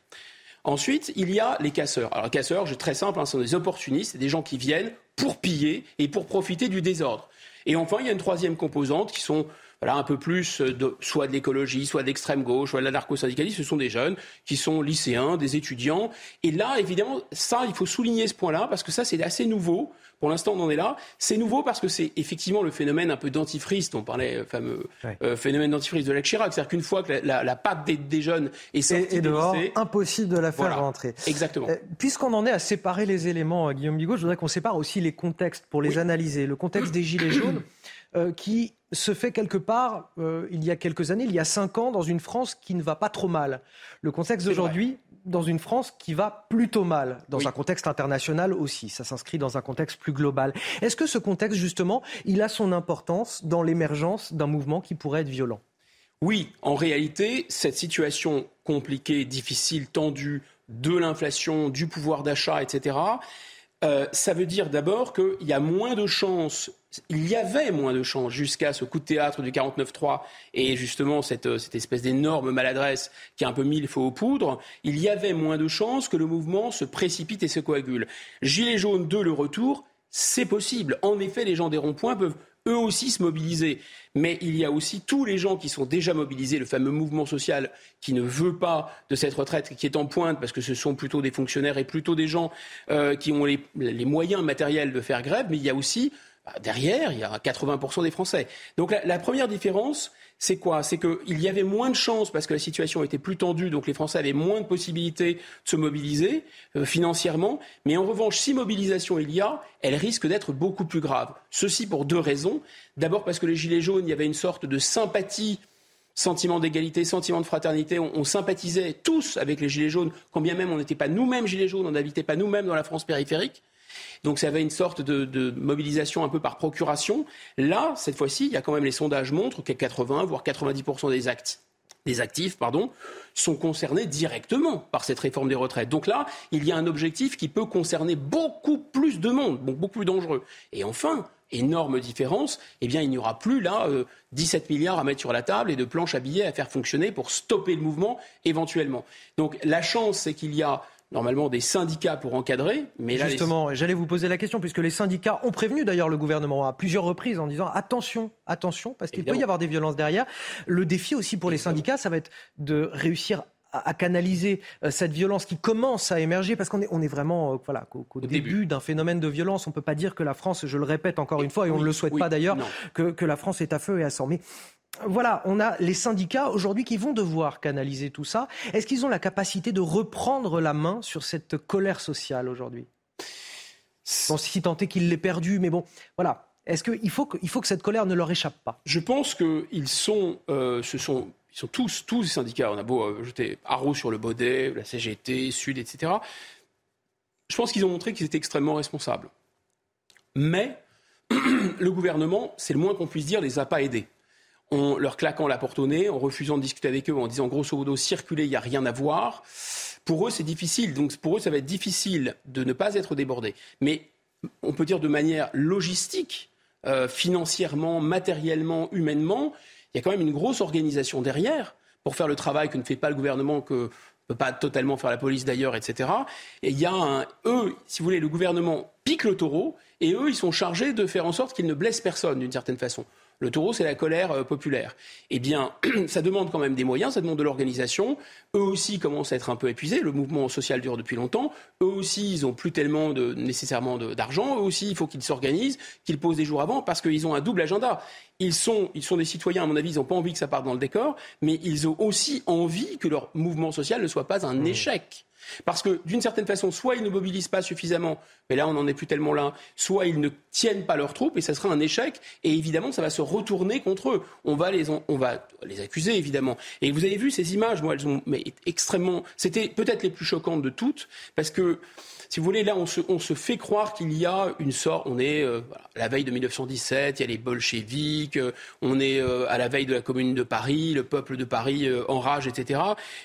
Ensuite, il y a les casseurs. Alors, les casseurs, c'est très simple, hein, ce sont des opportunistes, des gens qui viennent pour piller et pour profiter du désordre. Et enfin, il y a une troisième composante qui sont voilà, un peu plus de, soit de l'écologie, soit d'extrême gauche, soit de l'anarcho-syndicalisme, ce sont des jeunes qui sont lycéens, des étudiants. Et là, évidemment, ça, il faut souligner ce point-là, parce que ça, c'est assez nouveau. Pour l'instant, on en est là. C'est nouveau parce que c'est effectivement le phénomène un peu dentifrice, on parlait, le euh, fameux euh, phénomène dentifrice de la Chirac. C'est-à-dire qu'une fois que la, patte des, jeunes est sortie et, dehors, impossible de la faire rentrer. Exactement. Euh, puisqu'on en est à séparer les éléments, Guillaume Bigot, je voudrais qu'on sépare aussi les contextes pour les analyser. Le contexte des Gilets jaunes, qui se fait quelque part, il y a quelques années, il y a cinq ans, dans une France qui ne va pas trop mal. Le contexte d'aujourd'hui, dans une France qui va plutôt mal, dans un contexte international aussi. Ça s'inscrit dans un contexte plus global. Est-ce que ce contexte, justement, il a son importance dans l'émergence d'un mouvement qui pourrait être violent? Oui, en réalité, cette situation compliquée, difficile, tendue de l'inflation, du pouvoir d'achat, etc., euh, ça veut dire d'abord qu'il y a moins de chances, il y avait moins de chances jusqu'à ce coup de théâtre du 49-3 et justement cette, cette espèce d'énorme maladresse qui a un peu mis le feu aux poudres, il y avait moins de chances que le mouvement se précipite et se coagule. Gilets jaunes 2, le retour, c'est possible. En effet, les gens des ronds-points peuvent eux aussi se mobiliser. Mais il y a aussi tous les gens qui sont déjà mobilisés, le fameux mouvement social qui ne veut pas de cette retraite, qui est en pointe parce que ce sont plutôt des fonctionnaires et plutôt des gens euh, qui ont les, moyens matériels de faire grève. Mais il y a aussi, bah, derrière, il y a 80% des Français. Donc la première différence, c'est quoi? C'est qu'il y avait moins de chances parce que la situation était plus tendue, donc les Français avaient moins de possibilités de se mobiliser euh, financièrement. Mais en revanche, si mobilisation il y a, elle risque d'être beaucoup plus grave. Ceci pour deux raisons. D'abord parce que les Gilets jaunes, il y avait une sorte de sympathie sentiment d'égalité, sentiment de fraternité. On, on, sympathisait tous avec les Gilets jaunes, quand bien même on n'était pas nous-mêmes Gilets jaunes, on n'habitait pas nous-mêmes dans la France périphérique. Donc ça avait une sorte de, mobilisation un peu par procuration. Là, cette fois-ci, il y a quand même les sondages montrent que 80 voire 90% des des actifs pardon, sont concernés directement par cette réforme des retraites. Donc là, il y a un objectif qui peut concerner beaucoup plus de monde, beaucoup plus dangereux. Et enfin, énorme différence, eh bien, il n'y aura plus là 17 euh, milliards à mettre sur la table et de planches à billets à faire fonctionner pour stopper le mouvement éventuellement. Donc la chance, c'est qu'il y a normalement des syndicats pour encadrer. Mais là, Justement, j'allais vous poser la question, puisque les syndicats ont prévenu d'ailleurs le gouvernement à plusieurs reprises en disant attention, attention, parce qu'il peut y avoir des violences derrière. Le défi aussi pour les syndicats, ça va être de réussir à, canaliser euh, cette violence qui commence à émerger parce qu'on est, on est vraiment euh, voilà, qu'au, début, d'un phénomène de violence. On ne peut pas dire que la France, je le répète encore une fois, et on ne le souhaite pas d'ailleurs, que, que, la France est à feu et à sang. Mais voilà, on a les syndicats aujourd'hui qui vont devoir canaliser tout ça. Est-ce qu'ils ont la capacité de reprendre la main sur cette colère sociale aujourd'hui? Bon, si tant est qu'il l'ait perdue, mais bon, voilà. Est-ce qu'il faut que, faut que cette colère ne leur échappe pas? Je pense qu'ils sont, euh, sont, sont tous, tous les syndicats. On a beau euh, jeter Haro sur le Baudet, la CGT, Sud, etc. Je pense qu'ils ont montré qu'ils étaient extrêmement responsables. Mais le gouvernement, c'est le moins qu'on puisse dire, les a pas aidés en leur claquant la porte au nez, en refusant de discuter avec eux, en disant grosso modo circuler, il n'y a rien à voir. Pour eux, c'est difficile. Donc pour eux, ça va être difficile de ne pas être débordé. Mais on peut dire de manière logistique, euh, financièrement, matériellement, humainement, il y a quand même une grosse organisation derrière pour faire le travail que ne fait pas le gouvernement, que ne peut pas totalement faire la police d'ailleurs, etc. Et il y a un, eux, si vous voulez, le gouvernement pique le taureau, et eux, ils sont chargés de faire en sorte qu'ils ne blessent personne d'une certaine façon. Le taureau, c'est la colère euh, populaire. Eh bien, ça demande quand même des moyens, ça demande de l'organisation. Eux aussi commencent à être un peu épuisés. Le mouvement social dure depuis longtemps. Eux aussi, ils n'ont plus tellement de, nécessairement d'argent. Eux aussi, il faut qu'ils s'organisent, qu'ils posent des jours avant, parce qu'ils ont un double agenda. Ils sont, ils sont des citoyens, à mon avis, ils n'ont pas envie que ça parte dans le décor, mais ils ont aussi envie que leur mouvement social ne soit pas un mmh. échec. Parce que d'une certaine façon, soit ils ne mobilisent pas suffisamment, mais là on n'en est plus tellement là, soit ils ne tiennent pas leurs troupes et ça sera un échec. Et évidemment, ça va se retourner contre eux. On va les, on va les accuser évidemment. Et vous avez vu ces images, moi elles ont mais extrêmement, c'était peut-être les plus choquantes de toutes, parce que si vous voulez, là, on se, fait croire qu'il y a une sorte. On est euh, la veille de 1917, il y a les bolcheviks, euh, on est euh, à la veille de la Commune de Paris, le peuple de Paris en rage, etc.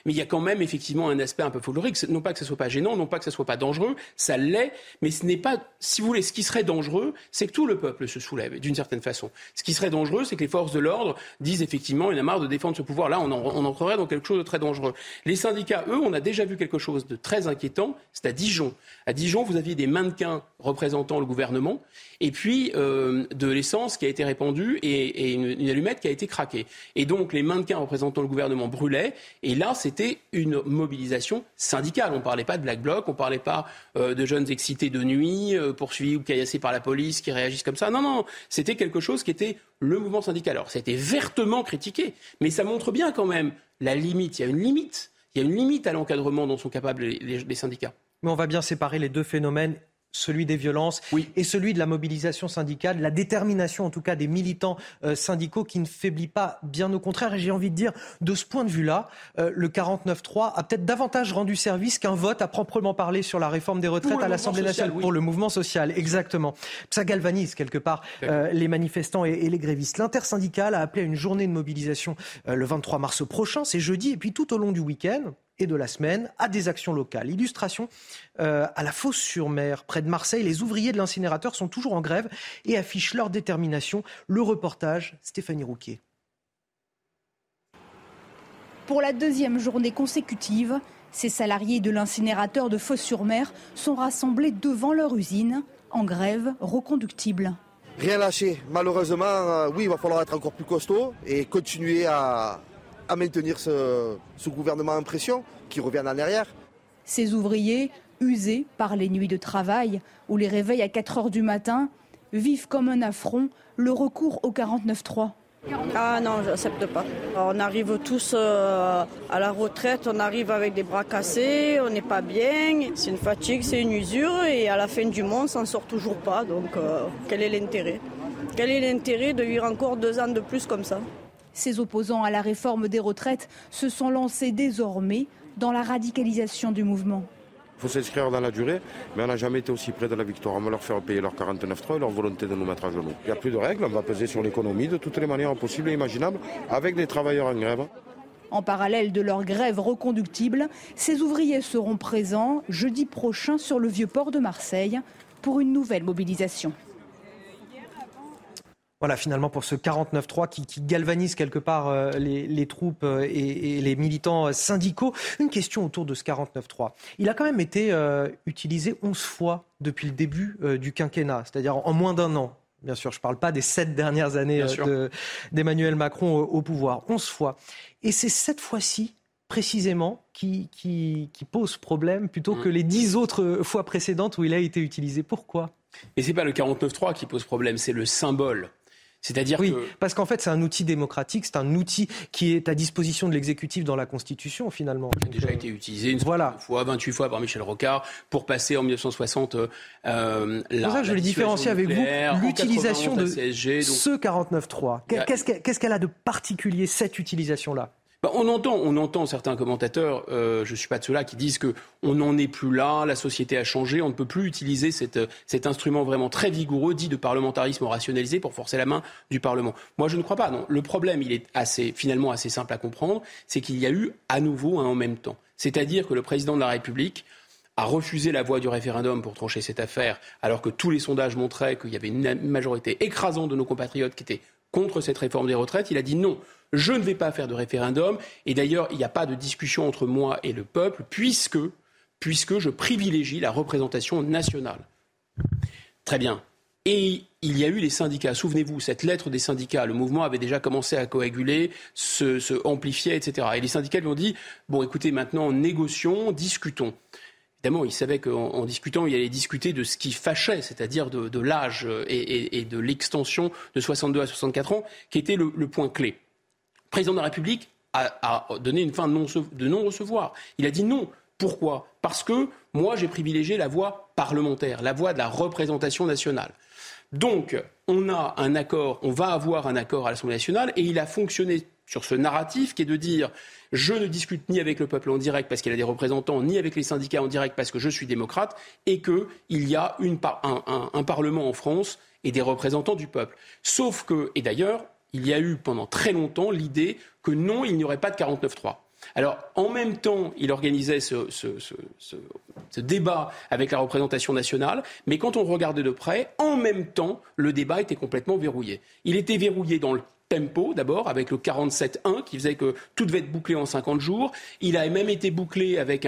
Mais il y a quand même effectivement un aspect un peu folklorique. Non pas que ce soit pas gênant, non pas que ce soit pas dangereux, ça l'est, mais ce n'est pas. Si vous voulez, ce qui serait dangereux, c'est que tout le peuple se soulève d'une certaine façon. Ce qui serait dangereux, c'est que les forces de l'ordre disent effectivement, il a marre de défendre ce pouvoir. Là, on, on entrerait dans quelque chose de très dangereux. Les syndicats, eux, on a déjà vu quelque chose de très inquiétant. C'est à Dijon. À Dijon, vous aviez des mannequins représentant le gouvernement, et puis euh, de l'essence qui a été répandue et, une, allumette qui a été craquée. Et donc les mannequins représentant le gouvernement brûlaient, et là c'était une mobilisation syndicale. On ne parlait pas de Black Bloc, on ne parlait pas euh, de jeunes excités de nuit, euh, poursuivis ou caillassés par la police qui réagissent comme ça. Non, non, c'était quelque chose qui était le mouvement syndical. Alors ça a été vertement critiqué, mais ça montre bien quand même la limite. Il y a une limite. Il y a une limite à l'encadrement dont sont capables les syndicats. Mais on va bien séparer les deux phénomènes celui des violences et celui de la mobilisation syndicale, la détermination en tout cas des militants euh, syndicaux qui ne faiblit pas, bien au contraire. Et j'ai envie de dire, de ce point de vue-là, euh, le 49-3 a peut-être davantage rendu service qu'un vote à proprement parler sur la réforme des retraites à l'Assemblée nationale pour le mouvement social. Exactement. Ça galvanise quelque part euh, les manifestants et, et, les grévistes. L'intersyndicale a appelé à une journée de mobilisation le 23 mars prochain, c'est jeudi, et puis tout au long du week-end et de la semaine à des actions locales. Illustration euh, à la Fosse-sur-Mer, près de Marseille, les ouvriers de l'incinérateur sont toujours en grève et affichent leur détermination. Le reportage, Stéphanie Rouquier. Pour la deuxième journée consécutive, ces salariés de l'incinérateur de Fosse-sur-Mer sont rassemblés devant leur usine en grève reconductible. Rien lâcher. Malheureusement, euh, oui, il va falloir être encore plus costaud et continuer à, maintenir ce, ce, gouvernement en pression qui revient en arrière. Ces ouvriers, usés par les nuits de travail ou les réveils à 4 heures du matin, vivent comme un affront le recours au 49-3. Ah non, je n'accepte pas. On arrive tous euh, à la retraite, on arrive avec des bras cassés, on n'est pas bien, c'est une fatigue, c'est une usure et à la fin du mois, on s'en sort toujours pas. Donc euh, quel est l'intérêt? Quel est l'intérêt de vivre encore deux ans de plus comme ça? Ces opposants à la réforme des retraites se sont lancés désormais dans la radicalisation du mouvement. Il faut s'inscrire dans la durée, mais on n'a jamais été aussi près de la victoire. On va leur faire payer leur 49.3 et leur volonté de nous mettre à genoux. Il n'y a plus de règles, on va peser sur l'économie de toutes les manières possibles et imaginables avec des travailleurs en grève. En parallèle de leur grève reconductible, ces ouvriers seront présents jeudi prochain sur le vieux port de Marseille pour une nouvelle mobilisation. Voilà, finalement, pour ce 49-3 qui, qui, galvanise quelque part euh, les, troupes euh, et, les militants euh, syndicaux. Une question autour de ce 49-3. Il a quand même été utilisé 11 fois depuis le début du quinquennat, c'est-à-dire en, moins d'un an. Bien sûr, je ne parle pas des sept dernières années d'Emmanuel Macron au, pouvoir. 11 fois. Et c'est cette fois-ci précisément qui, qui, pose problème plutôt que mmh. les dix autres fois précédentes où il a été utilisé. Pourquoi? Et ce n'est pas le 49-3 qui pose problème, c'est le symbole. C'est-à-dire oui, parce qu'en fait, c'est un outil démocratique, c'est un outil qui est à disposition de l'exécutif dans la Constitution, finalement. Qui a déjà été utilisé une fois, 28 fois par Michel Rocard, pour passer en 1960 euh, la. C'est pour ça que je l'ai différencier avec vous l'utilisation de ce 49.3. Qu'est-ce qu'elle a de particulier, cette utilisation-là? Bah, on, entend, on entend certains commentateurs, euh, je ne suis pas de ceux-là, qui disent qu'on n'en est plus là, la société a changé, on ne peut plus utiliser cet instrument vraiment très vigoureux, dit de parlementarisme rationalisé, pour forcer la main du Parlement. Moi, je ne crois pas. Non. Le problème, il est assez, finalement assez simple à comprendre, c'est qu'il y a eu à nouveau un en même temps. C'est-à-dire que le président de la République a refusé la voie du référendum pour trancher cette affaire, alors que tous les sondages montraient qu'il y avait une majorité écrasante de nos compatriotes qui étaient contre cette réforme des retraites. Il a dit non, je ne vais pas faire de référendum. Et d'ailleurs, il n'y a pas de discussion entre moi et le peuple, puisque, puisque je privilégie la représentation nationale. Très bien. Et il y a eu les syndicats. Souvenez-vous, cette lettre des syndicats, le mouvement avait déjà commencé à coaguler, se, se amplifier, etc. Et les syndicats lui ont dit, bon, écoutez, maintenant, négocions, discutons. Évidemment, il savait qu'en discutant, il allait discuter de ce qui fâchait, c'est-à-dire de, l'âge et, de l'extension de 62 à 64 ans, qui était le, point clé. Président de la République a, donné une fin de non-recevoir. il a dit non. Pourquoi? Parce que moi, j'ai privilégié la voie parlementaire, la voie de la représentation nationale. Donc, on a un accord, on va avoir un accord à l'Assemblée nationale, et il a fonctionné sur ce narratif qui est de dire je ne discute ni avec le peuple en direct parce qu'il a des représentants, ni avec les syndicats en direct parce que je suis démocrate, et qu'il y a un, Parlement en France et des représentants du peuple. Sauf que, et d'ailleurs, il y a eu pendant très longtemps l'idée que non, il n'y aurait pas de 49-3. Alors, en même temps, il organisait ce, débat avec la représentation nationale, mais quand on regardait de près, en même temps, le débat était complètement verrouillé. Il était verrouillé dans le tempo d'abord avec le 47-1 qui faisait que tout devait être bouclé en 50 jours. Il a même été bouclé avec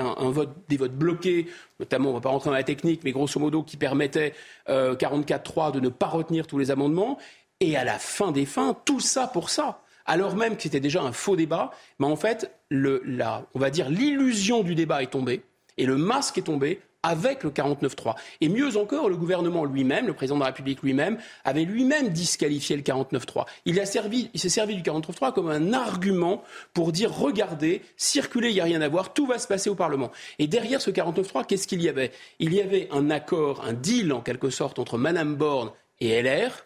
des votes bloqués, notamment, on ne va pas rentrer dans la technique, mais grosso modo qui permettait euh, 44-3 de ne pas retenir tous les amendements. Et à la fin des fins, tout ça pour ça. Alors même que c'était déjà un faux débat, mais en fait, le, la, on va dire l'illusion du débat est tombée et le masque est tombé avec le 49-3. Et mieux encore, le gouvernement lui-même, le président de la République lui-même, avait lui-même disqualifié le 49-3. Il, il s'est servi du 49-3 comme un argument pour dire regardez, circuler, il n'y a rien à voir, tout va se passer au Parlement. Et derrière ce 49-3, qu'est-ce qu'il y avait? Il y avait un accord, un deal en quelque sorte entre Mme Borne et LR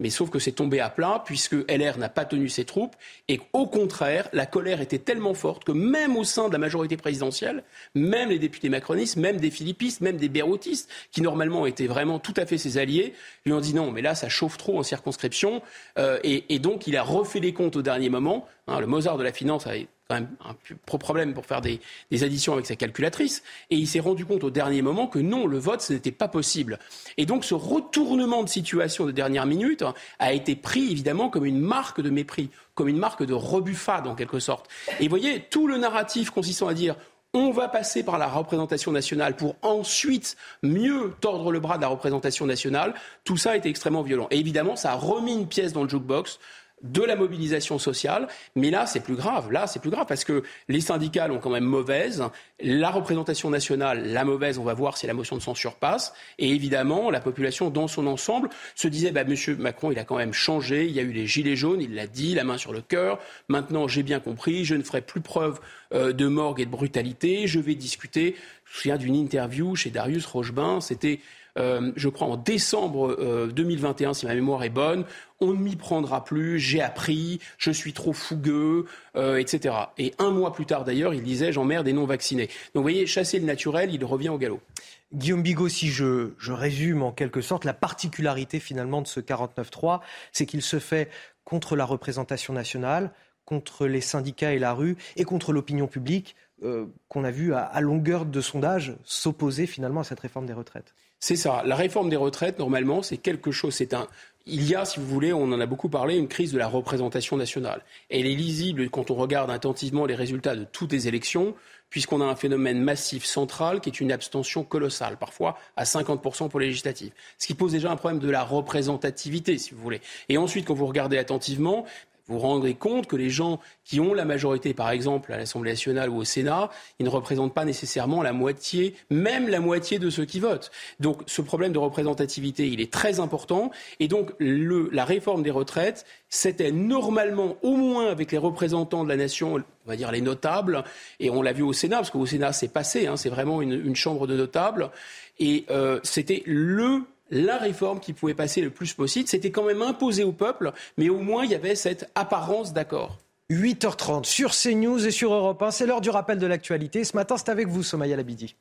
mais sauf que c'est tombé à plat puisque LR n'a pas tenu ses troupes et au contraire, la colère était tellement forte que même au sein de la majorité présidentielle, même les députés macronistes, même des philippistes, même des béroutistes, qui normalement étaient vraiment tout à fait ses alliés, lui ont dit non, mais là ça chauffe trop en circonscription euh, et, donc il a refait les comptes au dernier moment. Hein, le Mozart de la finance avait quand même un problème pour faire des, additions avec sa calculatrice. Et il s'est rendu compte au dernier moment que non, le vote, ce n'était pas possible. Et donc ce retournement de situation de dernière minute a été pris évidemment comme une marque de mépris, comme une marque de rebuffade en quelque sorte. Et vous voyez, tout le narratif consistant à dire on va passer par la représentation nationale pour ensuite mieux tordre le bras de la représentation nationale. Tout ça a été extrêmement violent. Et évidemment, ça a remis une pièce dans le jukebox de la mobilisation sociale. Mais là, c'est plus grave. Là, c'est plus grave parce que les syndicats ont quand même mauvaise. La représentation nationale, la mauvaise, on va voir si la motion de censure passe. Et évidemment, la population dans son ensemble se disait, bah, Monsieur Macron, il a quand même changé. Il y a eu les gilets jaunes, il l'a dit, la main sur le cœur. Maintenant, j'ai bien compris, je ne ferai plus preuve euh, de morgue et de brutalité. Je vais discuter. Je me souviens d'une interview chez Darius Rochebain. C'était euh, je crois en décembre 2021, euh, si ma mémoire est bonne, on ne m'y prendra plus, j'ai appris, je suis trop fougueux, euh, etc. Et un mois plus tard d'ailleurs, il disait j'emmerde des non-vaccinés. Donc vous voyez, chasser le naturel, il revient au galop. Guillaume Bigot, si je, résume en quelque sorte, la particularité finalement de ce 49-3, c'est qu'il se fait contre la représentation nationale, contre les syndicats et la rue, et contre l'opinion publique, qu'on a vu à longueur de sondage s'opposer finalement à cette réforme des retraites. C'est ça. La réforme des retraites, normalement, c'est quelque chose. C'est un. Il y a, si vous voulez, on en a beaucoup parlé, une crise de la représentation nationale. Elle est lisible quand on regarde attentivement les résultats de toutes les élections, puisqu'on a un phénomène massif central qui est une abstention colossale, parfois à 50% pour les législatives. Ce qui pose déjà un problème de la représentativité, si vous voulez. Et ensuite, quand vous regardez attentivement, vous vous rendrez compte que les gens qui ont la majorité, par exemple, à l'Assemblée nationale ou au Sénat, ils ne représentent pas nécessairement la moitié, même la moitié de ceux qui votent. Donc ce problème de représentativité, il est très important. Et donc la réforme des retraites, c'était normalement, au moins avec les représentants de la nation, on va dire les notables, et on l'a vu au Sénat, parce qu'au Sénat c'est passé, hein, c'est vraiment une, une, chambre de notables, et euh, c'était le la réforme qui pouvait passer le plus possible. C'était quand même imposé au peuple, mais au moins il y avait cette apparence d'accord. 8h30 sur CNews et sur Europe 1. C'est l'heure du rappel de l'actualité. Ce matin, c'est avec vous, Somaya Labidi.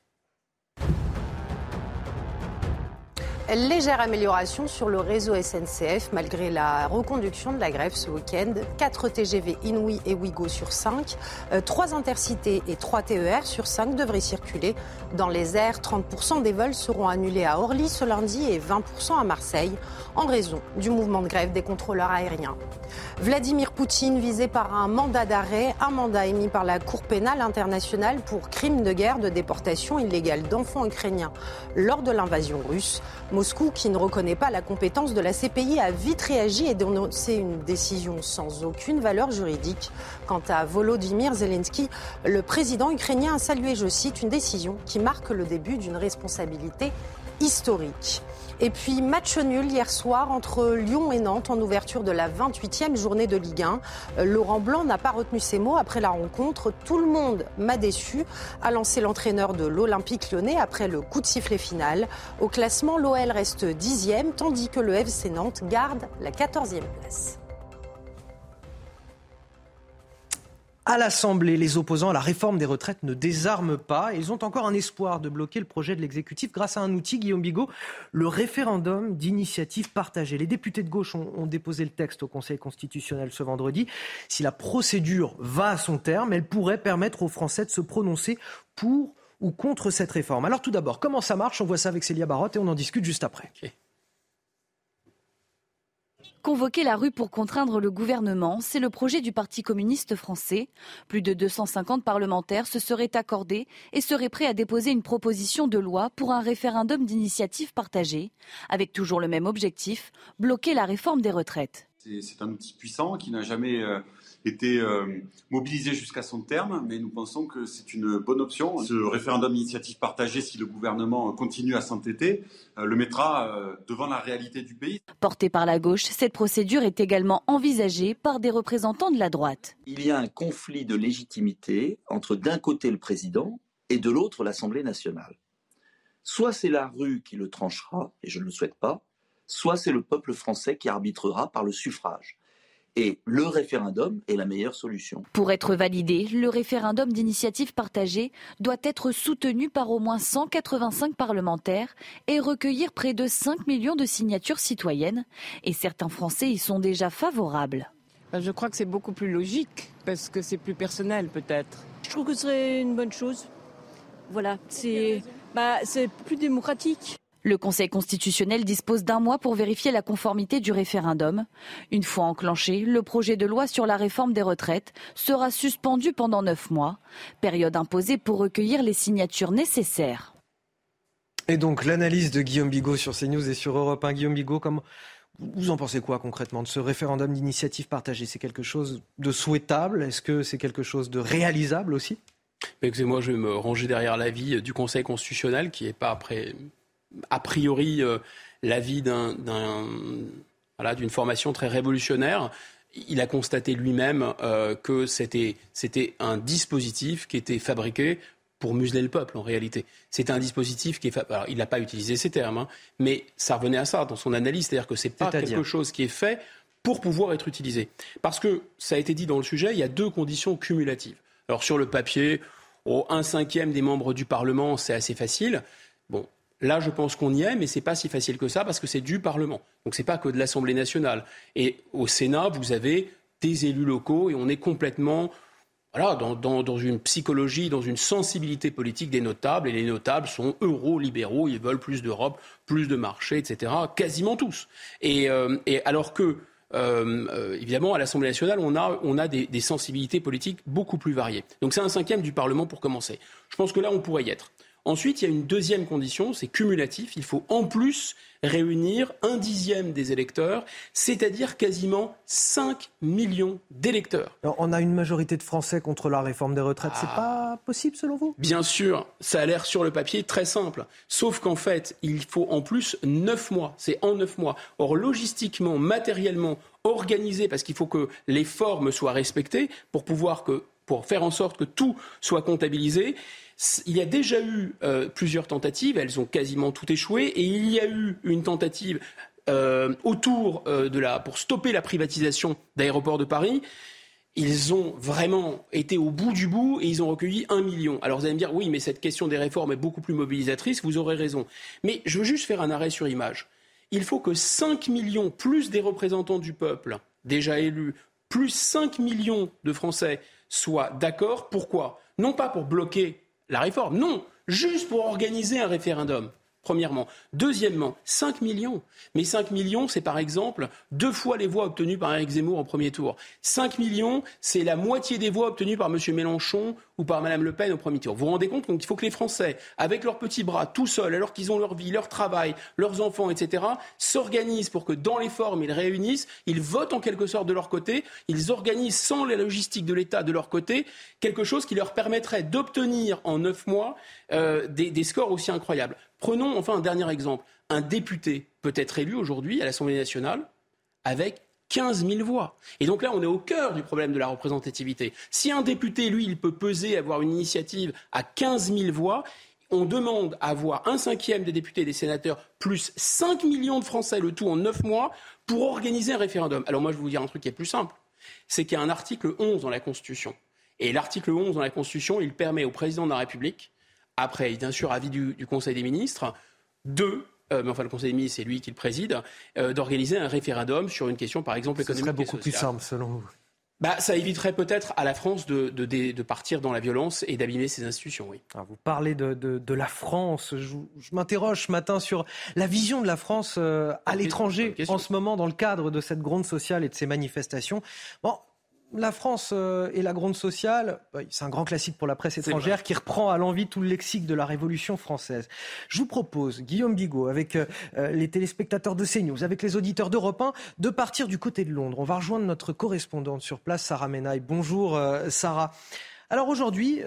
Légère amélioration sur le réseau SNCF malgré la reconduction de la grève ce week-end. 4 TGV Inouï et Ouigo sur 5, 3 euh, intercités et 3 TER sur 5 devraient circuler dans les airs. 30% des vols seront annulés à Orly ce lundi et 20% à Marseille en raison du mouvement de grève des contrôleurs aériens. Vladimir Poutine visé par un mandat d'arrêt, un mandat émis par la Cour pénale internationale pour crimes de guerre de déportation illégale d'enfants ukrainiens lors de l'invasion russe. Moscou, qui ne reconnaît pas la compétence de la CPI, a vite réagi et dénoncé une décision sans aucune valeur juridique. Quant à Volodymyr Zelensky, le président ukrainien a salué, je cite, une décision qui marque le début d'une responsabilité historique. Et puis match nul hier soir entre Lyon et Nantes en ouverture de la 28e journée de Ligue 1. Euh, Laurent Blanc n'a pas retenu ses mots après la rencontre. Tout le monde m'a déçu, a lancé l'entraîneur de l'Olympique lyonnais après le coup de sifflet final. Au classement, l'OL reste dixième, tandis que le FC Nantes garde la 14e place. À l'Assemblée, les opposants à la réforme des retraites ne désarment pas. Ils ont encore un espoir de bloquer le projet de l'exécutif grâce à un outil, Guillaume Bigot, le référendum d'initiative partagée. Les députés de gauche ont, déposé le texte au Conseil constitutionnel ce vendredi. Si la procédure va à son terme, elle pourrait permettre aux Français de se prononcer pour ou contre cette réforme. Alors tout d'abord, comment ça marche? On voit ça avec Célia Barotte et on en discute juste après. Convoquer la rue pour contraindre le gouvernement, c'est le projet du Parti communiste français. Plus de 250 parlementaires se seraient accordés et seraient prêts à déposer une proposition de loi pour un référendum d'initiative partagée, avec toujours le même objectif, bloquer la réforme des retraites. C'est un outil puissant qui n'a jamais euh, été euh, mobilisé jusqu'à son terme, mais nous pensons que c'est une bonne option. Ce référendum d'initiative partagée, si le gouvernement continue à s'entêter, euh, le mettra euh, devant la réalité du pays. Portée par la gauche, cette procédure est également envisagée par des représentants de la droite. Il y a un conflit de légitimité entre d'un côté le président et de l'autre l'Assemblée nationale. Soit c'est la rue qui le tranchera, et je ne le souhaite pas, soit c'est le peuple français qui arbitrera par le suffrage. Et le référendum est la meilleure solution. Pour être validé, le référendum d'initiative partagée doit être soutenu par au moins 185 parlementaires et recueillir près de 5 millions de signatures citoyennes. Et certains Français y sont déjà favorables. Ben, je crois que c'est beaucoup plus logique parce que c'est plus personnel peut-être. Je trouve que ce serait une bonne chose. Voilà, c'est bah, plus démocratique. Le Conseil constitutionnel dispose d'un mois pour vérifier la conformité du référendum. Une fois enclenché, le projet de loi sur la réforme des retraites sera suspendu pendant neuf mois, période imposée pour recueillir les signatures nécessaires. Et donc l'analyse de Guillaume Bigot sur CNews et sur Europe 1. Guillaume Bigot, comment vous en pensez quoi concrètement de ce référendum d'initiative partagée? C'est quelque chose de souhaitable? Est-ce que c'est quelque chose de réalisable aussi? Écoutez-moi, je vais me ranger derrière l'avis du Conseil constitutionnel qui n'est pas après a priori euh, l'avis d'une formation très révolutionnaire. Il a constaté lui-même euh, que c'était un dispositif qui était fabriqué pour museler le peuple en réalité. C'était un dispositif qui est. Alors, il n'a pas utilisé ces termes, hein, mais ça revenait à ça dans son analyse, c'est-à-dire que c'est pas quelque chose qui est fait pour pouvoir être utilisé. Parce que ça a été dit dans le sujet, il y a deux conditions cumulatives. Alors sur le papier, au un cinquième des membres du Parlement, c'est assez facile. Bon, Là, je pense qu'on y est, mais ce n'est pas si facile que ça parce que c'est du Parlement. Donc ce n'est pas que de l'Assemblée nationale. Et au Sénat, vous avez des élus locaux et on est complètement voilà, dans, une psychologie, dans une sensibilité politique des notables. Et les notables sont euro-libéraux, ils veulent plus d'Europe, plus de marché, etc. Quasiment tous. Et, euh, alors que, euh, euh, évidemment, à l'Assemblée nationale, on a, on a des, des sensibilités politiques beaucoup plus variées. Donc c'est un cinquième du Parlement pour commencer. Je pense que là, on pourrait y être. Ensuite, il y a une deuxième condition, c'est cumulatif. Il faut en plus réunir un dixième des électeurs, c'est-à-dire quasiment 5 millions d'électeurs. On a une majorité de Français contre la réforme des retraites. C'est pas possible selon vous? Bien sûr, ça a l'air sur le papier très simple. Sauf qu'en fait, il faut en plus 9 mois. C'est en 9 mois. Or, logistiquement, matériellement, organisé, parce qu'il faut que les formes soient respectées pour pouvoir que, pour faire en sorte que tout soit comptabilisé. Il y a déjà eu euh, plusieurs tentatives, elles ont quasiment toutes échoué, et il y a eu une tentative euh, autour euh, de la pour stopper la privatisation d'aéroports de Paris. Ils ont vraiment été au bout du bout et ils ont recueilli un million. Alors vous allez me dire, oui, mais cette question des réformes est beaucoup plus mobilisatrice, vous aurez raison. Mais je veux juste faire un arrêt sur image. Il faut que 5 millions, plus des représentants du peuple déjà élus, plus 5 millions de Français soient d'accord. Pourquoi? Non pas pour bloquer la réforme. Non, juste pour organiser un référendum premièrement. Deuxièmement, 5 millions. Mais 5 millions, c'est par exemple deux fois les voix obtenues par Eric Zemmour en premier tour. 5 millions, c'est la moitié des voix obtenues par M. Mélenchon ou par Mme Le Pen au premier tour. Vous vous rendez compte qu'il faut que les Français, avec leurs petits bras, tout seuls, alors qu'ils ont leur vie, leur travail, leurs enfants, etc., s'organisent pour que dans les formes, ils réunissent, ils votent en quelque sorte de leur côté, ils organisent sans la logistique de l'État de leur côté quelque chose qui leur permettrait d'obtenir en neuf mois euh, des scores aussi incroyables. Prenons enfin un dernier exemple. Un député peut être élu aujourd'hui à l'Assemblée nationale avec 15 000 voix. Et donc là, on est au cœur du problème de la représentativité. Si un député, lui, il peut peser, avoir une initiative à 15 000 voix, on demande à avoir un cinquième des députés et des sénateurs, plus 5 millions de Français, le tout en 9 mois, pour organiser un référendum. Alors moi, je vais vous dire un truc qui est plus simple. C'est qu'il y a un article 11 dans la Constitution. Et l'article 11 dans la Constitution, il permet au président de la République après, bien sûr, avis du, Conseil des ministres, de euh, mais enfin le Conseil des ministres, c'est lui qui le préside, euh, d'organiser un référendum sur une question, par exemple, économique. Ce serait beaucoup plus simple, selon vous? Bah, ça éviterait peut-être à la France de, de, partir dans la violence et d'abîmer ses institutions, oui. Ah, vous parlez de, la France. Je, m'interroge ce matin sur la vision de la France euh, à l'étranger en ce moment dans le cadre de cette gronde sociale et de ces manifestations. Bon, la France euh, et la gronde sociale, bah, c'est un grand classique pour la presse étrangère qui reprend à l'envie tout le lexique de la Révolution française. Je vous propose, Guillaume Bigot, avec euh, euh, les téléspectateurs de CNews, avec les auditeurs d'Europe 1, de partir du côté de Londres. On va rejoindre notre correspondante sur place, Sarah Menaille. Bonjour Sarah. Alors aujourd'hui,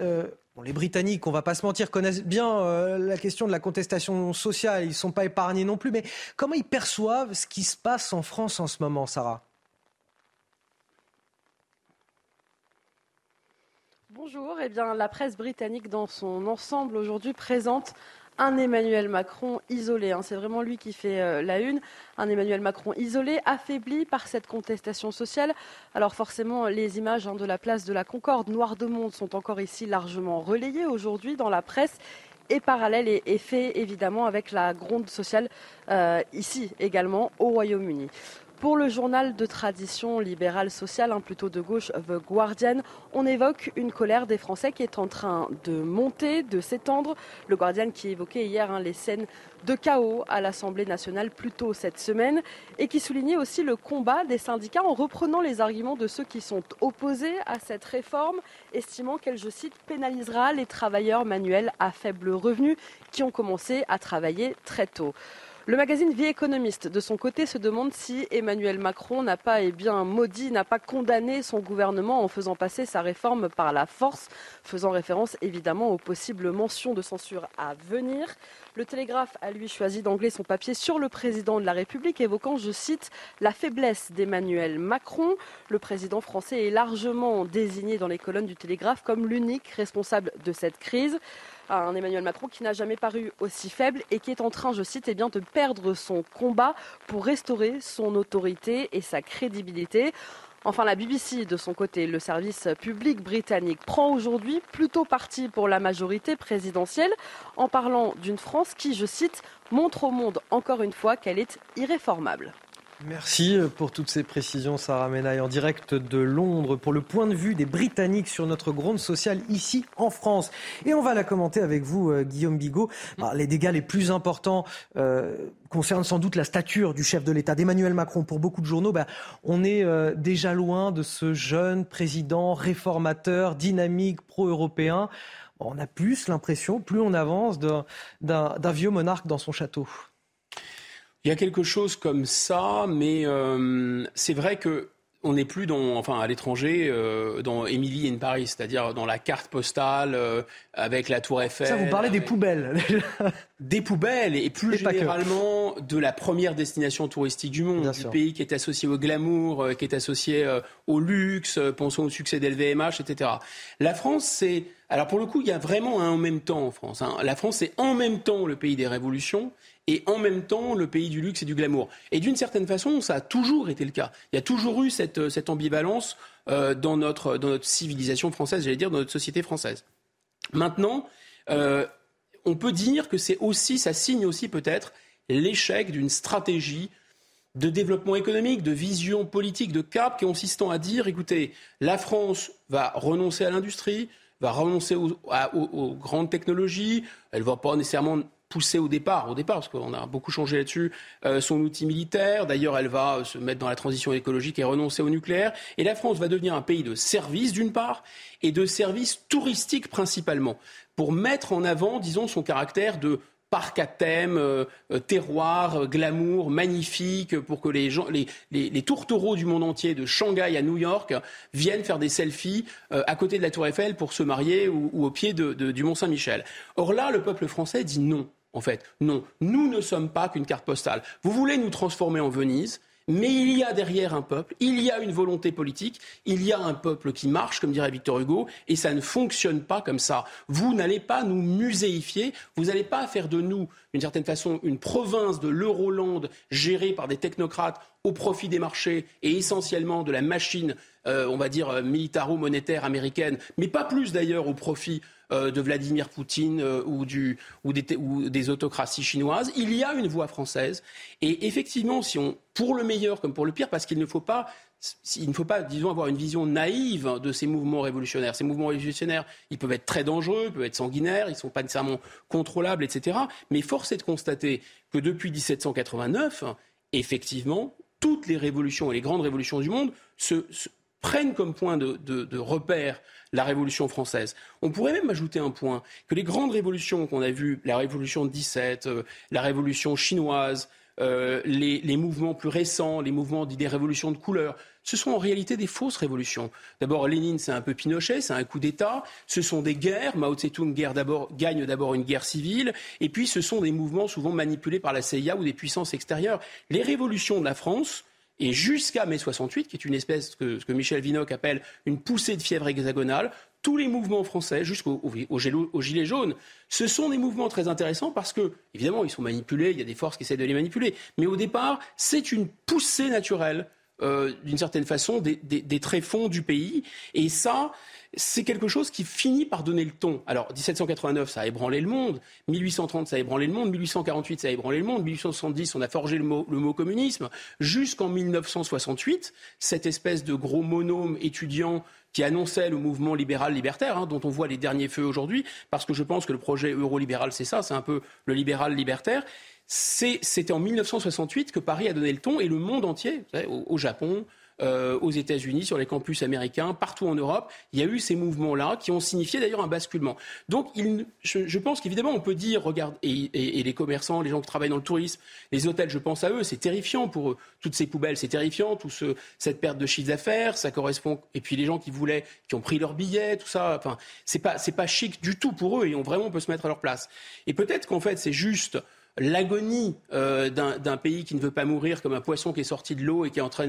les Britanniques, on va pas se mentir, connaissent bien la question de la contestation sociale. Ils ne sont pas épargnés non plus. Mais comment ils perçoivent ce qui se passe en France en ce moment, Sarah? Bonjour. Eh bien, la presse britannique dans son ensemble aujourd'hui présente un Emmanuel Macron isolé. Hein. C'est vraiment lui qui fait euh, la une. Un Emmanuel Macron isolé, affaibli par cette contestation sociale. Alors forcément, les images hein, de la place de la Concorde, Noire de Monde, sont encore ici largement relayées aujourd'hui dans la presse et parallèle et, fait évidemment avec la gronde sociale euh, ici également au Royaume-Uni. Pour le journal de tradition libérale sociale, hein, plutôt de gauche, The Guardian, on évoque une colère des Français qui est en train de monter, de s'étendre. Le Guardian qui évoquait hier hein, les scènes de chaos à l'Assemblée nationale plus tôt cette semaine et qui soulignait aussi le combat des syndicats en reprenant les arguments de ceux qui sont opposés à cette réforme, estimant qu'elle, je cite, pénalisera les travailleurs manuels à faible revenu qui ont commencé à travailler très tôt. Le magazine Vie économiste, de son côté, se demande si Emmanuel Macron n'a pas, eh bien, maudit, n'a pas condamné son gouvernement en faisant passer sa réforme par la force, faisant référence évidemment aux possibles mentions de censure à venir. Le Télégraphe a lui choisi d'angler son papier sur le président de la République, évoquant, je cite, la faiblesse d'Emmanuel Macron. Le président français est largement désigné dans les colonnes du Télégraphe comme l'unique responsable de cette crise un Emmanuel Macron qui n'a jamais paru aussi faible et qui est en train, je cite, eh bien, de perdre son combat pour restaurer son autorité et sa crédibilité. Enfin, la BBC, de son côté, le service public britannique, prend aujourd'hui plutôt parti pour la majorité présidentielle en parlant d'une France qui, je cite, montre au monde encore une fois qu'elle est irréformable. Merci euh, pour toutes ces précisions, Sarah Menaille, en direct de Londres, pour le point de vue des Britanniques sur notre gronde sociale ici en France. Et on va la commenter avec vous, euh, Guillaume Bigot. Bah, les dégâts les plus importants euh, concernent sans doute la stature du chef de l'État, d'Emmanuel Macron. Pour beaucoup de journaux, bah, on est déjà loin de ce jeune président réformateur, dynamique, pro-européen. on a plus l'impression, plus on avance, d'un vieux monarque dans son château. Il y a quelque chose comme ça, mais euh, c'est vrai que on n'est plus dans, enfin, à l'étranger, euh, dans Emily in Paris, c'est-à-dire dans la carte postale euh, avec la Tour Eiffel. Ça, vous parlez des poubelles. des poubelles et plus généralement de la première destination touristique du monde, du pays qui est associé au glamour, qui est associé au luxe. pensons au succès d'LVMH, etc. La France, c'est alors pour le coup, il y a vraiment un en même temps en France. Hein. La France, c'est en même temps le pays des révolutions et en même temps le pays du luxe et du glamour. Et d'une certaine façon, ça a toujours été le cas. Il y a toujours eu cette, euh, ambivalence euh, dans, notre, dans notre civilisation française, j'allais dire, dans notre société française. Maintenant, euh, on peut dire que c'est aussi, ça signe aussi peut-être l'échec d'une stratégie de développement économique, de vision politique, de cap, consistant à dire, écoutez, la France va renoncer à l'industrie, va renoncer aux, aux, grandes technologies, elle ne va pas nécessairement pousser au départ, au départ, parce qu'on a beaucoup changé là-dessus, euh, son outil militaire. D'ailleurs, elle va se mettre dans la transition écologique et renoncer au nucléaire. Et la France va devenir un pays de services, d'une part, et de services touristiques principalement, pour mettre en avant, disons, son caractère de parc à thème, euh, euh, terroir, glamour, magnifique, pour que les, gens, les, les, tourtereaux du monde entier, de Shanghai à New York, viennent faire des selfies à côté de la Tour Eiffel pour se marier ou, au pied du Mont Saint-Michel. Or là, le peuple français dit non en fait. Non, nous ne sommes pas qu'une carte postale. Vous voulez nous transformer en Venise, mais il y a derrière un peuple, il y a une volonté politique, il y a un peuple qui marche, comme dirait Victor Hugo, et ça ne fonctionne pas comme ça. Vous n'allez pas nous muséifier, vous n'allez pas faire de nous, d'une certaine façon, une province de l'Euroland gérée par des technocrates au profit des marchés et essentiellement de la machine, euh, on va dire, euh, militaro-monétaire américaine, mais pas plus d'ailleurs au profit de Vladimir Poutine euh, ou, des, autocraties chinoises. Il y a une voie française. Et effectivement, si on, pour le meilleur comme pour le pire, parce qu'il ne faut pas il ne faut pas, disons, avoir une vision naïve de ces mouvements révolutionnaires. Ces mouvements révolutionnaires, ils peuvent être très dangereux, ils peuvent être sanguinaires, ils ne sont pas nécessairement contrôlables, etc. Mais force est de constater que depuis 1789, effectivement, toutes les révolutions et les grandes révolutions du monde se, prennent comme point de, repère la Révolution française. On pourrait même ajouter un point, que les grandes révolutions qu'on a vues, la Révolution de 17, euh, la Révolution chinoise, euh, les, mouvements plus récents, les mouvements des révolutions de couleur, ce sont en réalité des fausses révolutions. D'abord, Lénine, c'est un peu Pinochet, c'est un coup d'État. Ce sont des guerres. Mao Tse-tung gagne d'abord une guerre civile. Et puis, ce sont des mouvements souvent manipulés par la CIA ou des puissances extérieures. Les révolutions de la France, et jusqu'à mai 68, qui est une espèce que, Michel Vinocq appelle une poussée de fièvre hexagonale, tous les mouvements français jusqu'au au, gilet jaune, ce sont des mouvements très intéressants parce que, évidemment, ils sont manipulés, il y a des forces qui essaient de les manipuler. Mais au départ, c'est une poussée naturelle d'une certaine façon, des, des, des tréfonds du pays. Et ça, c'est quelque chose qui finit par donner le ton. Alors, 1789, ça a ébranlé le monde. 1830, ça a ébranlé le monde. 1848, ça a ébranlé le monde. 1870, on a forgé le mot, communisme. Jusqu'en 1968, cette espèce de gros monôme étudiant qui annonçait le mouvement libéral libertaire, hein, dont on voit les derniers feux aujourd'hui, parce que je pense que le projet eurolibéral, c'est ça, c'est un peu le libéral libertaire. C'était en 1968 que Paris a donné le ton et le monde entier, au Japon, euh, aux États-Unis, sur les campus américains, partout en Europe. Il y a eu ces mouvements-là qui ont signifié d'ailleurs un basculement. Donc, il, je, pense qu'évidemment, on peut dire, regarde, et, les commerçants, les gens qui travaillent dans le tourisme, les hôtels, je pense à eux, c'est terrifiant pour eux. Toutes ces poubelles, c'est terrifiant. Tout ce, cette perte de chiffre d'affaires, ça correspond. Et puis les gens qui voulaient, qui ont pris leur billet, tout ça. Enfin, c'est pas, c'est pas chic du tout pour eux. Et on vraiment peut se mettre à leur place. Et peut-être qu'en fait, c'est juste l'agonie euh, d'un pays qui ne veut pas mourir comme un poisson qui est sorti de l'eau et qui est en train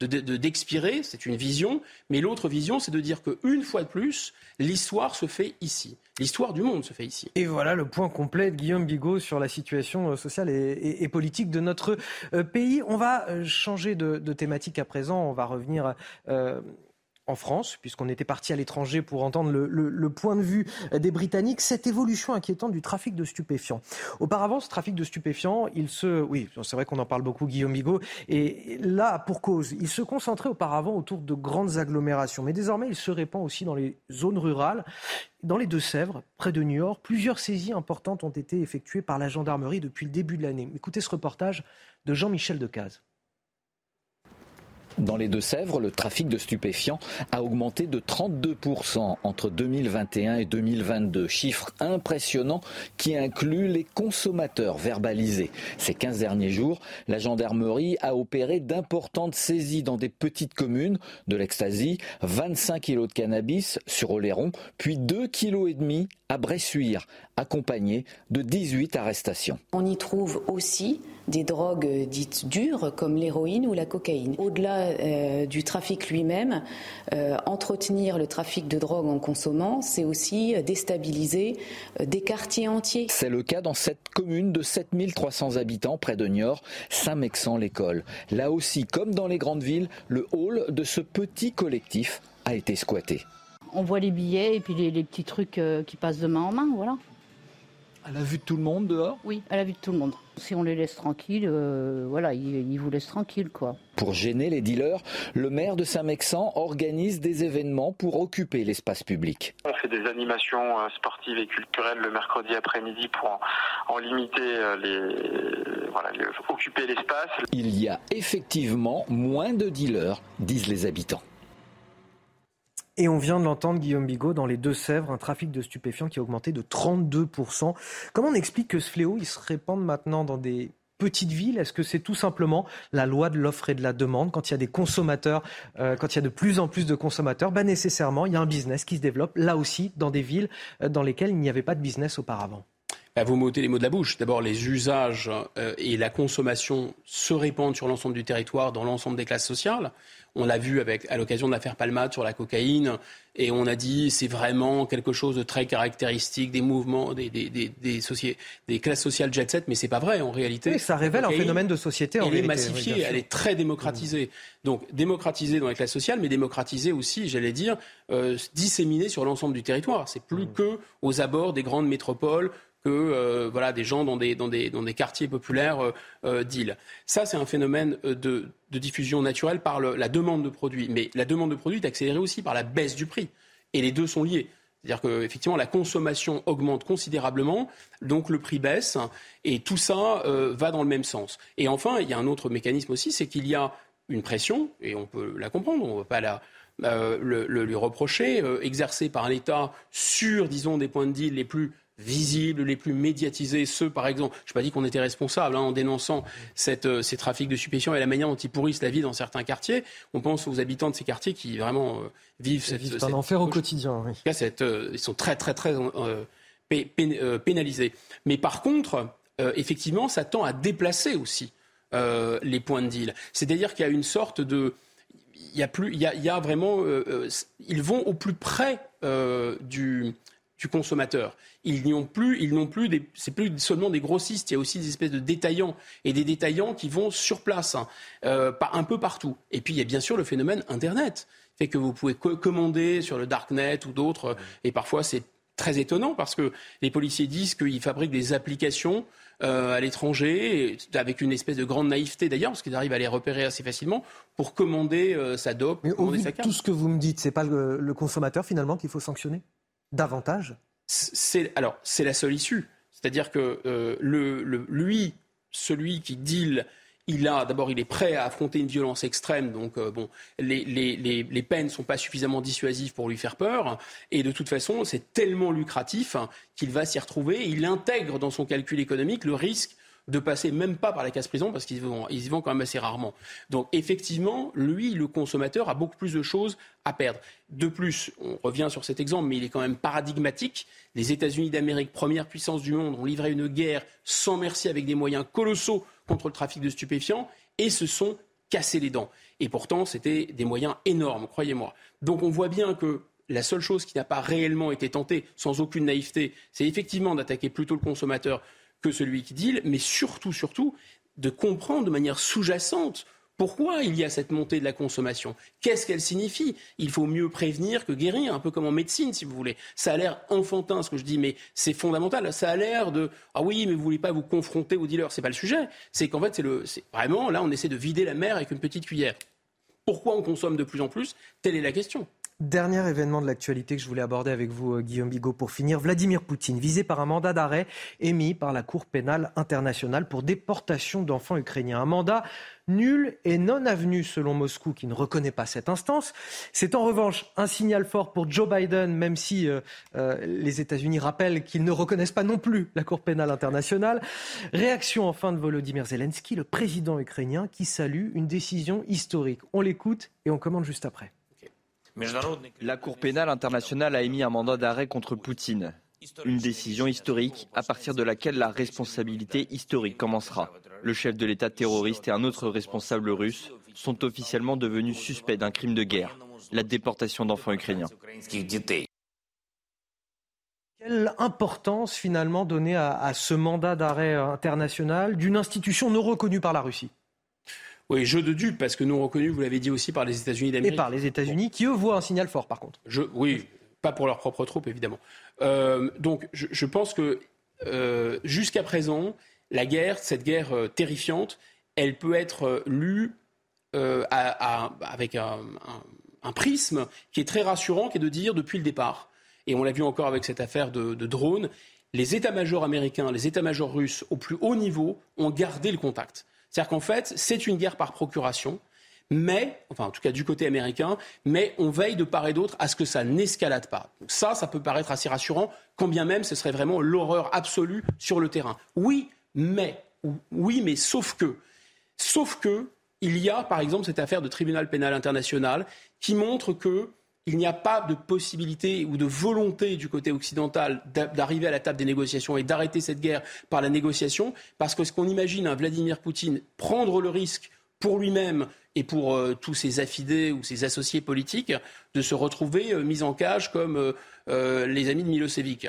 d'expirer, c'est une vision. Mais l'autre vision, c'est de dire qu'une fois de plus, l'histoire se fait ici. L'histoire du monde se fait ici. Et voilà le point complet de Guillaume Bigot sur la situation euh, sociale et, politique de notre euh, pays. On va changer de, thématique à présent. On va revenir en France, puisqu'on était parti à l'étranger pour entendre le, point de vue des Britanniques, cette évolution inquiétante du trafic de stupéfiants. Auparavant, ce trafic de stupéfiants, il se, oui, c'est vrai qu'on en parle beaucoup, Guillaume Bigot, et là, pour cause, il se concentrait auparavant autour de grandes agglomérations, mais désormais, il se répand aussi dans les zones rurales. Dans les Deux-Sèvres, près de New York, plusieurs saisies importantes ont été effectuées par la gendarmerie depuis le début de l'année. Écoutez ce reportage de Jean-Michel Decaze. Dans les Deux-Sèvres, le trafic de stupéfiants a augmenté de 32% entre 2021 et 2022. Chiffre impressionnant qui inclut les consommateurs verbalisés. Ces 15 derniers jours, la gendarmerie a opéré d'importantes saisies dans des petites communes de l'ecstasy, 25 kilos de cannabis sur Oléron, puis 2,5 kg à Bressuire, accompagné de 18 arrestations. On y trouve aussi des drogues dites dures comme l'héroïne ou la cocaïne. Au-delà euh, du trafic lui-même, euh, entretenir le trafic de drogue en consommant, c'est aussi déstabiliser euh, des quartiers entiers. C'est le cas dans cette commune de 7300 habitants près de Niort, Saint-Mexan-l'École. Là aussi, comme dans les grandes villes, le hall de ce petit collectif a été squatté. On voit les billets et puis les, les petits trucs qui passent de main en main, voilà. À la vue de tout le monde dehors? Oui, à la vue de tout le monde. Si on les laisse tranquilles, euh, voilà, ils, vous laissent tranquilles, quoi. Pour gêner les dealers, le maire de Saint-Mexan organise des événements pour occuper l'espace public. On fait des animations euh, sportives et culturelles le mercredi après-midi pour en, limiter euh, les, voilà, occuper l'espace. Il y a effectivement moins de dealers, disent les habitants. Et on vient de l'entendre, Guillaume Bigot, dans les Deux-Sèvres, un trafic de stupéfiants qui a augmenté de 32%. Comment on explique que ce fléau, il se répande maintenant dans des petites villes? Est-ce que c'est tout simplement la loi de l'offre et de la demande? Quand il y a des consommateurs, euh, quand il y a de plus en plus de consommateurs, ben nécessairement, il y a un business qui se développe, là aussi, dans des villes euh, dans lesquelles il n'y avait pas de business auparavant. Ben, vous m'ôtez les mots de la bouche. D'abord, les usages euh, et la consommation se répandent sur l'ensemble du territoire, dans l'ensemble des classes sociales. On l'a vu avec, à l'occasion de l'affaire Palmade sur la cocaïne, et on a dit c'est vraiment quelque chose de très caractéristique des mouvements, des, des, des, des, classes sociales jet set, mais c'est pas vrai en réalité. Oui, ça révèle un phénomène de société. En elle est massifiée, elle est très démocratisée. Donc démocratisée dans les classes sociales, mais démocratisée aussi, j'allais dire, euh, disséminée sur l'ensemble du territoire. C'est plus mmh. que aux abords des grandes métropoles que euh, voilà, des gens dans des, dans des, dans des quartiers populaires euh, euh. Ça, c'est un phénomène euh, de, de, diffusion naturelle par la demande de produits. Mais la demande de produits est accélérée aussi par la baisse du prix. Et les deux sont liés. C'est-à-dire qu'effectivement, la consommation augmente considérablement, donc le prix baisse, et tout ça va dans le même sens. Et enfin, il y a un autre mécanisme aussi, c'est qu'il y a une pression, et on peut la comprendre, on ne va pas la, le, lui reprocher, exercée par l'État sur, disons, des points de deal les plus visibles, les plus médiatisés, ceux par exemple, je n'ai pas dit qu'on était responsable hein, en dénonçant cette, euh, ces trafics de stupéfiants et la manière dont ils pourrissent la vie dans certains quartiers. On pense aux habitants de ces quartiers qui vraiment euh, vivent cette, vivent un enfer au quotidien. Oui. Cette, euh, ils sont très très très pénalisés. Mais par contre, effectivement, ça tend à déplacer aussi les points de deal. C'est-à-dire qu'il y a une sorte de il y a plus, il y a, il y a vraiment, ils vont au plus près du du consommateur. Ils n'ont plus, ils n'ont plus, des, c'est plus seulement des grossistes. Il y a aussi des espèces de détaillants et des détaillants qui vont sur place, hein, euh, un peu partout. Et puis il y a bien sûr le phénomène Internet, fait que vous pouvez commander sur le darknet ou d'autres, et parfois c'est très étonnant parce que les policiers disent qu'ils fabriquent des applications euh, à l'étranger, avec une espèce de grande naïveté d'ailleurs, parce qu'ils arrivent à les repérer assez facilement, pour commander euh, sa dope. Mais au vu de tout ce que vous me dites, c'est pas le, consommateur finalement qu'il faut sanctionner? Davantage c'est, Alors, c'est la seule issue. C'est-à-dire que euh, le, lui, celui qui deal il a d'abord il est prêt à affronter une violence extrême, donc euh, bon, les, les, les, les peines ne sont pas suffisamment dissuasives pour lui faire peur, et de toute façon c'est tellement lucratif qu'il va s'y retrouver. Il intègre dans son calcul économique le risque de passer même pas par la casse-prison parce qu'ils y vont quand même assez rarement. Donc effectivement, lui, le consommateur, a beaucoup plus de choses à perdre. De plus, on revient sur cet exemple, mais il est quand même paradigmatique. Les États-Unis d'Amérique, première puissance du monde, ont livré une guerre sans merci avec des moyens colossaux contre le trafic de stupéfiants et se sont cassés les dents. Et pourtant, c'était des moyens énormes, croyez-moi. Donc on voit bien que la seule chose qui n'a pas réellement été tentée, sans aucune naïveté, c'est effectivement d'attaquer plutôt le consommateur que celui qui deal, mais surtout, surtout, de comprendre de manière sous-jacente pourquoi il y a cette montée de la consommation Qu'est-ce qu'elle signifie? Il faut mieux prévenir que guérir, un peu comme en médecine, si vous voulez. Ça a l'air enfantin, ce que je dis, mais c'est fondamental. Ça a l'air de ah oui, mais vous voulez pas vous confronter aux dealers. C'est pas le sujet. C'est qu'en fait, c'est le, c'est vraiment là, on essaie de vider la mer avec une petite cuillère. Pourquoi on consomme de plus en plus? Telle est la question. Dernier événement de l'actualité que je voulais aborder avec vous, euh, Guillaume Bigot, pour finir. Vladimir Poutine, visé par un mandat d'arrêt émis par la Cour pénale internationale pour déportation d'enfants ukrainiens. Un mandat nul et non avenu selon Moscou, qui ne reconnaît pas cette instance. C'est en revanche un signal fort pour Joe Biden, même si euh, euh, les États-Unis rappellent qu'ils ne reconnaissent pas non plus la Cour pénale internationale. Réaction enfin de Volodymyr Zelensky, le président ukrainien, qui salue une décision historique. On l'écoute et on commande juste après. La Cour pénale internationale a émis un mandat d'arrêt contre Poutine. Une décision historique à partir de laquelle la responsabilité historique commencera. Le chef de l'État terroriste et un autre responsable russe sont officiellement devenus suspects d'un crime de guerre, la déportation d'enfants ukrainiens. Quelle importance finalement donnée à ce mandat d'arrêt international d'une institution non reconnue par la Russie? Oui, jeu de dupes, parce que nous reconnus, vous l'avez dit aussi, par les États-Unis d'Amérique. Et par les États-Unis, qui eux voient un signal fort, par contre. Je, oui, pas pour leurs propres troupes, évidemment. Euh, donc, je, pense que euh, jusqu'à présent, la guerre, cette guerre euh, terrifiante, elle peut être lue avec un, prisme qui est très rassurant, qui est de dire depuis le départ, et on l'a vu encore avec cette affaire de, de drone, les états-majors américains, les états-majors russes au plus haut niveau ont gardé le contact. C'est-à-dire qu'en fait, c'est une guerre par procuration, mais, enfin en tout cas du côté américain, mais on veille de part et d'autre à ce que ça n'escalade pas. Ça, ça peut paraître assez rassurant, quand bien même ce serait vraiment l'horreur absolue sur le terrain. Oui, mais, oui, mais sauf que, sauf que, il y a par exemple cette affaire de tribunal pénal international qui montre que il n'y a pas de possibilité ou de volonté du côté occidental d'arriver à la table des négociations et d'arrêter cette guerre par la négociation, parce que ce qu'on imagine un Vladimir Poutine prendre le risque pour lui-même et pour euh, tous ses affidés ou ses associés politiques de se retrouver euh, mis en cage comme euh, les amis de Milosevic.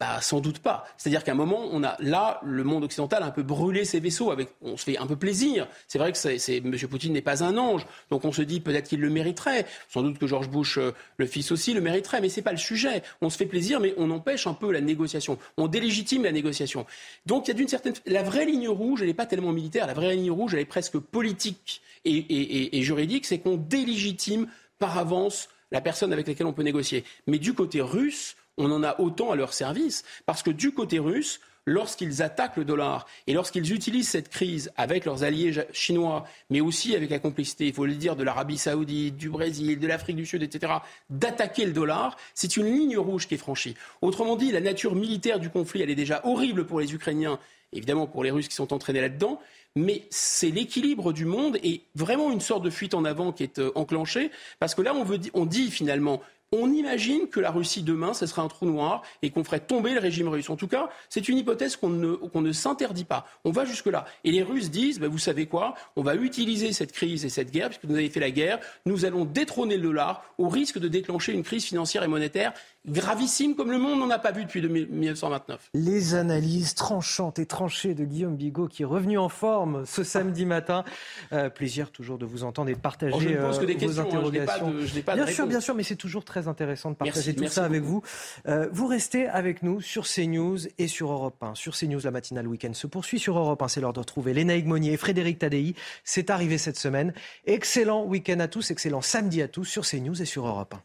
Bah, sans doute pas. C'est-à-dire qu'à un moment, on a là le monde occidental a un peu brûlé ses vaisseaux. Avec, on se fait un peu plaisir. C'est vrai que c'est, M. Poutine n'est pas un ange, donc on se dit peut-être qu'il le mériterait. Sans doute que George Bush, euh, le fils aussi, le mériterait, mais c'est pas le sujet. On se fait plaisir, mais on empêche un peu la négociation. On délégitime la négociation. Donc il y a d'une certaine, la vraie ligne rouge, elle n'est pas tellement militaire. La vraie ligne rouge, elle est presque politique et, et, et juridique. C'est qu'on délégitime par avance la personne avec laquelle on peut négocier. Mais du côté russe, on en a autant à leur service. Parce que du côté russe, lorsqu'ils attaquent le dollar et lorsqu'ils utilisent cette crise avec leurs alliés chinois, mais aussi avec la complicité, il faut le dire, de l'Arabie saoudite, du Brésil, de l'Afrique du Sud, etc., d'attaquer le dollar, c'est une ligne rouge qui est franchie. Autrement dit, la nature militaire du conflit, elle est déjà horrible pour les Ukrainiens, évidemment pour les Russes qui sont entraînés là-dedans, mais c'est l'équilibre du monde et vraiment une sorte de fuite en avant qui est euh, enclenchée, parce que là, on, veut, on dit finalement on imagine que la Russie demain, ce serait un trou noir et qu'on ferait tomber le régime russe. En tout cas, c'est une hypothèse qu'on ne, qu'on ne s'interdit pas. On va jusque-là. Et les Russes disent, ben, vous savez quoi, on va utiliser cette crise et cette guerre, puisque vous avez fait la guerre, nous allons détrôner le dollar au risque de déclencher une crise financière et monétaire gravissime comme le monde n'en a pas vu depuis 1929. Les analyses tranchantes et tranchées de Guillaume Bigot qui est revenu en forme ce samedi matin. Euh, plaisir toujours de vous entendre et de partager oh, je pense que des euh, vos questions, interrogations. Hein, je pas de, bien sûr, bien sûr, mais c'est toujours très intéressant de partager tout ça avec vous. Euh, vous restez avec nous sur CNews et sur Europe 1. Sur CNews, la matinale week-end se poursuit. Sur Europe 1, c'est l'heure de retrouver Léna Monnier et Frédéric Tadei. C'est arrivé cette semaine. Excellent week-end à tous, excellent samedi à tous sur CNews et sur Europe 1.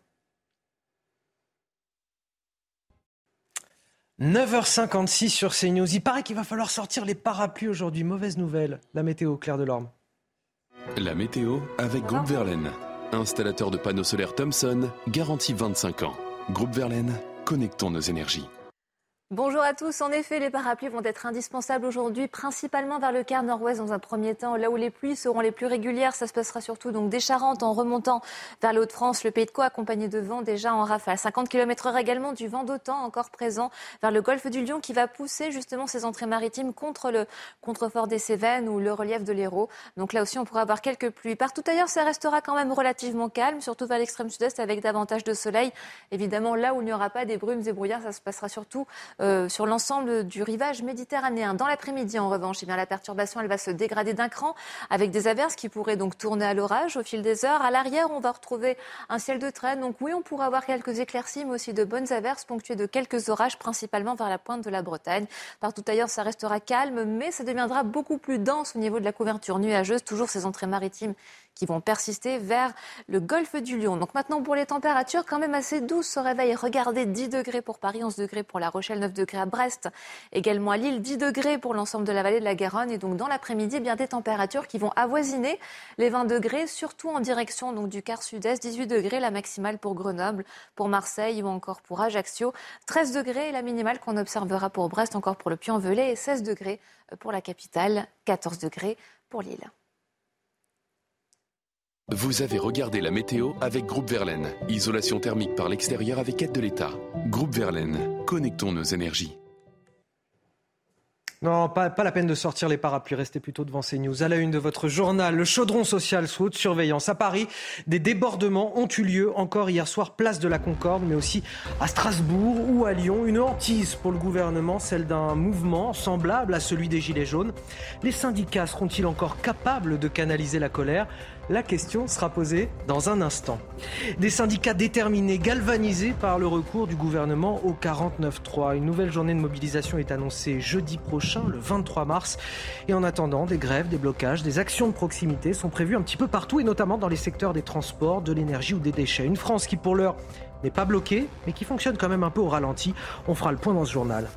9h56 sur CNews. Il paraît qu'il va falloir sortir les parapluies aujourd'hui. Mauvaise nouvelle. La météo, Claire Delorme. La météo avec Groupe Verlaine. Installateur de panneaux solaires Thomson, garantie 25 ans. Groupe Verlaine, connectons nos énergies. Bonjour à tous. En effet, les parapluies vont être indispensables aujourd'hui, principalement vers le quart nord-ouest dans un premier temps, là où les pluies seront les plus régulières. Ça se passera surtout donc des Charentes en remontant vers le Haut-de-France, le Pays de Caux, accompagné de vent déjà en rafale. 50 km également, du vent d'autant encore présent vers le golfe du Lion qui va pousser justement ces entrées maritimes contre le contrefort des Cévennes ou le relief de l'Hérault. Donc là aussi, on pourra avoir quelques pluies. Partout ailleurs, ça restera quand même relativement calme, surtout vers l'extrême sud-est avec davantage de soleil. Évidemment, là où il n'y aura pas des brumes et brouillards, ça se passera surtout euh, sur l'ensemble du rivage méditerranéen. Dans l'après-midi, en revanche, eh bien, la perturbation elle va se dégrader d'un cran avec des averses qui pourraient donc tourner à l'orage au fil des heures. À l'arrière, on va retrouver un ciel de traîne. Donc oui, on pourra avoir quelques éclaircies, mais aussi de bonnes averses ponctuées de quelques orages, principalement vers la pointe de la Bretagne. Partout ailleurs, ça restera calme, mais ça deviendra beaucoup plus dense au niveau de la couverture nuageuse. Toujours ces entrées maritimes qui vont persister vers le golfe du Lion. Donc maintenant pour les températures quand même assez douces au réveil. Regardez 10 degrés pour Paris, 11 degrés pour La Rochelle, 9 degrés à Brest, également à Lille, 10 degrés pour l'ensemble de la vallée de la Garonne. Et donc dans l'après-midi, eh bien des températures qui vont avoisiner les 20 degrés, surtout en direction donc du quart sud-est, 18 degrés la maximale pour Grenoble, pour Marseille ou encore pour Ajaccio, 13 degrés la minimale qu'on observera pour Brest, encore pour le Puy-en-Velay et 16 degrés pour la capitale, 14 degrés pour Lille. Vous avez regardé la météo avec Groupe Verlaine. Isolation thermique par l'extérieur avec aide de l'État. Groupe Verlaine, connectons nos énergies. Non, pas, la peine de sortir les parapluies, restez plutôt devant ces news. À la une de votre journal, le chaudron social sous haute surveillance. À Paris, des débordements ont eu lieu encore hier soir, place de la Concorde, mais aussi à Strasbourg ou à Lyon. Une hantise pour le gouvernement, celle d'un mouvement semblable à celui des Gilets jaunes. Les syndicats seront-ils encore capables de canaliser la colère? La question sera posée dans un instant. Des syndicats déterminés, galvanisés par le recours du gouvernement au 49-3. Une nouvelle journée de mobilisation est annoncée jeudi prochain, le 23 mars. Et en attendant, des grèves, des blocages, des actions de proximité sont prévues un petit peu partout, et notamment dans les secteurs des transports, de l'énergie ou des déchets. Une France qui, pour l'heure, n'est pas bloquée, mais qui fonctionne quand même un peu au ralenti. On fera le point dans ce journal.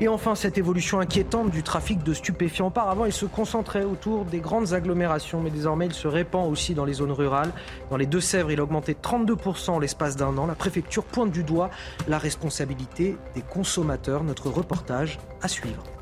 Et enfin, cette évolution inquiétante du trafic de stupéfiants. Auparavant, il se concentrait autour des grandes agglomérations, mais désormais, il se répand aussi dans les zones rurales. Dans les Deux-Sèvres, il a augmenté 32% en l'espace d'un an. La préfecture pointe du doigt la responsabilité des consommateurs. Notre reportage à suivre.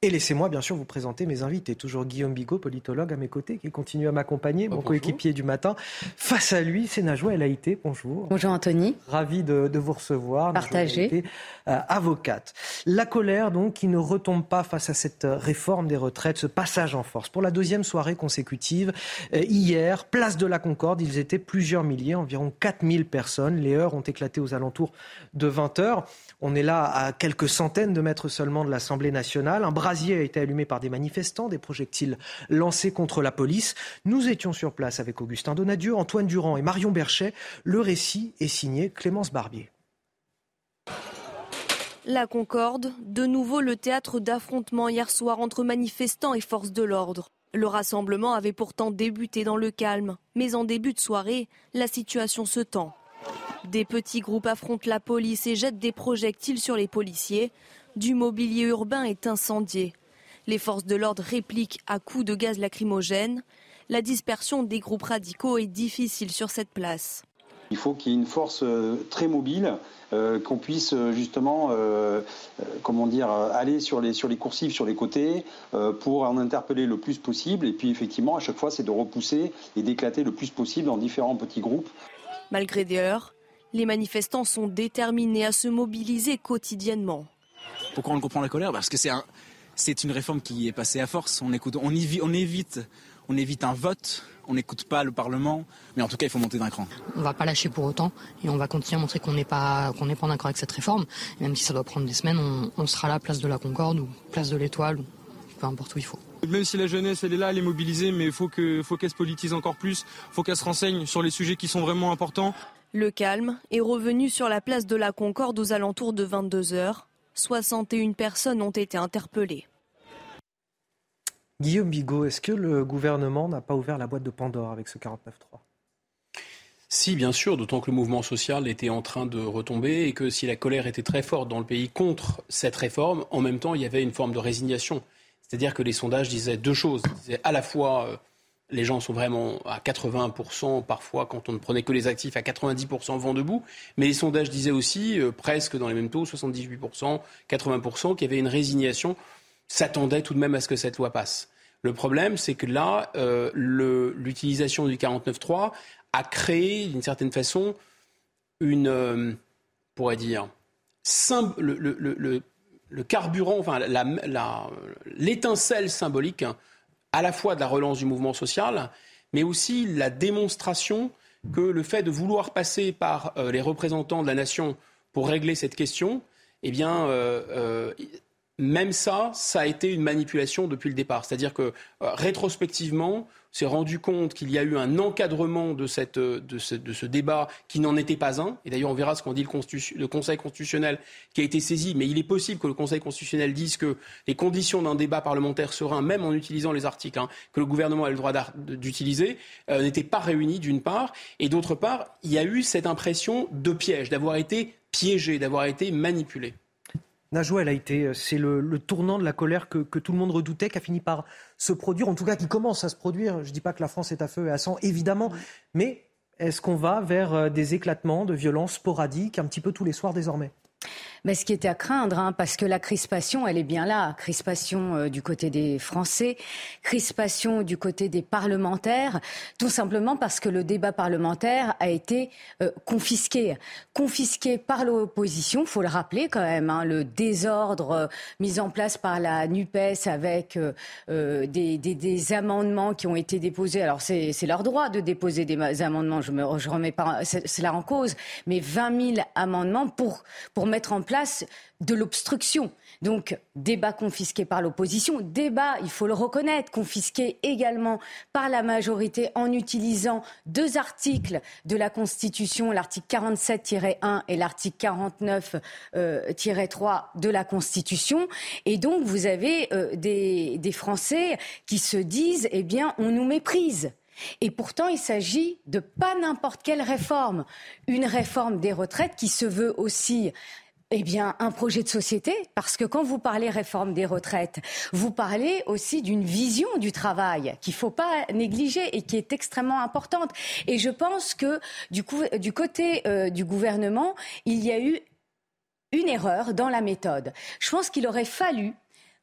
Et laissez-moi bien sûr vous présenter mes invités. Toujours Guillaume Bigot, politologue à mes côtés, qui continue à m'accompagner, mon coéquipier du matin. Face à lui, c'est Najwa El Haïté. Bonjour. Bonjour Anthony. Ravi de, vous recevoir. Partagé. Euh, avocate. La colère donc qui ne retombe pas face à cette réforme des retraites, ce passage en force. Pour la deuxième soirée consécutive, euh, hier, place de la Concorde, ils étaient plusieurs milliers, environ 4000 personnes. Les heures ont éclaté aux alentours de 20 heures. On est là à quelques centaines de mètres seulement de l'Assemblée nationale. Un brasier a été allumé par des manifestants, des projectiles lancés contre la police. Nous étions sur place avec Augustin Donadieu, Antoine Durand et Marion Berchet. Le récit est signé Clémence Barbier. La Concorde, de nouveau le théâtre d'affrontements hier soir entre manifestants et forces de l'ordre. Le rassemblement avait pourtant débuté dans le calme, mais en début de soirée, la situation se tend. Des petits groupes affrontent la police et jettent des projectiles sur les policiers. Du mobilier urbain est incendié. Les forces de l'ordre répliquent à coups de gaz lacrymogène. La dispersion des groupes radicaux est difficile sur cette place. Il faut qu'il y ait une force très mobile euh, qu'on puisse euh, justement, euh, comment dire, aller sur les, sur les coursives, sur les côtés, pour en interpeller le plus possible. Et puis effectivement, à chaque fois, c'est de repousser et d'éclater le plus possible en différents petits groupes. Malgré des les manifestants sont déterminés à se mobiliser quotidiennement. Pourquoi on comprend la colère? Parce que c'est un, c'est une réforme qui est passée à force. On, écoute, on, on évite on évite un vote, on n'écoute pas le Parlement, mais en tout cas, il faut monter d'un cran. On ne va pas lâcher pour autant et on va continuer à montrer qu'on n'est pas, qu'on n'est pas d'accord avec cette réforme. même si ça doit prendre des semaines, on, sera là, place de la Concorde ou place de l'Étoile, peu importe où il faut. Même si la jeunesse, elle est là, elle est mobilisée, mais il faut qu'elle faut qu'elle se politise encore plus, il faut qu'elle se renseigne sur les sujets qui sont vraiment importants. Le calme est revenu sur la place de la Concorde aux alentours de 22 heures. 61 personnes ont été interpellées. Guillaume Bigot, est-ce que le gouvernement n'a pas ouvert la boîte de Pandore avec ce 49.3 si, bien sûr, d'autant que le mouvement social était en train de retomber et que si la colère était très forte dans le pays contre cette réforme, en même temps, il y avait une forme de résignation. C'est-à-dire que les sondages disaient deux choses. Ils disaient à la fois, euh, les gens sont vraiment à 80%, parfois, quand on ne prenait que les actifs, à 90% vent debout. Mais les sondages disaient aussi, euh, presque dans les mêmes taux, 78%, 80%, qu'il y avait une résignation s'attendait tout de même à ce que cette loi passe. Le problème, c'est que là, euh, l'utilisation du 49.3 a créé, d'une certaine façon, une, euh, pourrait dire, le, carburant, enfin, l'étincelle symbolique, hein, à la fois de la relance du mouvement social, mais aussi la démonstration que le fait de vouloir passer par euh, les représentants de la nation pour régler cette question, eh bien, même ça, ça a été une manipulation depuis le départ. C'est-à-dire que euh, rétrospectivement, s'est rendu compte qu'il y a eu un encadrement de, cette, de, ce, débat qui n'en était pas un. Et d'ailleurs, on verra ce qu'en dit le, Conseil constitutionnel qui a été saisi. Mais il est possible que le Conseil constitutionnel dise que les conditions d'un débat parlementaire serein, même en utilisant les articles hein, que le gouvernement a le droit d'utiliser, euh, n'étaient pas réunis d'une part. Et d'autre part, il y a eu cette impression de piège, d'avoir été piégé, d'avoir été manipulé. Najwa a été, euh, c'est le, tournant de la colère que, tout le monde redoutait, qui a fini par se produire, en tout cas qui commence à se produire. Je ne dis pas que la France est à feu et à sang, évidemment, mais est-ce qu'on va vers euh, des éclatements de violences sporadiques un petit peu tous les soirs désormais? Mais ce qui était à craindre, hein, parce que la crispation, elle est bien là. Crispation euh, du côté des Français, crispation du côté des parlementaires, tout simplement parce que le débat parlementaire a été euh, confisqué. Confisqué par l'opposition, faut le rappeler quand même, hein, le désordre euh, mis en place par la NUPES avec des, des, des, amendements qui ont été déposés. Alors c'est leur droit de déposer des amendements, je ne remets pas cela en cause, mais 20 000 amendements pour, pour mettre en place de l'obstruction. Donc, débat confisqué par l'opposition, débat, il faut le reconnaître, confisqué également par la majorité en utilisant deux articles de la Constitution, l'article 47-1 et l'article 49-3 euh, de la Constitution. Et donc, vous avez euh, des, des Français qui se disent, eh bien, on nous méprise. Et pourtant, il s'agit de pas n'importe quelle réforme. Une réforme des retraites qui se veut aussi eh bien, un projet de société, parce que quand vous parlez réforme des retraites, vous parlez aussi d'une vision du travail qu'il ne faut pas négliger et qui est extrêmement importante. Et je pense que du, côté euh, du gouvernement, il y a eu une erreur dans la méthode. Je pense qu'il aurait fallu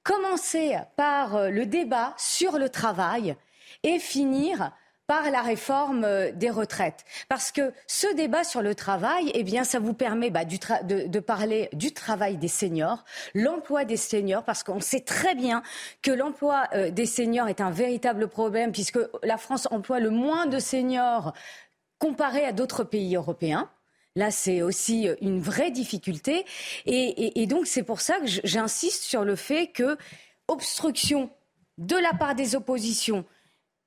commencer par euh, le débat sur le travail et finir par la réforme euh, des retraites. Parce que ce débat sur le travail, eh bien, ça vous permet bah, de, parler du travail des seniors, l'emploi des seniors, parce qu'on sait très bien que l'emploi euh, des seniors est un véritable problème, puisque la France emploie le moins de seniors comparé à d'autres pays européens. Là, c'est aussi euh, une vraie difficulté. et donc, c'est pour ça que j'insiste sur le fait que obstruction de la part des oppositions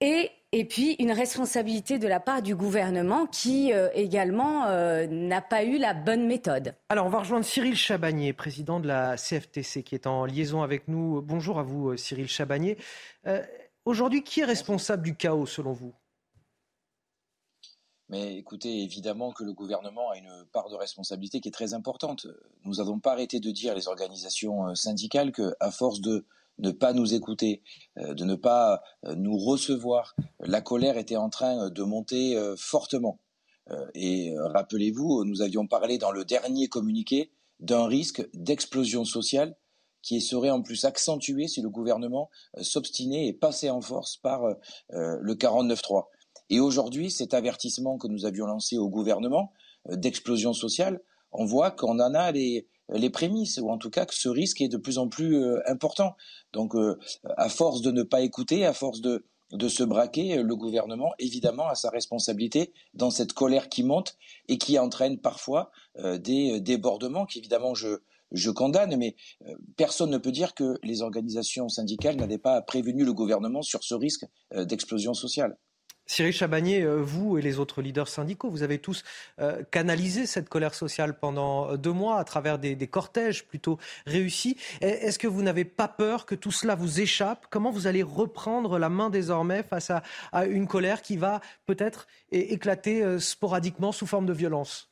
et et puis une responsabilité de la part du gouvernement qui euh, également euh, n'a pas eu la bonne méthode. Alors on va rejoindre Cyril Chabagnier, président de la CFTC, qui est en liaison avec nous. Bonjour à vous euh, Cyril Chabagnier. Aujourd'hui, qui est responsable du chaos selon vous? Mais écoutez, évidemment que le gouvernement a une part de responsabilité qui est très importante. Nous n'avons pas arrêté de dire, les organisations syndicales, qu'à force de ne pas nous écouter, euh, de ne pas euh, nous recevoir. La colère était en train de monter euh, fortement. et rappelez-vous, nous avions parlé dans le dernier communiqué d'un risque d'explosion sociale qui serait en plus accentué si le gouvernement s'obstinait et passait en force par le 49-3. Et aujourd'hui, cet avertissement que nous avions lancé au gouvernement d'explosion sociale, on voit qu'on en a les, les prémices, ou en tout cas que ce risque est de plus en plus euh, important. Donc, euh, à force de ne pas écouter, à force de, de se braquer, le gouvernement, évidemment, a sa responsabilité dans cette colère qui monte et qui entraîne parfois euh, des débordements qu'évidemment je, je condamne, mais personne ne peut dire que les organisations syndicales n'avaient pas prévenu le gouvernement sur ce risque d'explosion sociale. Cyril Chabagnier, euh, vous et les autres leaders syndicaux, vous avez tous euh, canalisé cette colère sociale pendant euh, deux mois à travers des, cortèges plutôt réussis. Est-ce que vous n'avez pas peur que tout cela vous échappe? Comment vous allez reprendre la main désormais face à une colère qui va peut-être éclater sporadiquement sous forme de violence?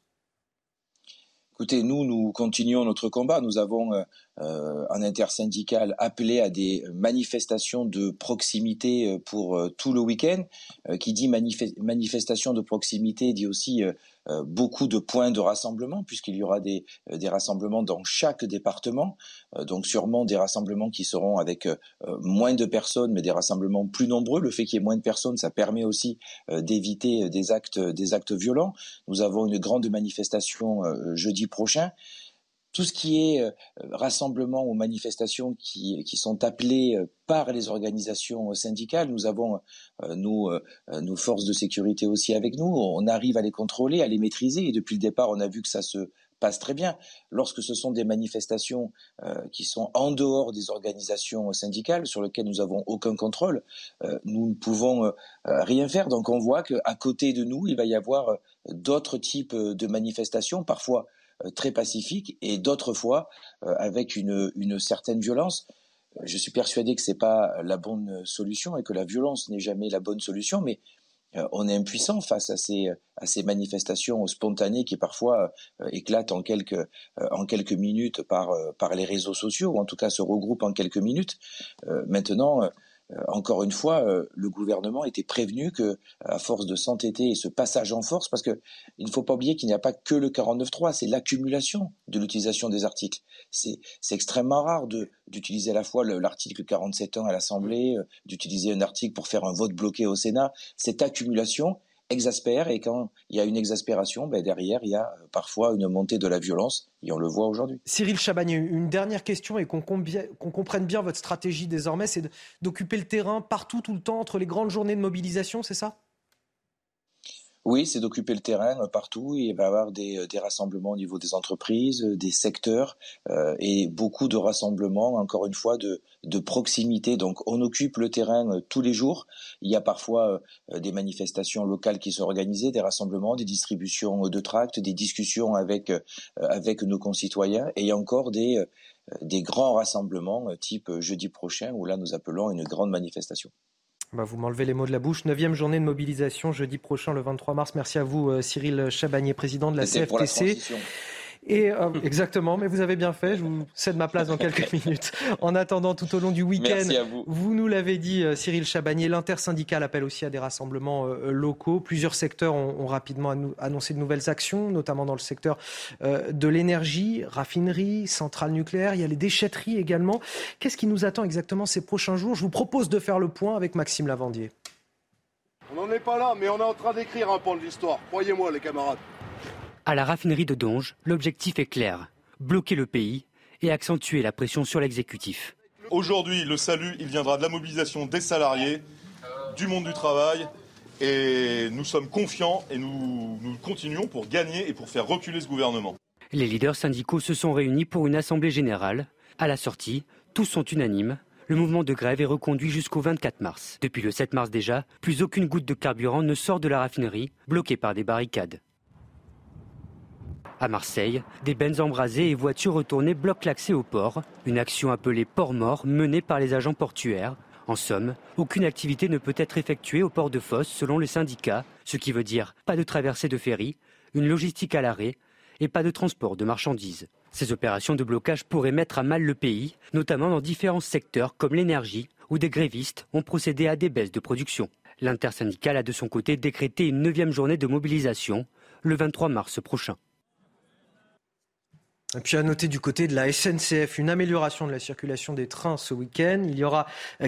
Écoutez, nous, nous continuons notre combat. Nous avons euh, euh un intersyndical appelé à des manifestations de proximité euh, pour euh, tout le week-end. qui dit manifestation de proximité dit aussi beaucoup de points de rassemblement, puisqu'il y aura des, euh, des, rassemblements dans chaque département, euh, donc sûrement des rassemblements qui seront avec moins de personnes, mais des rassemblements plus nombreux. Le fait qu'il y ait moins de personnes, ça permet aussi d'éviter des actes, des actes violents. Nous avons une grande manifestation jeudi prochain tout ce qui est euh, rassemblement ou manifestations qui, sont appelées euh, par les organisations syndicales, nous avons euh, nos forces de sécurité aussi avec nous. On arrive à les contrôler, à les maîtriser. Et depuis le départ, on a vu que ça se passe très bien. Lorsque ce sont des manifestations qui sont en dehors des organisations syndicales, sur lesquelles nous n'avons aucun contrôle, nous ne pouvons rien faire. Donc on voit qu'à côté de nous, il va y avoir d'autres types de manifestations, parfois euh, très pacifique et d'autres fois euh, avec une, une certaine violence. Euh, je suis persuadé que c'est pas la bonne solution et que la violence n'est jamais la bonne solution, mais on est impuissant face à ces, à ces manifestations spontanées qui parfois éclatent en quelques, en quelques minutes par, par les réseaux sociaux, ou en tout cas se regroupent en quelques minutes. maintenant, euh, encore une fois, euh, le gouvernement était prévenu que, à force de s'entêter et ce passage en force, parce qu'il ne faut pas oublier qu'il n'y a pas que le 49.3, c'est l'accumulation de l'utilisation des articles. C'est extrêmement rare d'utiliser à la fois l'article 47.1 à l'Assemblée, euh, d'utiliser un article pour faire un vote bloqué au Sénat. Cette accumulation, exaspère. Et quand il y a une exaspération, ben derrière il y a euh, parfois une montée de la violence. Et on le voit aujourd'hui. Cyril Chabagnier, une dernière question et qu'on comprenne bien votre stratégie désormais, c'est d'occuper le terrain partout, tout le temps, entre les grandes journées de mobilisation, c'est ça? Oui, c'est d'occuper le terrain euh, partout. Il va y avoir des, euh, rassemblements au niveau des entreprises, euh, des secteurs et beaucoup de rassemblements, encore une fois, de, de, proximité. Donc on occupe le terrain tous les jours. Il y a parfois des manifestations locales qui sont organisées, des rassemblements, des distributions de tracts, des discussions avec, avec nos concitoyens et il y a encore des, des grands rassemblements type jeudi prochain où là nous appelons une grande manifestation. Bah, vous m'enlevez les mots de la bouche. Neuvième journée de mobilisation jeudi prochain, le 23 mars. Merci à vous, euh, Cyril Chabagnier, président de la CFTC. Et euh, exactement, mais vous avez bien fait. Je vous cède ma place dans quelques minutes. En attendant, tout au long du week-end, vous. vous. nous l'avez dit, euh, Cyril Chabagnier, l'intersyndical appelle aussi à des rassemblements euh, locaux. Plusieurs secteurs ont, rapidement annoncé de nouvelles actions, notamment dans le secteur de l'énergie, raffinerie, centrale nucléaire. Il y a les déchetteries également. Qu'est-ce qui nous attend exactement ces prochains jours? Je vous propose de faire le point avec Maxime Lavandier. On n'en est pas là, mais on est en train d'écrire un pan de l'histoire. Croyez-moi, les camarades. À la raffinerie de Donge, l'objectif est clair bloquer le pays et accentuer la pression sur l'exécutif. Aujourd'hui, le salut, il viendra de la mobilisation des salariés, du monde du travail, et nous sommes confiants et nous, nous continuons pour gagner et pour faire reculer ce gouvernement. Les leaders syndicaux se sont réunis pour une assemblée générale. À la sortie, tous sont unanimes. Le mouvement de grève est reconduit jusqu'au 24 mars. Depuis le 7 mars déjà, plus aucune goutte de carburant ne sort de la raffinerie, bloquée par des barricades. À Marseille, des bennes embrasées et voitures retournées bloquent l'accès au port, une action appelée port mort menée par les agents portuaires. En somme, aucune activité ne peut être effectuée au port de Fosse selon les syndicats, ce qui veut dire pas de traversée de ferry, une logistique à l'arrêt et pas de transport de marchandises. Ces opérations de blocage pourraient mettre à mal le pays, notamment dans différents secteurs comme l'énergie, où des grévistes ont procédé à des baisses de production. L'intersyndicale a de son côté décrété une neuvième journée de mobilisation le 23 mars prochain. Puis à noter du côté de la SNCF une amélioration de la circulation des trains ce week-end. Il y aura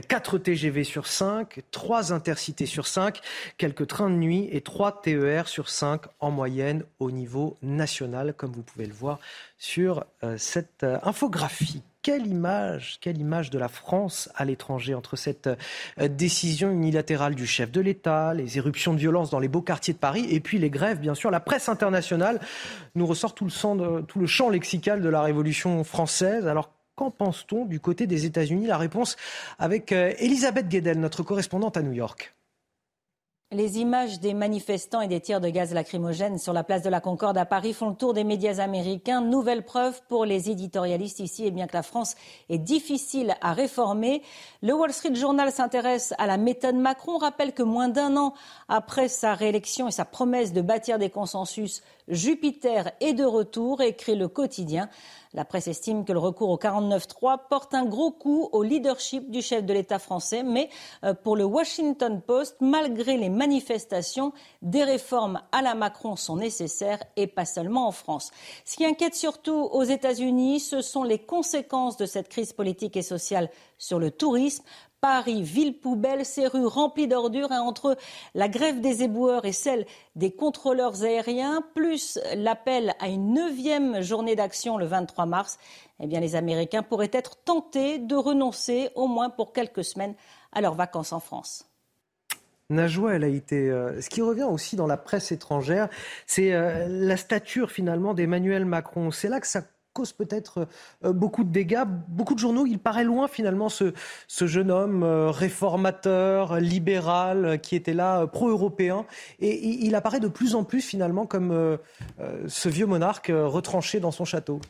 4 TGV sur 5, 3 intercités sur 5, quelques trains de nuit et 3 TER sur 5 en moyenne au niveau national, comme vous pouvez le voir sur euh, cette euh, infographie quelle image, quelle image de la France à l'étranger entre cette euh, décision unilatérale du chef de l'État, les éruptions de violence dans les beaux quartiers de Paris et puis les grèves, bien sûr. La presse internationale nous ressort tout le, tout le champ lexical de la Révolution française. Alors, qu'en pense-t-on du côté des États-Unis? La réponse avec euh, Elisabeth Guedel, notre correspondante à New York. Les images des manifestants et des tirs de gaz lacrymogène sur la place de la Concorde à Paris font le tour des médias américains. Nouvelle preuve pour les éditorialistes ici, et bien que la France est difficile à réformer. Le Wall Street Journal s'intéresse à la méthode Macron, rappelle que moins d'un an après sa réélection et sa promesse de bâtir des consensus, Jupiter est de retour, écrit le quotidien. La presse estime que le recours au 49-3 porte un gros coup au leadership du chef de l'État français, mais euh, pour le Washington Post, malgré les manifestations, des réformes à la Macron sont nécessaires et pas seulement en France. Ce qui inquiète surtout aux États-Unis, ce sont les conséquences de cette crise politique et sociale sur le tourisme. Paris, ville poubelle, ces rues remplies d'ordures, et entre la grève des éboueurs et celle des contrôleurs aériens, plus l'appel à une neuvième journée d'action le 23 mars, eh bien, les Américains pourraient être tentés de renoncer, au moins pour quelques semaines, à leurs vacances en France. Najwa elle a été. Euh, ce qui revient aussi dans la presse étrangère, c'est euh, la stature finalement d'Emmanuel Macron. C'est là que ça cause peut-être euh, beaucoup de dégâts. Beaucoup de journaux, il paraît loin finalement ce, ce jeune homme euh, réformateur, libéral, qui était là, euh, pro-européen. Et il apparaît de plus en plus finalement comme ce vieux monarque retranché dans son château.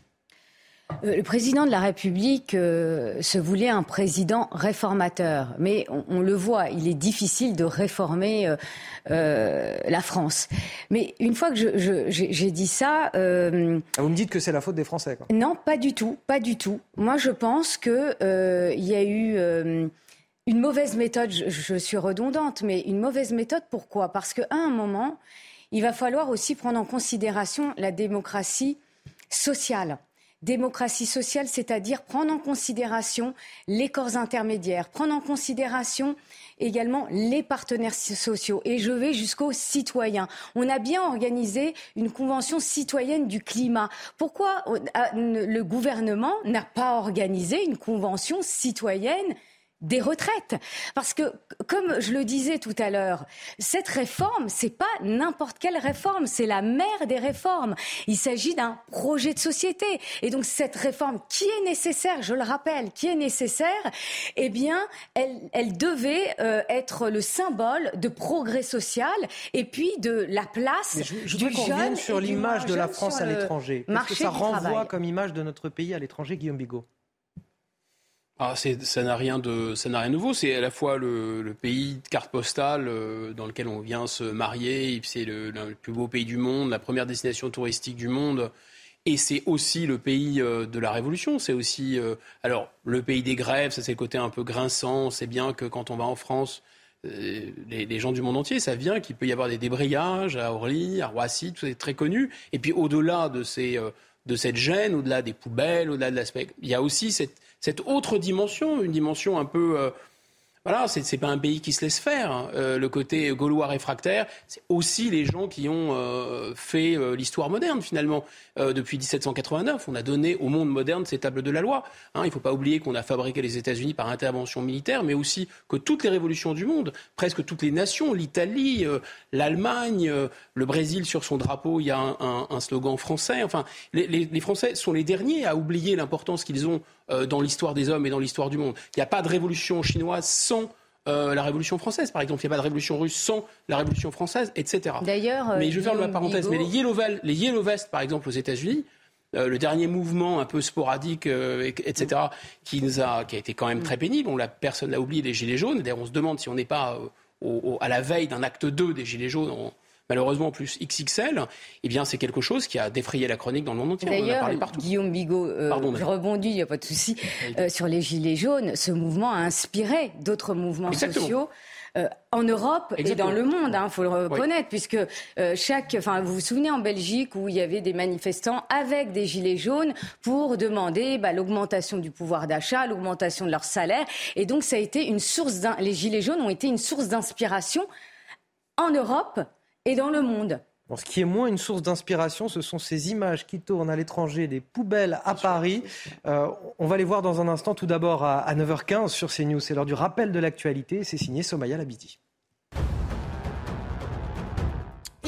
Euh, le président de la République euh, se voulait un président réformateur, mais on, le voit, il est difficile de réformer euh, la France. Mais une fois que j'ai dit ça, ah, vous me dites que c'est la faute des Français. Quoi. Non, pas du tout, pas du tout. Moi, je pense que il y a eu une mauvaise méthode. Je, je, suis redondante, mais une mauvaise méthode. Pourquoi? Parce qu'à un moment, il va falloir aussi prendre en considération la démocratie sociale démocratie sociale, c'est-à-dire prendre en considération les corps intermédiaires, prendre en considération également les partenaires sociaux. Et je vais jusqu'aux citoyens. On a bien organisé une convention citoyenne du climat. Pourquoi le gouvernement n'a pas organisé une convention citoyenne des retraites. Parce que, comme je le disais tout à l'heure, cette réforme, c'est pas n'importe quelle réforme, c'est la mère des réformes. Il s'agit d'un projet de société. Et donc, cette réforme qui est nécessaire, je le rappelle, qui est nécessaire, eh bien, elle, elle devait euh, être le symbole de progrès social et puis de la place je, je du jeune sur l'image de la France à l'étranger. Qu'est-ce que ça renvoie comme image de notre pays à l'étranger, Guillaume Bigot ah, ça n'a rien de, ça n'a rien de nouveau. C'est à la fois le, pays de carte postale euh, dans lequel on vient se marier, c'est le, plus beau pays du monde, la première destination touristique du monde, et c'est aussi le pays euh, de la Révolution. C'est aussi, euh, alors le pays des grèves, ça c'est le côté un peu grinçant. C'est bien que quand on va en France, les, gens du monde entier savent bien qu'il peut y avoir des débrayages à Orly, à Roissy, tout ça est très connu. Et puis au-delà de ces, de cette gêne, au-delà des poubelles, au-delà de l'aspect, il y a aussi cette cette autre dimension, une dimension un peu euh, voilà, c'est n'est pas un pays qui se laisse faire. Hein. Euh, le côté gaulois réfractaire, c'est aussi les gens qui ont euh, fait euh, l'histoire moderne finalement. depuis 1789, on a donné au monde moderne ces tables de la loi. Hein. il ne faut pas oublier qu'on a fabriqué les États-Unis par intervention militaire, mais aussi que toutes les révolutions du monde, presque toutes les nations, l'Italie, l'Allemagne, le Brésil sur son drapeau, il y a un, slogan français. Enfin, les, Français sont les derniers à oublier l'importance qu'ils ont dans l'histoire des hommes et dans l'histoire du monde. Il n'y a pas de révolution chinoise sans euh, la Révolution française, par exemple. Il n'y a pas de Révolution russe sans la Révolution française, etc. D'ailleurs, mais je vais faire ma parenthèse. Mais les Yellow, les Yellow Vests, par exemple, aux États-Unis, euh, le dernier mouvement un peu sporadique, euh, etc., qui, nous a, qui a été quand même très pénible, on l'a, personne n'a oublié les Gilets jaunes. D'ailleurs, on se demande si on n'est pas à la veille d'un acte 2 des Gilets jaunes malheureusement plus XXL, eh bien c'est quelque chose qui a défrayé la chronique dans le monde entier. D'ailleurs, Guillaume Bigot, euh, je rebondis, il n'y a pas de souci, euh, sur les Gilets jaunes. Ce mouvement a inspiré d'autres mouvements sociaux. euh, en Europe et dans le monde, il hein, faut le reconnaître, puisque euh, chaque, enfin, vous vous souvenez en Belgique où il y avait des manifestants avec des gilets jaunes pour demander bah, l'augmentation du pouvoir d'achat, l'augmentation de leur salaire, et donc ça a été une source, les gilets jaunes ont été une source d'inspiration en Europe et dans le monde ce qui est moins une source d'inspiration, ce sont ces images qui tournent à l'étranger, des poubelles à Paris. Euh, on va les voir dans un instant. Tout d'abord à, 9h15 sur CNews. C'est l'heure du rappel de l'actualité. C'est signé Somaya Labidi.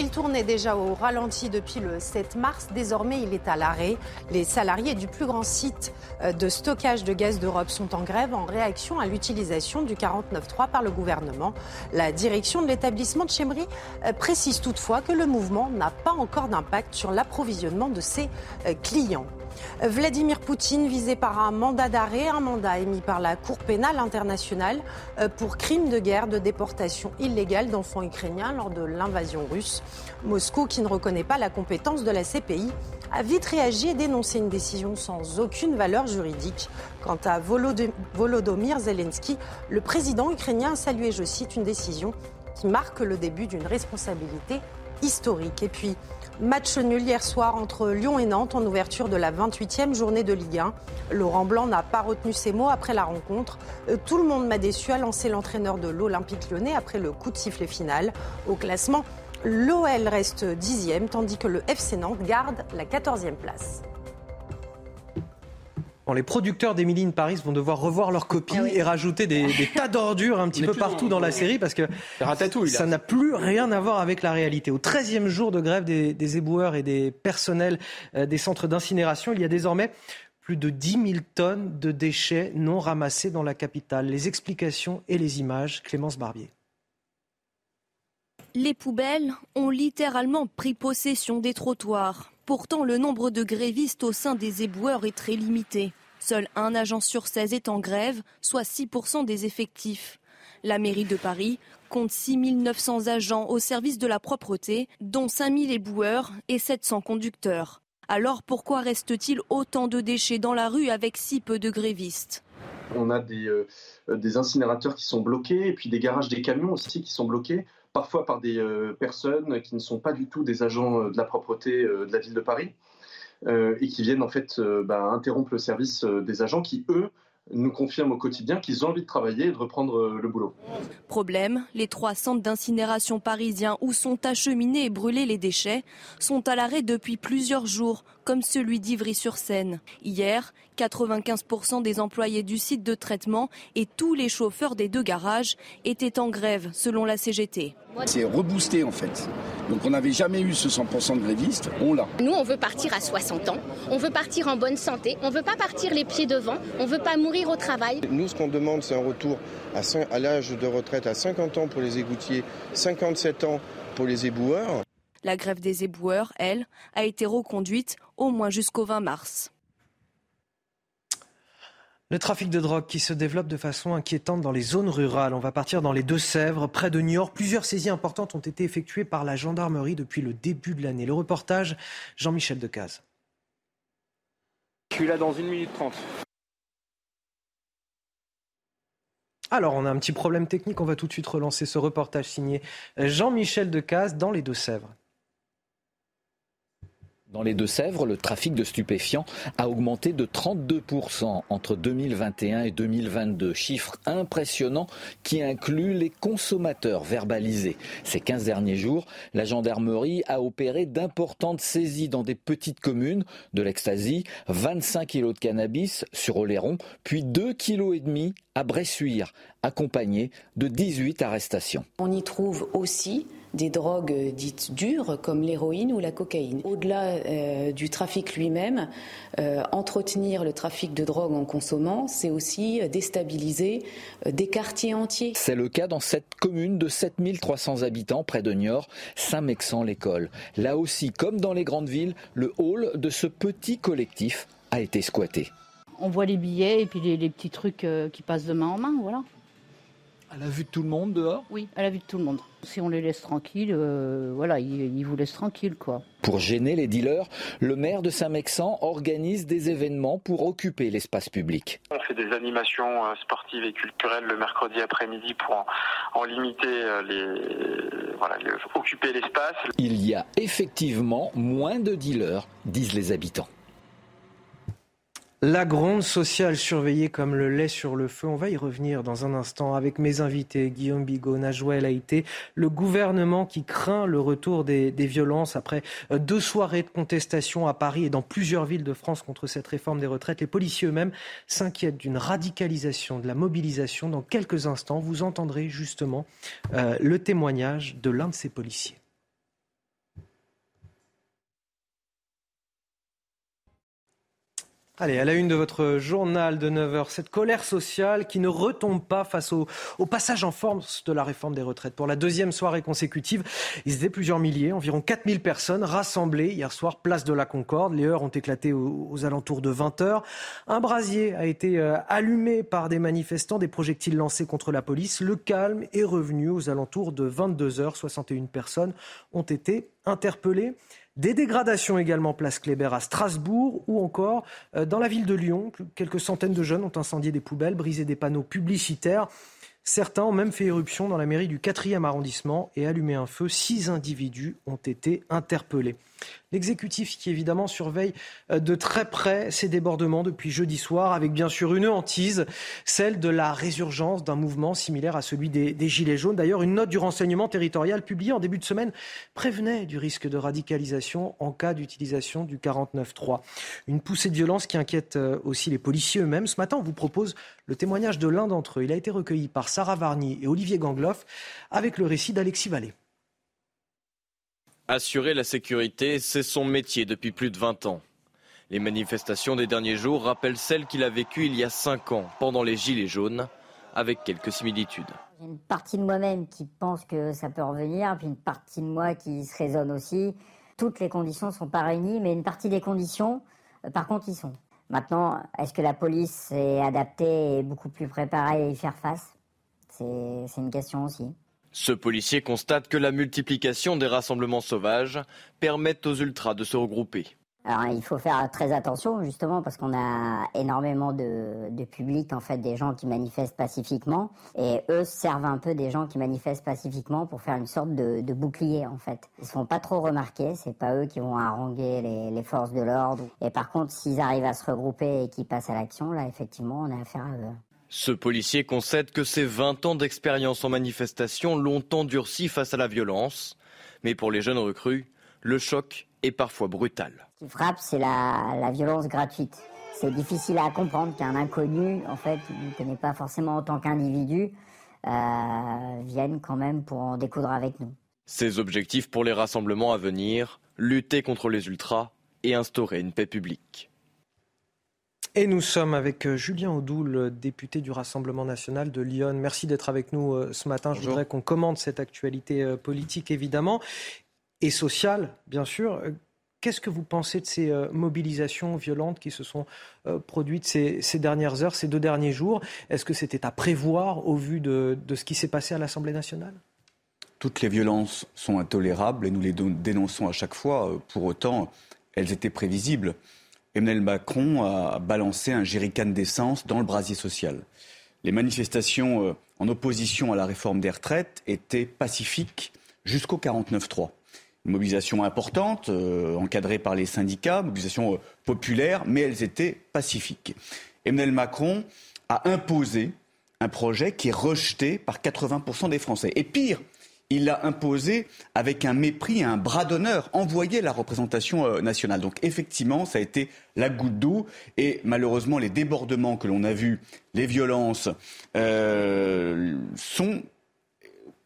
Il tournait déjà au ralenti depuis le 7 mars. Désormais, il est à l'arrêt. Les salariés du plus grand site euh, de stockage de gaz d'Europe sont en grève en réaction à l'utilisation du 49.3 par le gouvernement. La direction de l'établissement de Chemery euh, précise toutefois que le mouvement n'a pas encore d'impact sur l'approvisionnement de ses euh, clients. Vladimir Poutine visé par un mandat d'arrêt, un mandat émis par la Cour pénale internationale euh, pour crimes de guerre, de déportation illégale d'enfants ukrainiens lors de l'invasion russe. Moscou, qui ne reconnaît pas la compétence de la CPI, a vite réagi et dénoncé une décision sans aucune valeur juridique. Quant à Volodymyr Zelensky, le président ukrainien a salué, je cite, une décision qui marque le début d'une responsabilité historique. Et puis, Match nul hier soir entre Lyon et Nantes en ouverture de la 28e journée de Ligue 1. Laurent Blanc n'a pas retenu ses mots après la rencontre. Euh, tout le monde m'a déçu, a lancé l'entraîneur de l'Olympique lyonnais après le coup de sifflet final. Au classement, l'OL reste dixième, tandis que le FC Nantes garde la 14e place les producteurs d'Emily in Paris vont devoir revoir leur copie ah et rajouter des, tas d'ordures un petit peu partout dans, la série parce que ça n'a plus rien à voir avec la réalité. Au 13e jour de grève des, éboueurs et des personnels euh, des centres d'incinération, il y a désormais plus de 10 000 tonnes de déchets non ramassés dans la capitale. Les explications et les images, Clémence Barbier. Les poubelles ont littéralement pris possession des trottoirs. Pourtant, le nombre de grévistes au sein des éboueurs est très limité. Seul un agent sur 16 est en grève, soit 6% des effectifs. La mairie de Paris compte 6 900 agents au service de la propreté, dont 5 000 éboueurs et 700 conducteurs. Alors pourquoi reste-t-il autant de déchets dans la rue avec si peu de grévistes? On a des, euh, des, incinérateurs qui sont bloqués et puis des garages des camions aussi qui sont bloqués, parfois par des euh, personnes qui ne sont pas du tout des agents euh, de la propreté de la ville de Paris. Euh, et qui viennent en fait euh, bah, interrompre le service euh, des agents qui, eux, nous confirment au quotidien qu'ils ont envie de travailler et de reprendre le boulot. Problème, les trois centres d'incinération parisiens où sont acheminés et brûlés les déchets sont à l'arrêt depuis plusieurs jours, comme celui d'Ivry-sur-Seine. Hier, 95% des employés du site de traitement et tous les chauffeurs des deux garages étaient en grève, selon la CGT. C'est reboosté en fait. Donc on n'avait jamais eu ce 100% de grévistes, on l'a. Nous, on veut partir à 60 ans, on veut partir en bonne santé, on veut pas partir les pieds devant, on veut pas mourir au travail. Nous, ce qu'on demande, c'est un retour à, à l'âge de retraite à 50 ans pour les égoutiers, 57 ans pour les éboueurs. La grève des éboueurs, elle, a été reconduite au moins jusqu'au 20 mars. Le trafic de drogue qui se développe de façon inquiétante dans les zones rurales. On va partir dans les Deux-Sèvres, près de New York. Plusieurs saisies importantes ont été effectuées par la gendarmerie depuis le début de l'année. Le reportage, Jean-Michel Decaze. Je suis là dans une minute trente. Alors, on a un petit problème technique. On va tout de suite relancer ce reportage signé Jean-Michel Decaze dans les Deux-Sèvres. Dans les Deux-Sèvres, le trafic de stupéfiants a augmenté de 32% entre 2021 et 2022. Chiffre impressionnant qui inclut les consommateurs verbalisés. Ces 15 derniers jours, la gendarmerie a opéré d'importantes saisies dans des petites communes de l'ecstasy, 25 kilos de cannabis sur Oléron, puis 2,5 kg à Bressuire, accompagné de 18 arrestations. On y trouve aussi des drogues dites dures comme l'héroïne ou la cocaïne. Au-delà euh, du trafic lui-même, euh, entretenir le trafic de drogue en consommant, c'est aussi déstabiliser euh, des quartiers entiers. C'est le cas dans cette commune de 7300 habitants près de Niort, Saint-Mexan-l'École. Là aussi, comme dans les grandes villes, le hall de ce petit collectif a été squatté. On voit les billets et puis les, les petits trucs qui passent de main en main, voilà. À la vue de tout le monde dehors? Oui, à la vue de tout le monde. Si on les laisse tranquilles, euh, voilà, ils, vous laissent tranquilles, quoi. Pour gêner les dealers, le maire de Saint-Mexan organise des événements pour occuper l'espace public. On fait des animations euh, sportives et culturelles le mercredi après-midi pour en, limiter euh, les, voilà, occuper l'espace. Il y a effectivement moins de dealers, disent les habitants. La gronde sociale surveillée comme le lait sur le feu. On va y revenir dans un instant avec mes invités, Guillaume Bigot, Najouel Haïté, le gouvernement qui craint le retour des, violences après euh, deux soirées de contestation à Paris et dans plusieurs villes de France contre cette réforme des retraites. Les policiers eux-mêmes s'inquiètent d'une radicalisation de la mobilisation. Dans quelques instants, vous entendrez justement euh, le témoignage de l'un de ces policiers. Allez, à la une de votre journal de 9h, cette colère sociale qui ne retombe pas face au, passage en force de la réforme des retraites. Pour la deuxième soirée consécutive, ils étaient plusieurs milliers, environ 4000 personnes rassemblées hier soir, place de la Concorde. Les heures ont éclaté aux, alentours de 20h. Un brasier a été euh, allumé par des manifestants, des projectiles lancés contre la police. Le calme est revenu aux alentours de 22h. 61 personnes ont été interpellées. Des dégradations également place Kléber à Strasbourg ou encore euh, dans la ville de Lyon. Quelques centaines de jeunes ont incendié des poubelles, brisé des panneaux publicitaires. Certains ont même fait éruption dans la mairie du 4e arrondissement et allumé un feu. Six individus ont été interpellés. L'exécutif qui évidemment surveille euh, de très près ces débordements depuis jeudi soir, avec bien sûr une hantise, celle de la résurgence d'un mouvement similaire à celui des, Gilets jaunes. D'ailleurs, une note du renseignement territorial publiée en début de semaine prévenait du risque de radicalisation en cas d'utilisation du 49-3. Une poussée de violence qui inquiète euh, aussi les policiers eux-mêmes. Ce matin, on vous propose le témoignage de l'un d'entre eux. Il a été recueilli par Sarah Varny et Olivier Gangloff avec le récit d'Alexis Vallée. Assurer la sécurité, c'est son métier depuis plus de 20 ans. Les manifestations des derniers jours rappellent celles qu'il a vécues il y a 5 ans, pendant les Gilets jaunes, avec quelques similitudes. Une partie de moi-même qui pense que ça peut revenir, puis une partie de moi qui se raisonne aussi. Toutes les conditions ne sont pas réunies, mais une partie des conditions, euh, par contre, y sont. Maintenant, est-ce que la police est adaptée et beaucoup plus préparée à y faire face? C'est une question aussi. Ce policier constate que la multiplication des rassemblements sauvages permet aux ultras de se regrouper. Alors, il faut faire très attention justement parce qu'on a énormément de, de, public en fait des gens qui manifestent pacifiquement et eux servent un peu des gens qui manifestent pacifiquement pour faire une sorte de, de bouclier en fait. Ils se font pas trop remarquer, c'est pas eux qui vont haranguer les, les forces de l'ordre. Et par contre, s'ils arrivent à se regrouper et qu'ils passent à l'action, là effectivement, on a affaire à eux. Ce policier concède que ses 20 ans d'expérience en manifestation l'ont endurci face à la violence. Mais pour les jeunes recrues, le choc est parfois brutal. Ce qui frappe, c'est la, violence gratuite. C'est difficile à comprendre qu'un inconnu, en fait, ne connaît pas forcément en tant qu'individu, euh, vienne quand même pour en découdre avec nous. Ses objectifs pour les rassemblements à venir, lutter contre les ultras et instaurer une paix publique. Et nous sommes avec euh, Julien Audoul, député du Rassemblement national de Lyon. Merci d'être avec nous euh, ce matin. Je voudrais qu'on commente cette actualité euh, politique, évidemment, et sociale, bien sûr. Qu'est-ce que vous pensez de ces mobilisations violentes qui se sont produites ces, dernières heures, ces deux derniers jours? Est-ce que c'était à prévoir au vu de, de ce qui s'est passé à l'Assemblée nationale? Toutes les violences sont intolérables et nous les dénonçons à chaque fois. Pour autant, elles étaient prévisibles. Emmanuel Macron a balancé un jerrycan d'essence dans le brasier social. Les manifestations euh, en opposition à la réforme des retraites étaient pacifiques jusqu'au 49-3. Une mobilisation importante, euh, encadrée par les syndicats, mobilisation euh, populaire, mais elles étaient pacifiques. Emmanuel Macron a imposé un projet qui est rejeté par 80% des Français. Et pire, il l'a imposé avec un mépris un bras d'honneur, envoyé la représentation euh, nationale. Donc effectivement, ça a été la goutte d'eau et malheureusement les débordements que l'on a vus, les violences euh, sont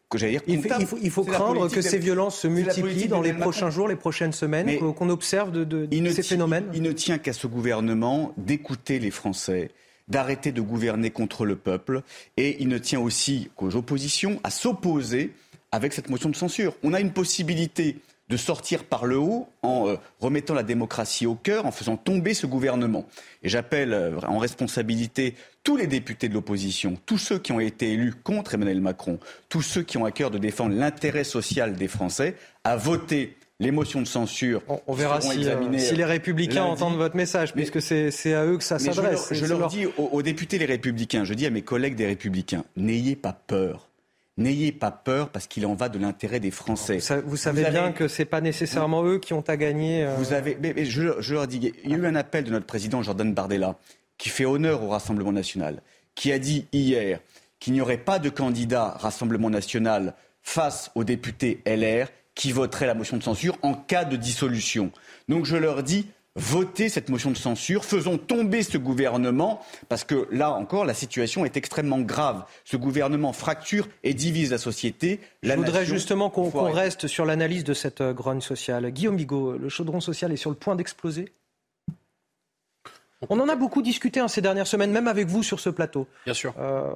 que dire, il, faut, craindre que ces violences se multiplient dans les prochains jours, les prochaines semaines, qu'on observe de, ces phénomènes. Il ne tient qu'à ce gouvernement d'écouter les Français, d'arrêter de gouverner contre le peuple, et il ne tient aussi qu'aux oppositions à s'opposer avec cette motion de censure. On a une possibilité de sortir par le haut en euh, remettant la démocratie au cœur, en faisant tomber ce gouvernement. Et j'appelle euh, en responsabilité tous les députés de l'opposition, tous ceux qui ont été élus contre Emmanuel Macron, tous ceux qui ont à cœur de défendre l'intérêt social des Français, à voter les motions de censure. On, verra si, euh, si, les républicains entendent votre message, puisque c'est à eux que ça s'adresse. Je, leur, dis aux députés les républicains, je dis à mes collègues des républicains, n'ayez pas peur. N'ayez pas peur parce qu'il en va de l'intérêt des Français. Vous, savez bien que ce n'est pas nécessairement eux qui ont à gagner. Euh. Vous avez, mais, je, leur dis, il y a eu un appel de notre président Jordan Bardella qui fait honneur au Rassemblement national, qui a dit hier qu'il n'y aurait pas de candidat Rassemblement national face aux députés LR qui voteraient la motion de censure en cas de dissolution. Donc je leur dis, voter cette motion de censure, faisons tomber ce gouvernement, parce que là encore, la situation est extrêmement grave. Ce gouvernement fracture et divise la société. Je voudrais justement qu'on reste sur l'analyse de cette euh, grogne sociale. Guillaume Bigot, le chaudron social est sur le point d'exploser? On en a beaucoup discuté hein, ces dernières semaines, même avec vous sur ce plateau. Bien sûr. Euh,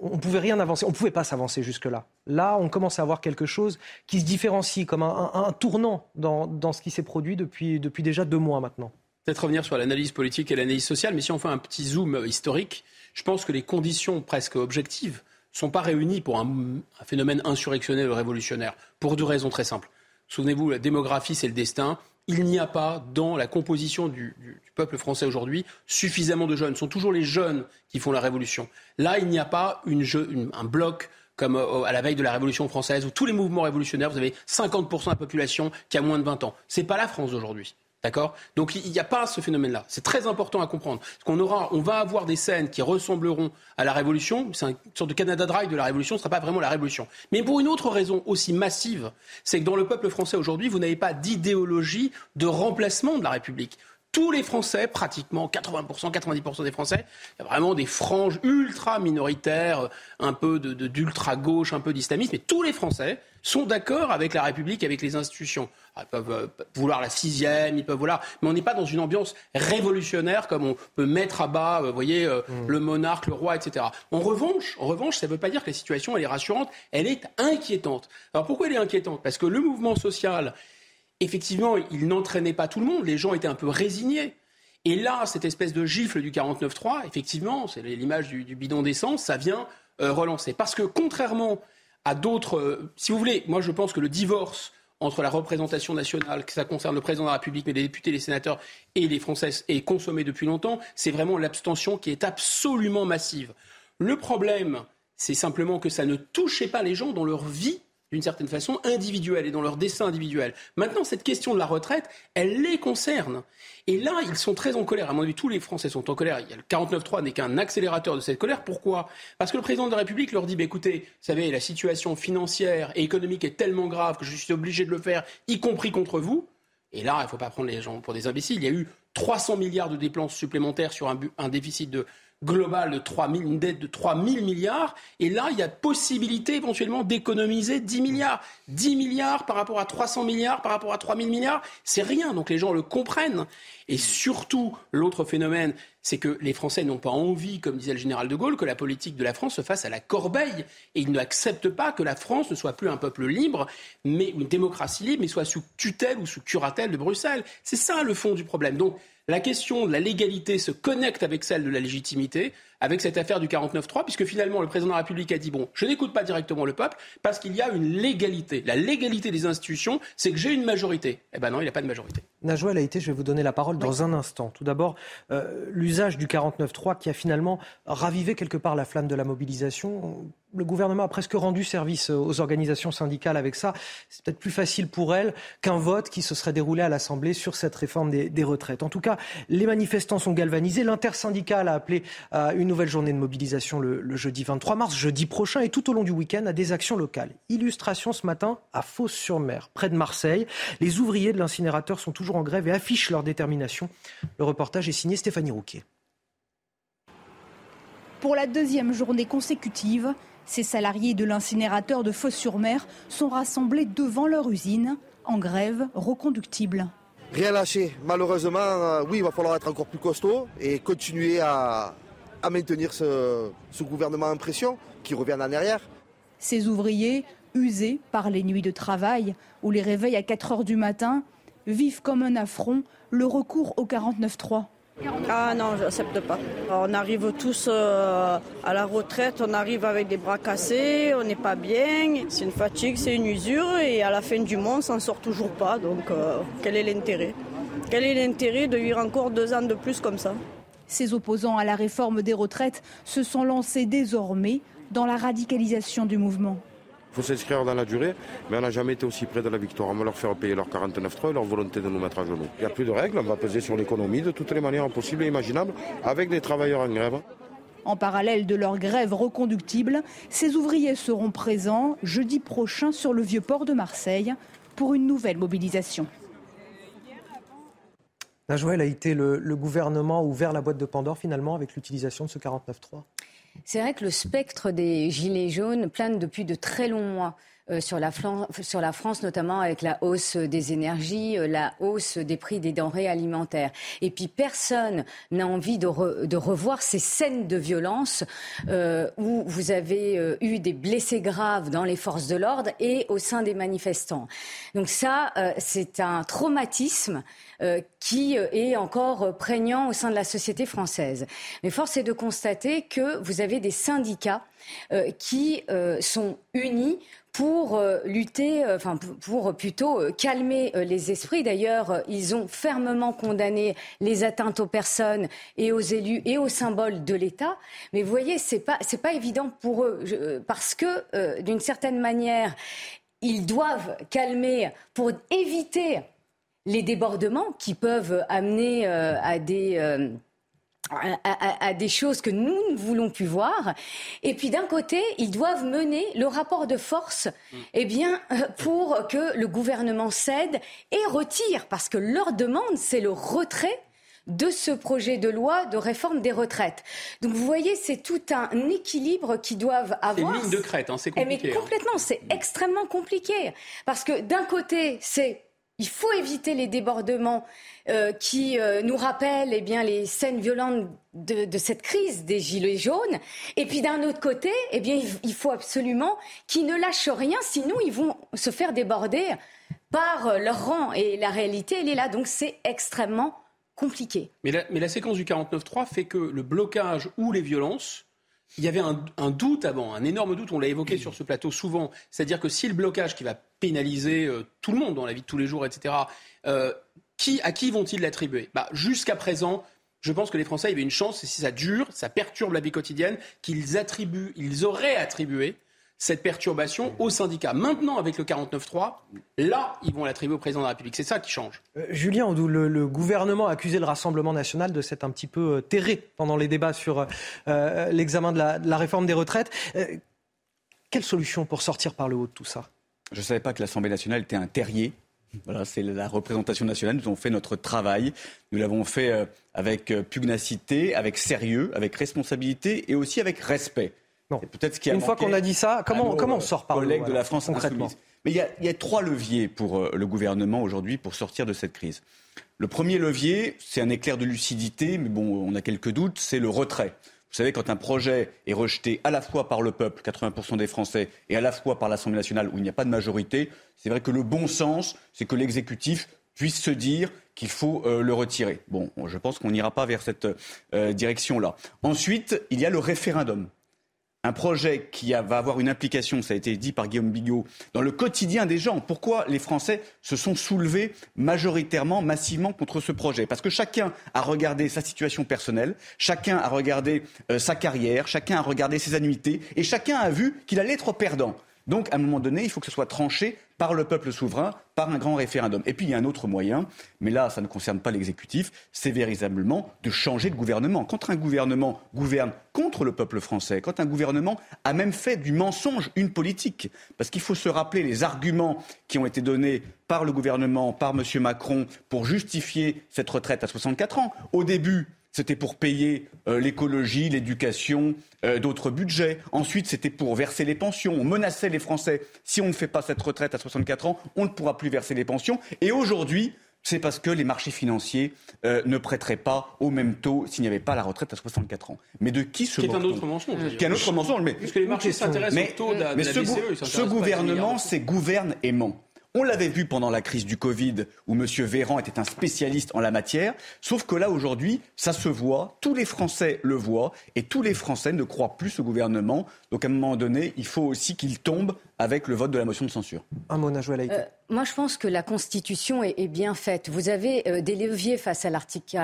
on ne pouvait rien avancer, on ne pouvait pas s'avancer jusque-là. Là, on commence à avoir quelque chose qui se différencie comme un, tournant dans, ce qui s'est produit depuis, depuis déjà deux mois maintenant. Peut-être revenir sur l'analyse politique et l'analyse sociale, mais si on fait un petit zoom historique, je pense que les conditions presque objectives ne sont pas réunies pour un, un phénomène insurrectionnel ou révolutionnaire, pour deux raisons très simples. Souvenez-vous, la démographie, c'est le destin il n'y a pas dans la composition du, peuple français aujourd'hui suffisamment de jeunes. Ce sont toujours les jeunes qui font la révolution. Là, il n'y a pas un bloc comme euh, à la veille de la Révolution française, où tous les mouvements révolutionnaires, vous avez 50% de la population qui a moins de 20 ans. Ce n'est pas la France d'aujourd'hui. D'accord? Donc il n'y a pas ce phénomène-là. C'est très important à comprendre. Qu'on aura, on va avoir des scènes qui ressembleront à la Révolution. C'est une sorte de Canada Dry de la Révolution. Ce ne sera pas vraiment la Révolution. Mais pour une autre raison aussi massive, c'est que dans le peuple français aujourd'hui, vous n'avez pas d'idéologie de remplacement de la République tous les Français, pratiquement 80%, 90% des Français, il y a vraiment des franges ultra minoritaires, un peu d'ultra-gauche, un peu d'islamisme, mais tous les Français sont d'accord avec la République, avec les institutions. Ah, ils peuvent euh, vouloir la sixième, ils peuvent vouloir, mais on n'est pas dans une ambiance révolutionnaire comme on peut mettre à bas, euh, vous voyez, euh, mm. le monarque, le roi, etc. En revanche, en revanche, ça ne veut pas dire que la situation elle est rassurante, elle est inquiétante. Alors pourquoi elle est inquiétante? Parce que le mouvement social effectivement, il n'entraînait pas tout le monde. Les gens étaient un peu résignés. Et là, cette espèce de gifle du 49-3, effectivement, c'est l'image du, bidon d'essence, ça vient euh, relancer. Parce que contrairement à d'autres, euh, si vous voulez, moi je pense que le divorce entre la représentation nationale, que ça concerne le président de la République, mais les députés, les sénateurs et les Français, est consommé depuis longtemps, c'est vraiment l'abstention qui est absolument massive. Le problème, c'est simplement que ça ne touchait pas les gens dans leur vie d'une certaine façon, individuelle et dans leur dessin individuel. Maintenant, cette question de la retraite, elle les concerne. Et là, ils sont très en colère. À mon avis, tous les Français sont en colère. Il y a le 49.3 n'est qu'un accélérateur de cette colère. Pourquoi? Parce que le président de la République leur dit, bah, écoutez, vous savez, la situation financière et économique est tellement grave que je suis obligé de le faire, y compris contre vous. Et là, il ne faut pas prendre les gens pour des imbéciles. Il y a eu 300 milliards de dépenses supplémentaires sur un, un déficit de globale de 3 000, une dette de 3 000 milliards. Et là, il y a possibilité éventuellement d'économiser 10 milliards. 10 milliards par rapport à 300 milliards, par rapport à 3 000 milliards, c'est rien. Donc les gens le comprennent. Et surtout, l'autre phénomène, c'est que les Français n'ont pas envie, comme disait le général de Gaulle, que la politique de la France se fasse à la corbeille. Et ils n'acceptent pas que la France ne soit plus un peuple libre, mais une démocratie libre, mais soit sous tutelle ou sous curatelle de Bruxelles. C'est ça le fond du problème. Donc la question de la légalité se connecte avec celle de la légitimité, avec cette affaire du 49-3, puisque finalement le président de la République a dit bon, je n'écoute pas directement le peuple parce qu'il y a une légalité. La légalité des institutions, c'est que j'ai une majorité. Eh ben non, il n'y a pas de majorité. Najwa été, je vais vous donner la parole dans un instant. Tout d'abord, euh, l'usage du 49-3 qui a finalement ravivé quelque part la flamme de la mobilisation le gouvernement a presque rendu service aux organisations syndicales avec ça. C'est peut-être plus facile pour elles qu'un vote qui se serait déroulé à l'Assemblée sur cette réforme des, retraites. En tout cas, les manifestants sont galvanisés. L'intersyndicale a appelé à une nouvelle journée de mobilisation le, jeudi 23 mars, jeudi prochain, et tout au long du week-end à des actions locales. Illustration ce matin à Fos-sur-Mer, près de Marseille. Les ouvriers de l'incinérateur sont toujours en grève et affichent leur détermination. Le reportage est signé Stéphanie Rouquet. Pour la deuxième journée consécutive, ces salariés de l'incinérateur de Fos-sur-Mer sont rassemblés devant leur usine, en grève reconductible. Rien lâché. Malheureusement, euh, oui, il va falloir être encore plus costaud et continuer à, maintenir ce, ce gouvernement en pression qui revient en arrière. Ces ouvriers usés par les nuits de travail ou les réveils à 4 heures du matin, vivent comme un affront le recours au 49.3. Ah non, je n'accepte pas. On arrive tous euh, à la retraite, on arrive avec des bras cassés, on n'est pas bien, c'est une fatigue, c'est une usure et à la fin du mois, on s'en sort toujours pas. Donc euh, quel est l'intérêt? Quel est l'intérêt de vivre encore deux ans de plus comme ça? Ces opposants à la réforme des retraites se sont lancés désormais dans la radicalisation du mouvement. Il faut s'inscrire dans la durée, mais on n'a jamais été aussi près de la victoire. On va leur faire payer leur 49.3 et leur volonté de nous mettre à genoux. Il n'y a plus de règles, on va peser sur l'économie de toutes les manières possibles et imaginables avec des travailleurs en grève. En parallèle de leur grève reconductible, ces ouvriers seront présents jeudi prochain sur le vieux port de Marseille pour une nouvelle mobilisation. La Joël a été le, le gouvernement a ouvert la boîte de Pandore finalement avec l'utilisation de ce 49.3 c'est vrai que le spectre des gilets jaunes plane depuis de très longs mois. Euh, sur, la France, notamment avec la hausse des énergies, euh, la hausse des prix des denrées alimentaires. Et puis personne n'a envie de, revoir ces scènes de violence euh, où vous avez eu des blessés graves dans les forces de l'ordre et au sein des manifestants. Donc ça, c'est un traumatisme qui est encore prégnant au sein de la société française. Mais force est de constater que vous avez des syndicats qui sont unis pour euh, lutter, euh, enfin pour plutôt euh, calmer les esprits. D'ailleurs, ils ont fermement condamné les atteintes aux personnes et aux élus et aux symboles de l'État. Mais vous voyez, c'est pas c'est pas évident pour eux parce que d'une certaine manière, ils doivent calmer pour éviter les débordements qui peuvent amener à des à, des choses que nous ne voulons plus voir. Et puis d'un côté, ils doivent mener le rapport de force mm. eh bien, euh, pour que le gouvernement cède et retire, parce que leur demande, c'est le retrait de ce projet de loi de réforme des retraites. Donc vous voyez, c'est tout un équilibre qu'ils doivent avoir. C'est une ligne de crête, hein, c'est compliqué. Eh, mais complètement, c'est extrêmement compliqué. Parce que d'un côté, c'est il faut éviter les débordements euh, qui euh, nous rappellent eh les scènes violentes de, cette crise des Gilets jaunes. Et puis d'un autre côté, eh il faut absolument qu'ils ne lâchent rien, sinon ils vont se faire déborder par leur rang. Et la réalité, elle est là. Donc c'est extrêmement compliqué. Mais la, mais la séquence du 49-3 fait que le blocage ou les violences il y avait un, doute avant, un énorme doute, on l'a évoqué sur ce plateau souvent, c'est-à-dire que si le blocage qui va pénaliser euh, tout le monde dans la vie de tous les jours, etc., euh, qui, à qui vont-ils l'attribuer? Bah, Jusqu'à présent, je pense que les Français avaient une chance, et si ça dure, ça perturbe la vie quotidienne, qu'ils attribuent, ils auraient attribué cette perturbation aux syndicats. Maintenant, avec le 49-3, là, ils vont l'attribuer au président de la République. C'est ça qui change. Euh, Julien, le, le, gouvernement a accusé le Rassemblement national de s'être un petit peu euh, terré pendant les débats sur euh, l'examen de, la, réforme des retraites. quelle solution pour sortir par le haut de tout ça? Je ne savais pas que l'Assemblée nationale était un terrier. Voilà, c'est la représentation nationale. Nous avons fait notre travail. Nous l'avons fait avec pugnacité, avec sérieux, avec responsabilité et aussi avec respect. Peut-être Une fois qu'on a dit ça, comment, comment on sort par collègues de la France concrètement Mais il y, a, il y, a, trois leviers pour euh, le gouvernement aujourd'hui pour sortir de cette crise. Le premier levier, c'est un éclair de lucidité, mais bon, on a quelques doutes, c'est le retrait. Vous savez, quand un projet est rejeté à la fois par le peuple, 80% des Français, et à la fois par l'Assemblée nationale où il n'y a pas de majorité, c'est vrai que le bon sens, c'est que l'exécutif puisse se dire qu'il faut euh, le retirer. Bon, je pense qu'on n'ira pas vers cette euh, direction-là. Ensuite, il y a le référendum un projet qui va avoir une implication, ça a été dit par Guillaume Bigot, dans le quotidien des gens. Pourquoi les Français se sont soulevés majoritairement, massivement contre ce projet? Parce que chacun a regardé sa situation personnelle, chacun a regardé euh, sa carrière, chacun a regardé ses annuités, et chacun a vu qu'il allait être perdant. Donc, à un moment donné, il faut que ce soit tranché par le peuple souverain, par un grand référendum. Et puis, il y a un autre moyen, mais là, ça ne concerne pas l'exécutif, c'est véritablement de changer de gouvernement. Quand un gouvernement gouverne contre le peuple français, quand un gouvernement a même fait du mensonge une politique, parce qu'il faut se rappeler les arguments qui ont été donnés par le gouvernement, par M. Macron, pour justifier cette retraite à 64 ans. Au début, c'était pour payer euh, l'écologie, l'éducation, euh, d'autres budgets. Ensuite, c'était pour verser les pensions. On menaçait les Français. Si on ne fait pas cette retraite à 64 ans, on ne pourra plus verser les pensions. Et aujourd'hui, c'est parce que les marchés financiers euh, ne prêteraient pas au même taux s'il n'y avait pas la retraite à 64 ans. Mais de qui se Qui est un autre mensonge. Qui est un autre mensonge. Mais, Parce que les marchés s'intéressent au taux de la, mais de la ce, BCE, ce gouvernement, c'est gouverne et ment. On l'avait vu pendant la crise du Covid, où M. Véran était un spécialiste en la matière. Sauf que là, aujourd'hui, ça se voit, tous les Français le voient, et tous les Français ne croient plus au gouvernement. Donc, à un moment donné, il faut aussi qu'il tombe avec le vote de la motion de censure. Un mot. Euh, moi, je pense que la Constitution est, est bien faite. Vous avez euh, des leviers face à l'article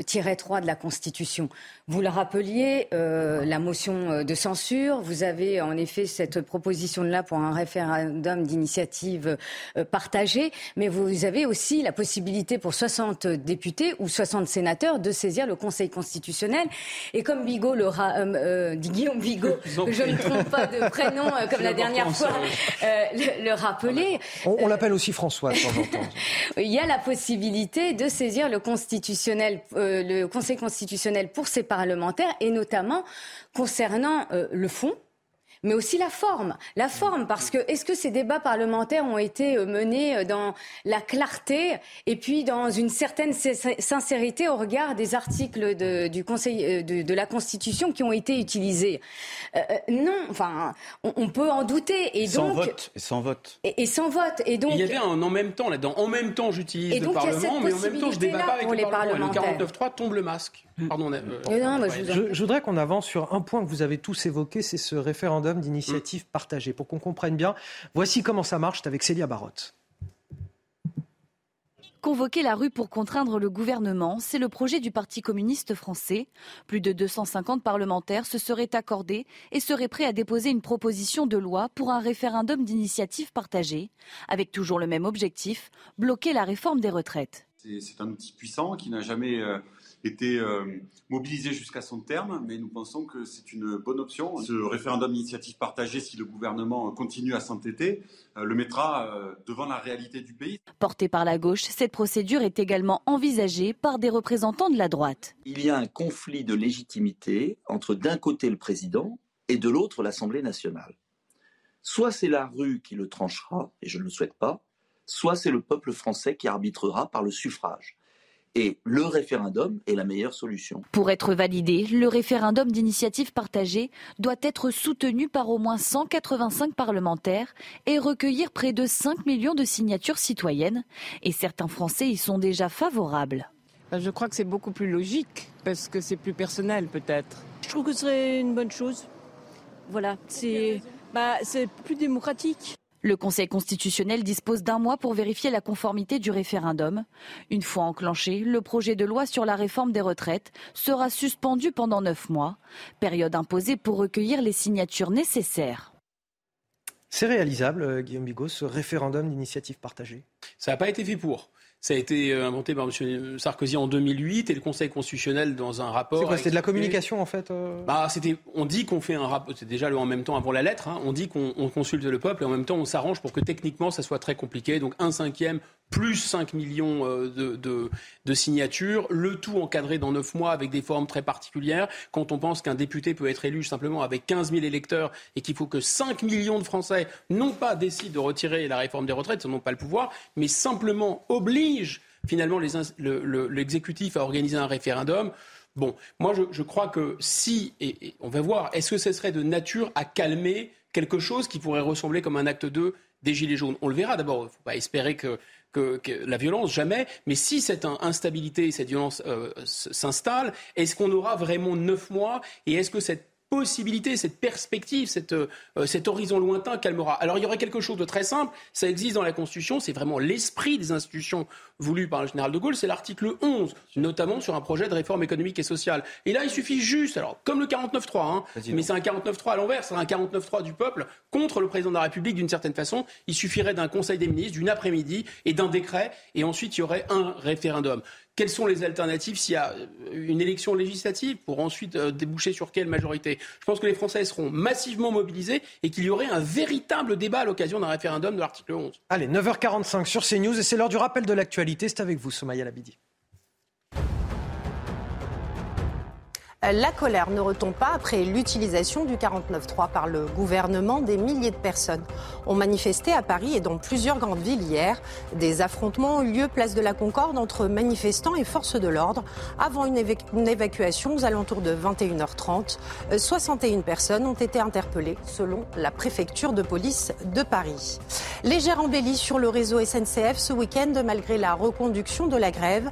49-3 de la Constitution. Vous le rappeliez, euh, la motion euh, de censure. Vous avez en effet cette proposition-là pour un référendum d'initiative euh, partagée. Mais vous avez aussi la possibilité pour 60 députés ou 60 sénateurs de saisir le Conseil constitutionnel. Et comme Bigot le ra- euh, euh, dit Guillaume Bigot, je ne trompe pas de prénom euh, comme la dernière fois, euh, le, le rappeler. On, on l'appelle aussi François de temps en temps. Il y a la possibilité de saisir le constitutionnel, euh, le Conseil constitutionnel pour ses parlementaires et notamment concernant euh, le fond. Mais aussi la forme, la forme, parce que est-ce que ces débats parlementaires ont été euh, menés euh, dans la clarté et puis dans une certaine sin- sincérité au regard des articles de, du Conseil euh, de, de la Constitution qui ont été utilisés? Euh, Non, enfin, on, on peut en douter et sans donc vote. Et sans vote. et, et sans vote et donc Il y avait un en même temps là-dedans. En même temps, j'utilise Et le donc, il y a Parlement, cette mais en même temps, je débats pas avec le les Parlement. Et parlementaires. le 49.3 tombe le masque. Pardon. euh, non, mais je Je, je voudrais qu'on avance sur un point que vous avez tous évoqué, c'est ce référendum d'initiative partagée. Pour qu'on comprenne bien, voici comment ça marche avec Célia Barotte. Convoquer la rue pour contraindre le gouvernement, c'est le projet du Parti communiste français. Plus de 250 parlementaires se seraient accordés et seraient prêts à déposer une proposition de loi pour un référendum d'initiative partagée, avec toujours le même objectif, bloquer la réforme des retraites. C'est c'est un outil puissant qui n'a jamais euh, été euh, mobilisé jusqu'à son terme, mais nous pensons que c'est une bonne option. Ce référendum d'initiative partagée, si le gouvernement continue à s'entêter, euh, le mettra euh, devant la réalité du pays. Portée par la gauche, cette procédure est également envisagée par des représentants de la droite. Il y a un conflit de légitimité entre d'un côté le président et de l'autre l'Assemblée nationale. Soit c'est la rue qui le tranchera, et je ne le souhaite pas, soit c'est le peuple français qui arbitrera par le suffrage. Et le référendum est la meilleure solution. Pour être validé, le référendum d'initiative partagée doit être soutenu par au moins 185 parlementaires et recueillir près de 5 millions de signatures citoyennes. Et certains Français y sont déjà favorables. Ben, Je crois que c'est beaucoup plus logique parce que c'est plus personnel peut-être. Je trouve que ce serait une bonne chose. Voilà, c'est bah, c'est plus démocratique. Le Conseil constitutionnel dispose d'un mois pour vérifier la conformité du référendum. Une fois enclenché, le projet de loi sur la réforme des retraites sera suspendu pendant neuf mois, période imposée pour recueillir les signatures nécessaires. C'est réalisable, euh, Guillaume Bigot, ce référendum d'initiative partagée? Ça n'a pas été fait pour. Ça a été euh, inventé par M. Sarkozy en 2008 et le Conseil constitutionnel dans un rapport. C'est quoi C'était de la communication en fait euh Bah, c'était, on dit qu'on fait un rapport, c'est déjà le en même temps avant la lettre, hein. on dit qu'on on consulte le peuple et en même temps on s'arrange pour que techniquement ça soit très compliqué. Donc un cinquième plus 5 millions euh, de, signatures, le tout encadré dans 9 mois avec des formes très particulières. Quand on pense qu'un député peut être élu simplement avec 15 000 électeurs et qu'il faut que 5 millions de Français non pas décident de retirer la réforme des retraites, ils n'ont pas le pouvoir, mais simplement obligent finalement l'exécutif à organiser un référendum. Bon, moi je, crois que si, et on va voir, est-ce que ce serait de nature à calmer quelque chose qui pourrait ressembler comme un acte 2 des Gilets jaunes. On le verra. D'abord, il ne faut pas espérer que, que, que la violence, jamais, mais si cette in- instabilité, cette violence euh, s'installe, est-ce qu'on aura vraiment neuf mois? Et est-ce que cette possibilité, cette perspective, cette, euh, cet horizon lointain calmera. Alors il y aurait quelque chose de très simple, ça existe dans la Constitution, c'est vraiment l'esprit des institutions voulues par le général de Gaulle, c'est l'article 11, notamment sur un projet de réforme économique et sociale. Et là, il suffit juste, alors comme le 49-3, hein, mais c'est un 49-3 à l'envers, c'est un 49-3 du peuple contre le président de la République d'une certaine façon, il suffirait d'un conseil des ministres, d'une après-midi et d'un décret, et ensuite il y aurait un référendum. Quelles sont les alternatives s'il y a euh, une élection législative pour ensuite euh, déboucher sur quelle majorité? Je pense que les Français seront massivement mobilisés et qu'il y aurait un véritable débat à l'occasion d'un référendum de l'article 11. Allez, 9h45 sur CNews et c'est l'heure du rappel de l'actualité. C'est avec vous, Somaya Labidi. La colère ne retombe pas après l'utilisation du 49.3 par le gouvernement. Des milliers de personnes ont manifesté à Paris et dans plusieurs grandes villes hier. Des affrontements ont eu lieu place de la Concorde entre manifestants et forces de l'ordre avant une, évacuation aux alentours de 21h30. 61 personnes ont été interpellées selon la préfecture de police de Paris. Légère embellie sur le réseau SNCF ce week-end malgré la reconduction de la grève.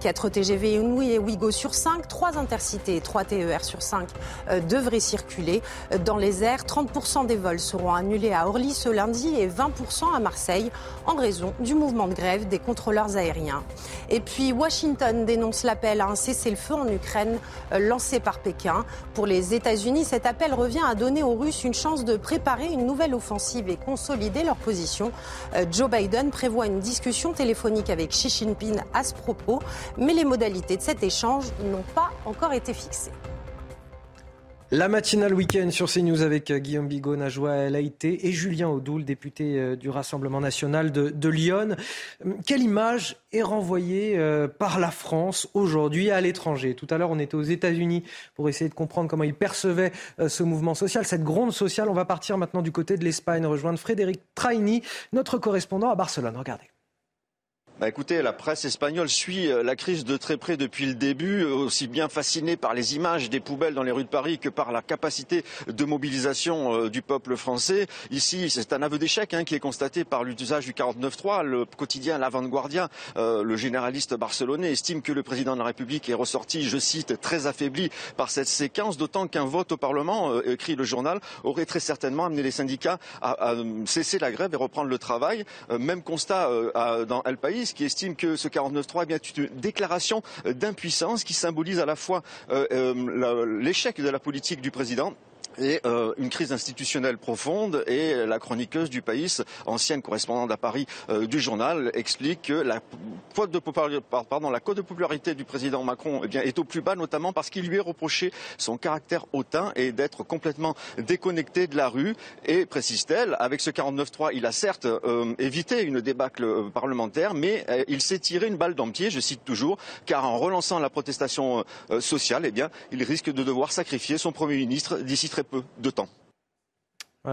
4 TGV Inouï et Ouigo sur 5, 3 intercités 3 TER sur 5 euh, devraient circuler dans les airs. 30% des vols seront annulés à Orly ce lundi et 20% à Marseille en raison du mouvement de grève des contrôleurs aériens. Et puis Washington dénonce l'appel à un cessez-le-feu en Ukraine euh, lancé par Pékin. Pour les États-Unis, cet appel revient à donner aux Russes une chance de préparer une nouvelle offensive et consolider leur position. Euh, Joe Biden prévoit une discussion téléphonique avec Xi Jinping à ce propos, mais les modalités de cet échange n'ont pas encore été fixées. La matinale week-end sur CNews avec euh, Guillaume Bigot, Najwa Laïté et Julien Audoul, député euh, du Rassemblement national de, Lyon. Hum, quelle image est renvoyée euh, par la France aujourd'hui à l'étranger? Tout à l'heure, on était aux États-Unis pour essayer de comprendre comment ils percevaient ce mouvement social, cette gronde sociale. On va partir maintenant du côté de l'Espagne, rejoindre Frédéric Traini, notre correspondant à Barcelone. Regardez. Bah écoutez, la presse espagnole suit euh, la crise de très près depuis le début, euh, aussi bien fascinée par les images des poubelles dans les rues de Paris que par la capacité de mobilisation euh, du peuple français. Ici, c'est un aveu d'échec hein, qui est constaté par l'usage du 49.3. Le quotidien L'Avant-Guardia, le généraliste barcelonais, estime que le président de la République est ressorti, je cite, très affaibli par cette séquence, d'autant qu'un vote au Parlement, écrit le journal, aurait très certainement amené les syndicats à, cesser la grève et reprendre le travail. même constat dans El País qui estime que ce 49.3 est une déclaration d'impuissance qui symbolise à la fois euh, euh, l'échec de la politique du président et euh, une crise institutionnelle profonde et la chroniqueuse du pays, ancienne correspondante à Paris euh, du journal, explique que la cote de, popularité du président Macron eh est au plus bas, notamment parce qu'il lui est reproché son caractère hautain et d'être complètement déconnecté de la rue. Et précise-t-elle, avec ce 49-3, il a certes euh, évité une débâcle parlementaire, mais il s'est tiré une balle dans le pied, je cite toujours, car en relançant la protestation sociale, eh bien, il risque de devoir sacrifier son Premier ministre d'ici très peu de temps.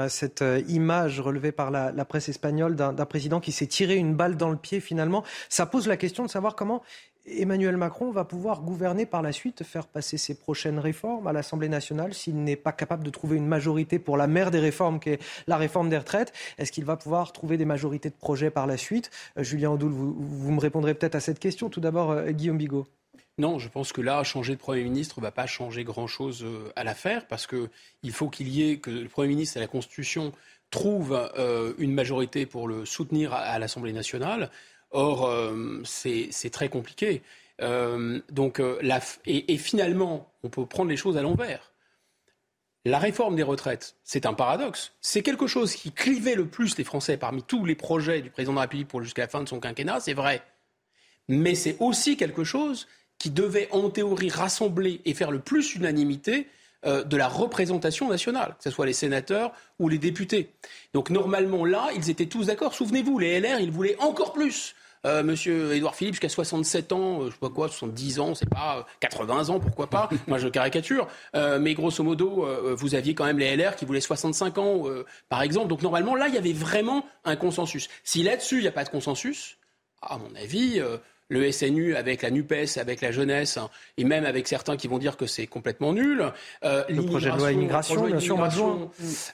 Cette euh, image relevée par la, presse espagnole d'un président qui s'est tiré une balle dans le pied finalement, ça pose la question de savoir comment Emmanuel Macron va pouvoir gouverner par la suite, faire passer ses prochaines réformes à l'Assemblée nationale s'il n'est pas capable de trouver une majorité pour la mère des réformes, qui est la réforme des retraites. Est-ce qu'il va pouvoir trouver des majorités de projets par la suite? Euh, Julien Audoul, vous, vous, me répondrez peut-être à cette question. Tout d'abord, euh, Guillaume Bigot. Non, je pense que là, changer de Premier ministre ne va pas changer grand-chose euh, à l'affaire, parce qu'il faut qu'il y ait, que le Premier ministre et la Constitution trouvent euh, une majorité pour le soutenir à, l'Assemblée nationale. Or, euh, c'est très compliqué. donc, et, finalement, on peut prendre les choses à l'envers. La réforme des retraites, c'est un paradoxe. C'est quelque chose qui clivait le plus les Français parmi tous les projets du président de la République pour jusqu'à la fin de son quinquennat, c'est vrai. Mais c'est aussi quelque chose qui devait en théorie rassembler et faire le plus unanimité euh, de la représentation nationale, que ce soit les sénateurs ou les députés. Donc normalement là, ils étaient tous d'accord. Souvenez-vous, les LR, ils voulaient encore plus. Euh, Monsieur Édouard Philippe, jusqu'à 67 ans, euh, je sais pas quoi, 70 ans, c'est pas 80 ans, pourquoi pas Moi, je caricature. mais grosso modo, vous aviez quand même les LR qui voulaient 65 ans, par exemple. Donc normalement, là, il y avait vraiment un consensus. Si là-dessus, il n'y a pas de consensus, à mon avis, le SNU avec la NUPES, avec la jeunesse, hein, et même avec certains qui vont dire que c'est complètement nul. Euh, le projet de loi immigration, bien sûr,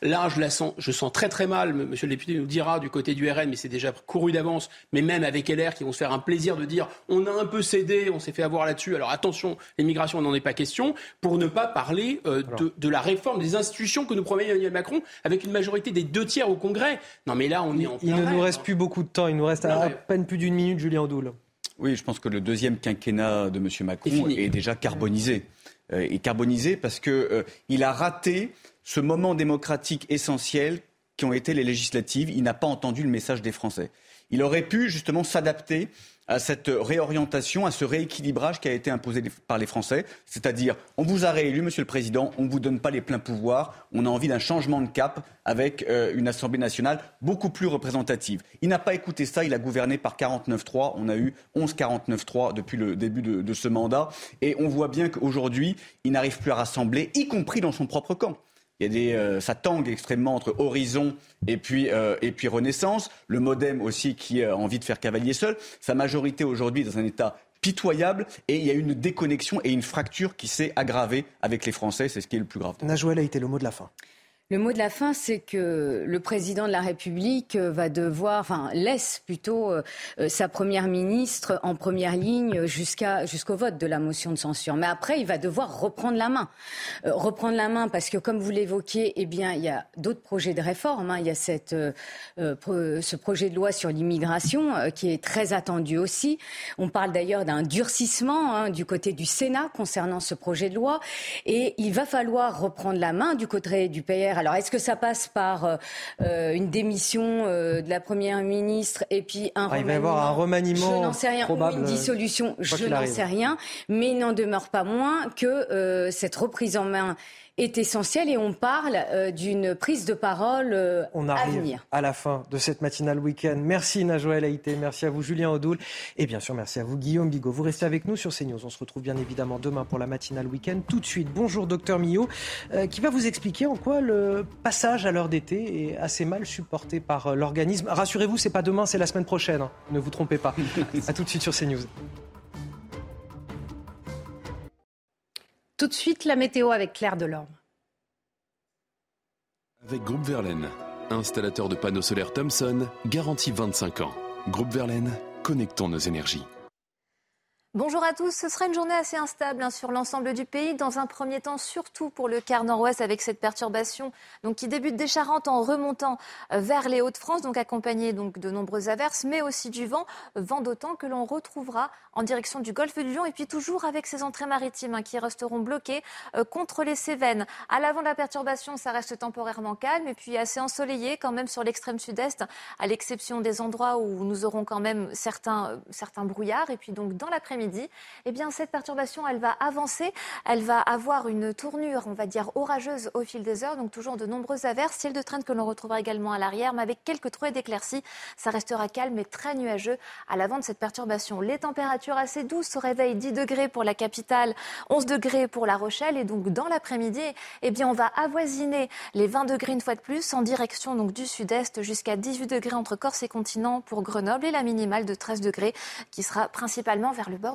Là, je la sens, je sens très très mal. Monsieur le député nous dira du côté du RN, mais c'est déjà couru d'avance. Mais même avec LR, qui vont se faire un plaisir de dire, on a un peu cédé, on s'est fait avoir là-dessus. Alors attention, l'immigration, n'en est pas question, pour ne pas parler euh, de, la réforme des institutions que nous promet Emmanuel Macron, avec une majorité des deux tiers au Congrès. Non, mais là, on est en. Il ne nous reste plus beaucoup de temps. Il nous reste à, peine plus d'une minute, Julien Audoul. Oui, je pense que le deuxième quinquennat de M. Macron est, déjà carbonisé. Euh, est carbonisé parce qu'il euh, a raté ce moment démocratique essentiel qui ont été les législatives. Il n'a pas entendu le message des Français. Il aurait pu justement s'adapter à cette réorientation, à ce rééquilibrage qui a été imposé par les Français. C'est-à-dire, on vous a réélu, Monsieur le Président, on ne vous donne pas les pleins pouvoirs, on a envie d'un changement de cap avec euh, une Assemblée nationale beaucoup plus représentative. Il n'a pas écouté ça, il a gouverné par 49-3. On a eu 11 49-3 depuis le début de, de ce mandat. Et on voit bien qu'aujourd'hui, il n'arrive plus à rassembler, y compris dans son propre camp. Il y a des, euh, ça tangue extrêmement entre Horizon et puis, euh, et puis Renaissance. Le Modem aussi qui a envie de faire cavalier seul. Sa majorité aujourd'hui dans un état pitoyable et il y a une déconnexion et une fracture qui s'est aggravée avec les Français. C'est ce qui est le plus grave. Najouel a été le mot de la fin. Le mot de la fin, c'est que le président de la République euh, va devoir, enfin laisse plutôt euh, euh, sa première ministre en première ligne jusqu'à jusqu'au vote de la motion de censure. Mais après, il va devoir reprendre la main, reprendre la main parce que, comme vous l'évoquiez, eh bien, il y a d'autres projets de réforme. Hein. Il y a cette, ce projet de loi sur l'immigration qui est très attendu aussi. On parle d'ailleurs d'un durcissement hein, du côté du Sénat concernant ce projet de loi, et il va falloir reprendre la main du côté du PR alors, est-ce que ça passe par euh, euh, une démission euh, de la première ministre et puis un remaniement ah, Il va y avoir un remaniement. Je n'en sais rien. Probable, une dissolution. Je n'en sais rien. Mais il n'en demeure pas moins que cette reprise en main est essentiel et on parle euh, d'une prise de parole euh, on arrive à venir. À la fin de cette matinale week-end. Merci Najouel Haïté, merci à vous Julien Audoul et bien sûr merci à vous Guillaume Bigot. Vous restez avec nous sur CNews. On se retrouve bien évidemment demain pour la matinale week-end. Tout de suite, bonjour docteur Millot euh, qui va vous expliquer en quoi le passage à l'heure d'été est assez mal supporté par l'organisme. Rassurez-vous, c'est pas demain, c'est la semaine prochaine. Hein. Ne vous trompez pas. à tout de suite sur CNews. Tout de suite, la météo avec Claire Delorme. Avec Groupe Verlaine, installateur de panneaux solaires Thomson, garantie 25 ans. Groupe Verlaine, connectons nos énergies. Bonjour à tous. Ce sera une journée assez instable hein, sur l'ensemble du pays. Dans un premier temps, surtout pour le quart nord-ouest avec cette perturbation qui débute des Charentes en remontant euh, vers les Hauts-de-France, donc accompagnée de nombreuses averses, mais aussi du vent. Vent d'autant que l'on retrouvera en direction du golfe du Lion et puis toujours avec ces entrées maritimes hein, qui resteront bloquées euh, contre les Cévennes. À l'avant de la perturbation, ça reste temporairement calme et puis assez ensoleillé quand même sur l'extrême sud-est, à l'exception des endroits où nous aurons quand même certains, euh, brouillards. Et puis dans l'après-midi, eh bien, cette perturbation, elle va avancer. Elle va avoir une tournure, on va dire, orageuse au fil des heures. Donc, toujours de nombreuses averses. Ciel de traîne que l'on retrouvera également à l'arrière, mais avec quelques trouées d'éclaircies. Ça restera calme et très nuageux à l'avant de cette perturbation. Les températures assez douces au réveil, 10 degrés pour la capitale, 11 degrés pour La Rochelle. Et donc, dans l'après-midi, eh bien, on va avoisiner les 20 degrés une fois de plus en direction donc, du sud-est jusqu'à 18 degrés entre Corse et continent pour Grenoble et la minimale de 13 degrés qui sera principalement vers le bord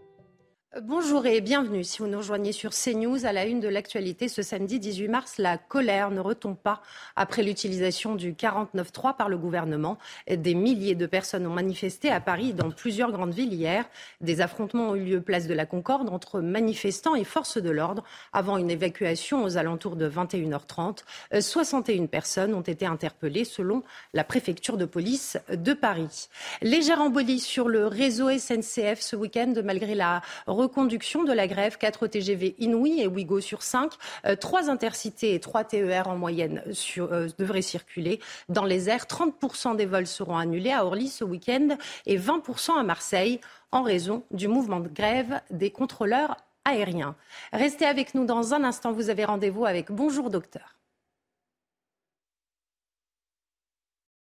Bonjour et bienvenue. Si vous nous rejoignez sur CNews, à la une de l'actualité ce samedi 18 mars, la colère ne retombe pas après l'utilisation du 49.3 par le gouvernement. Des milliers de personnes ont manifesté à Paris dans plusieurs grandes villes hier. Des affrontements ont eu lieu place de la Concorde entre manifestants et forces de l'ordre avant une évacuation aux alentours de 21h30. 61 personnes ont été interpellées selon la préfecture de police de Paris. Légère embolie sur le réseau SNCF ce week-end malgré la reconduction de la grève, 4 TGV Inouï et Ouigo sur 5, 3 euh, intercités et 3 TER en moyenne euh, devraient circuler dans les airs. 30% des vols seront annulés à Orly ce week-end et 20% à Marseille en raison du mouvement de grève des contrôleurs aériens. Restez avec nous dans un instant, vous avez rendez-vous avec Bonjour Docteur.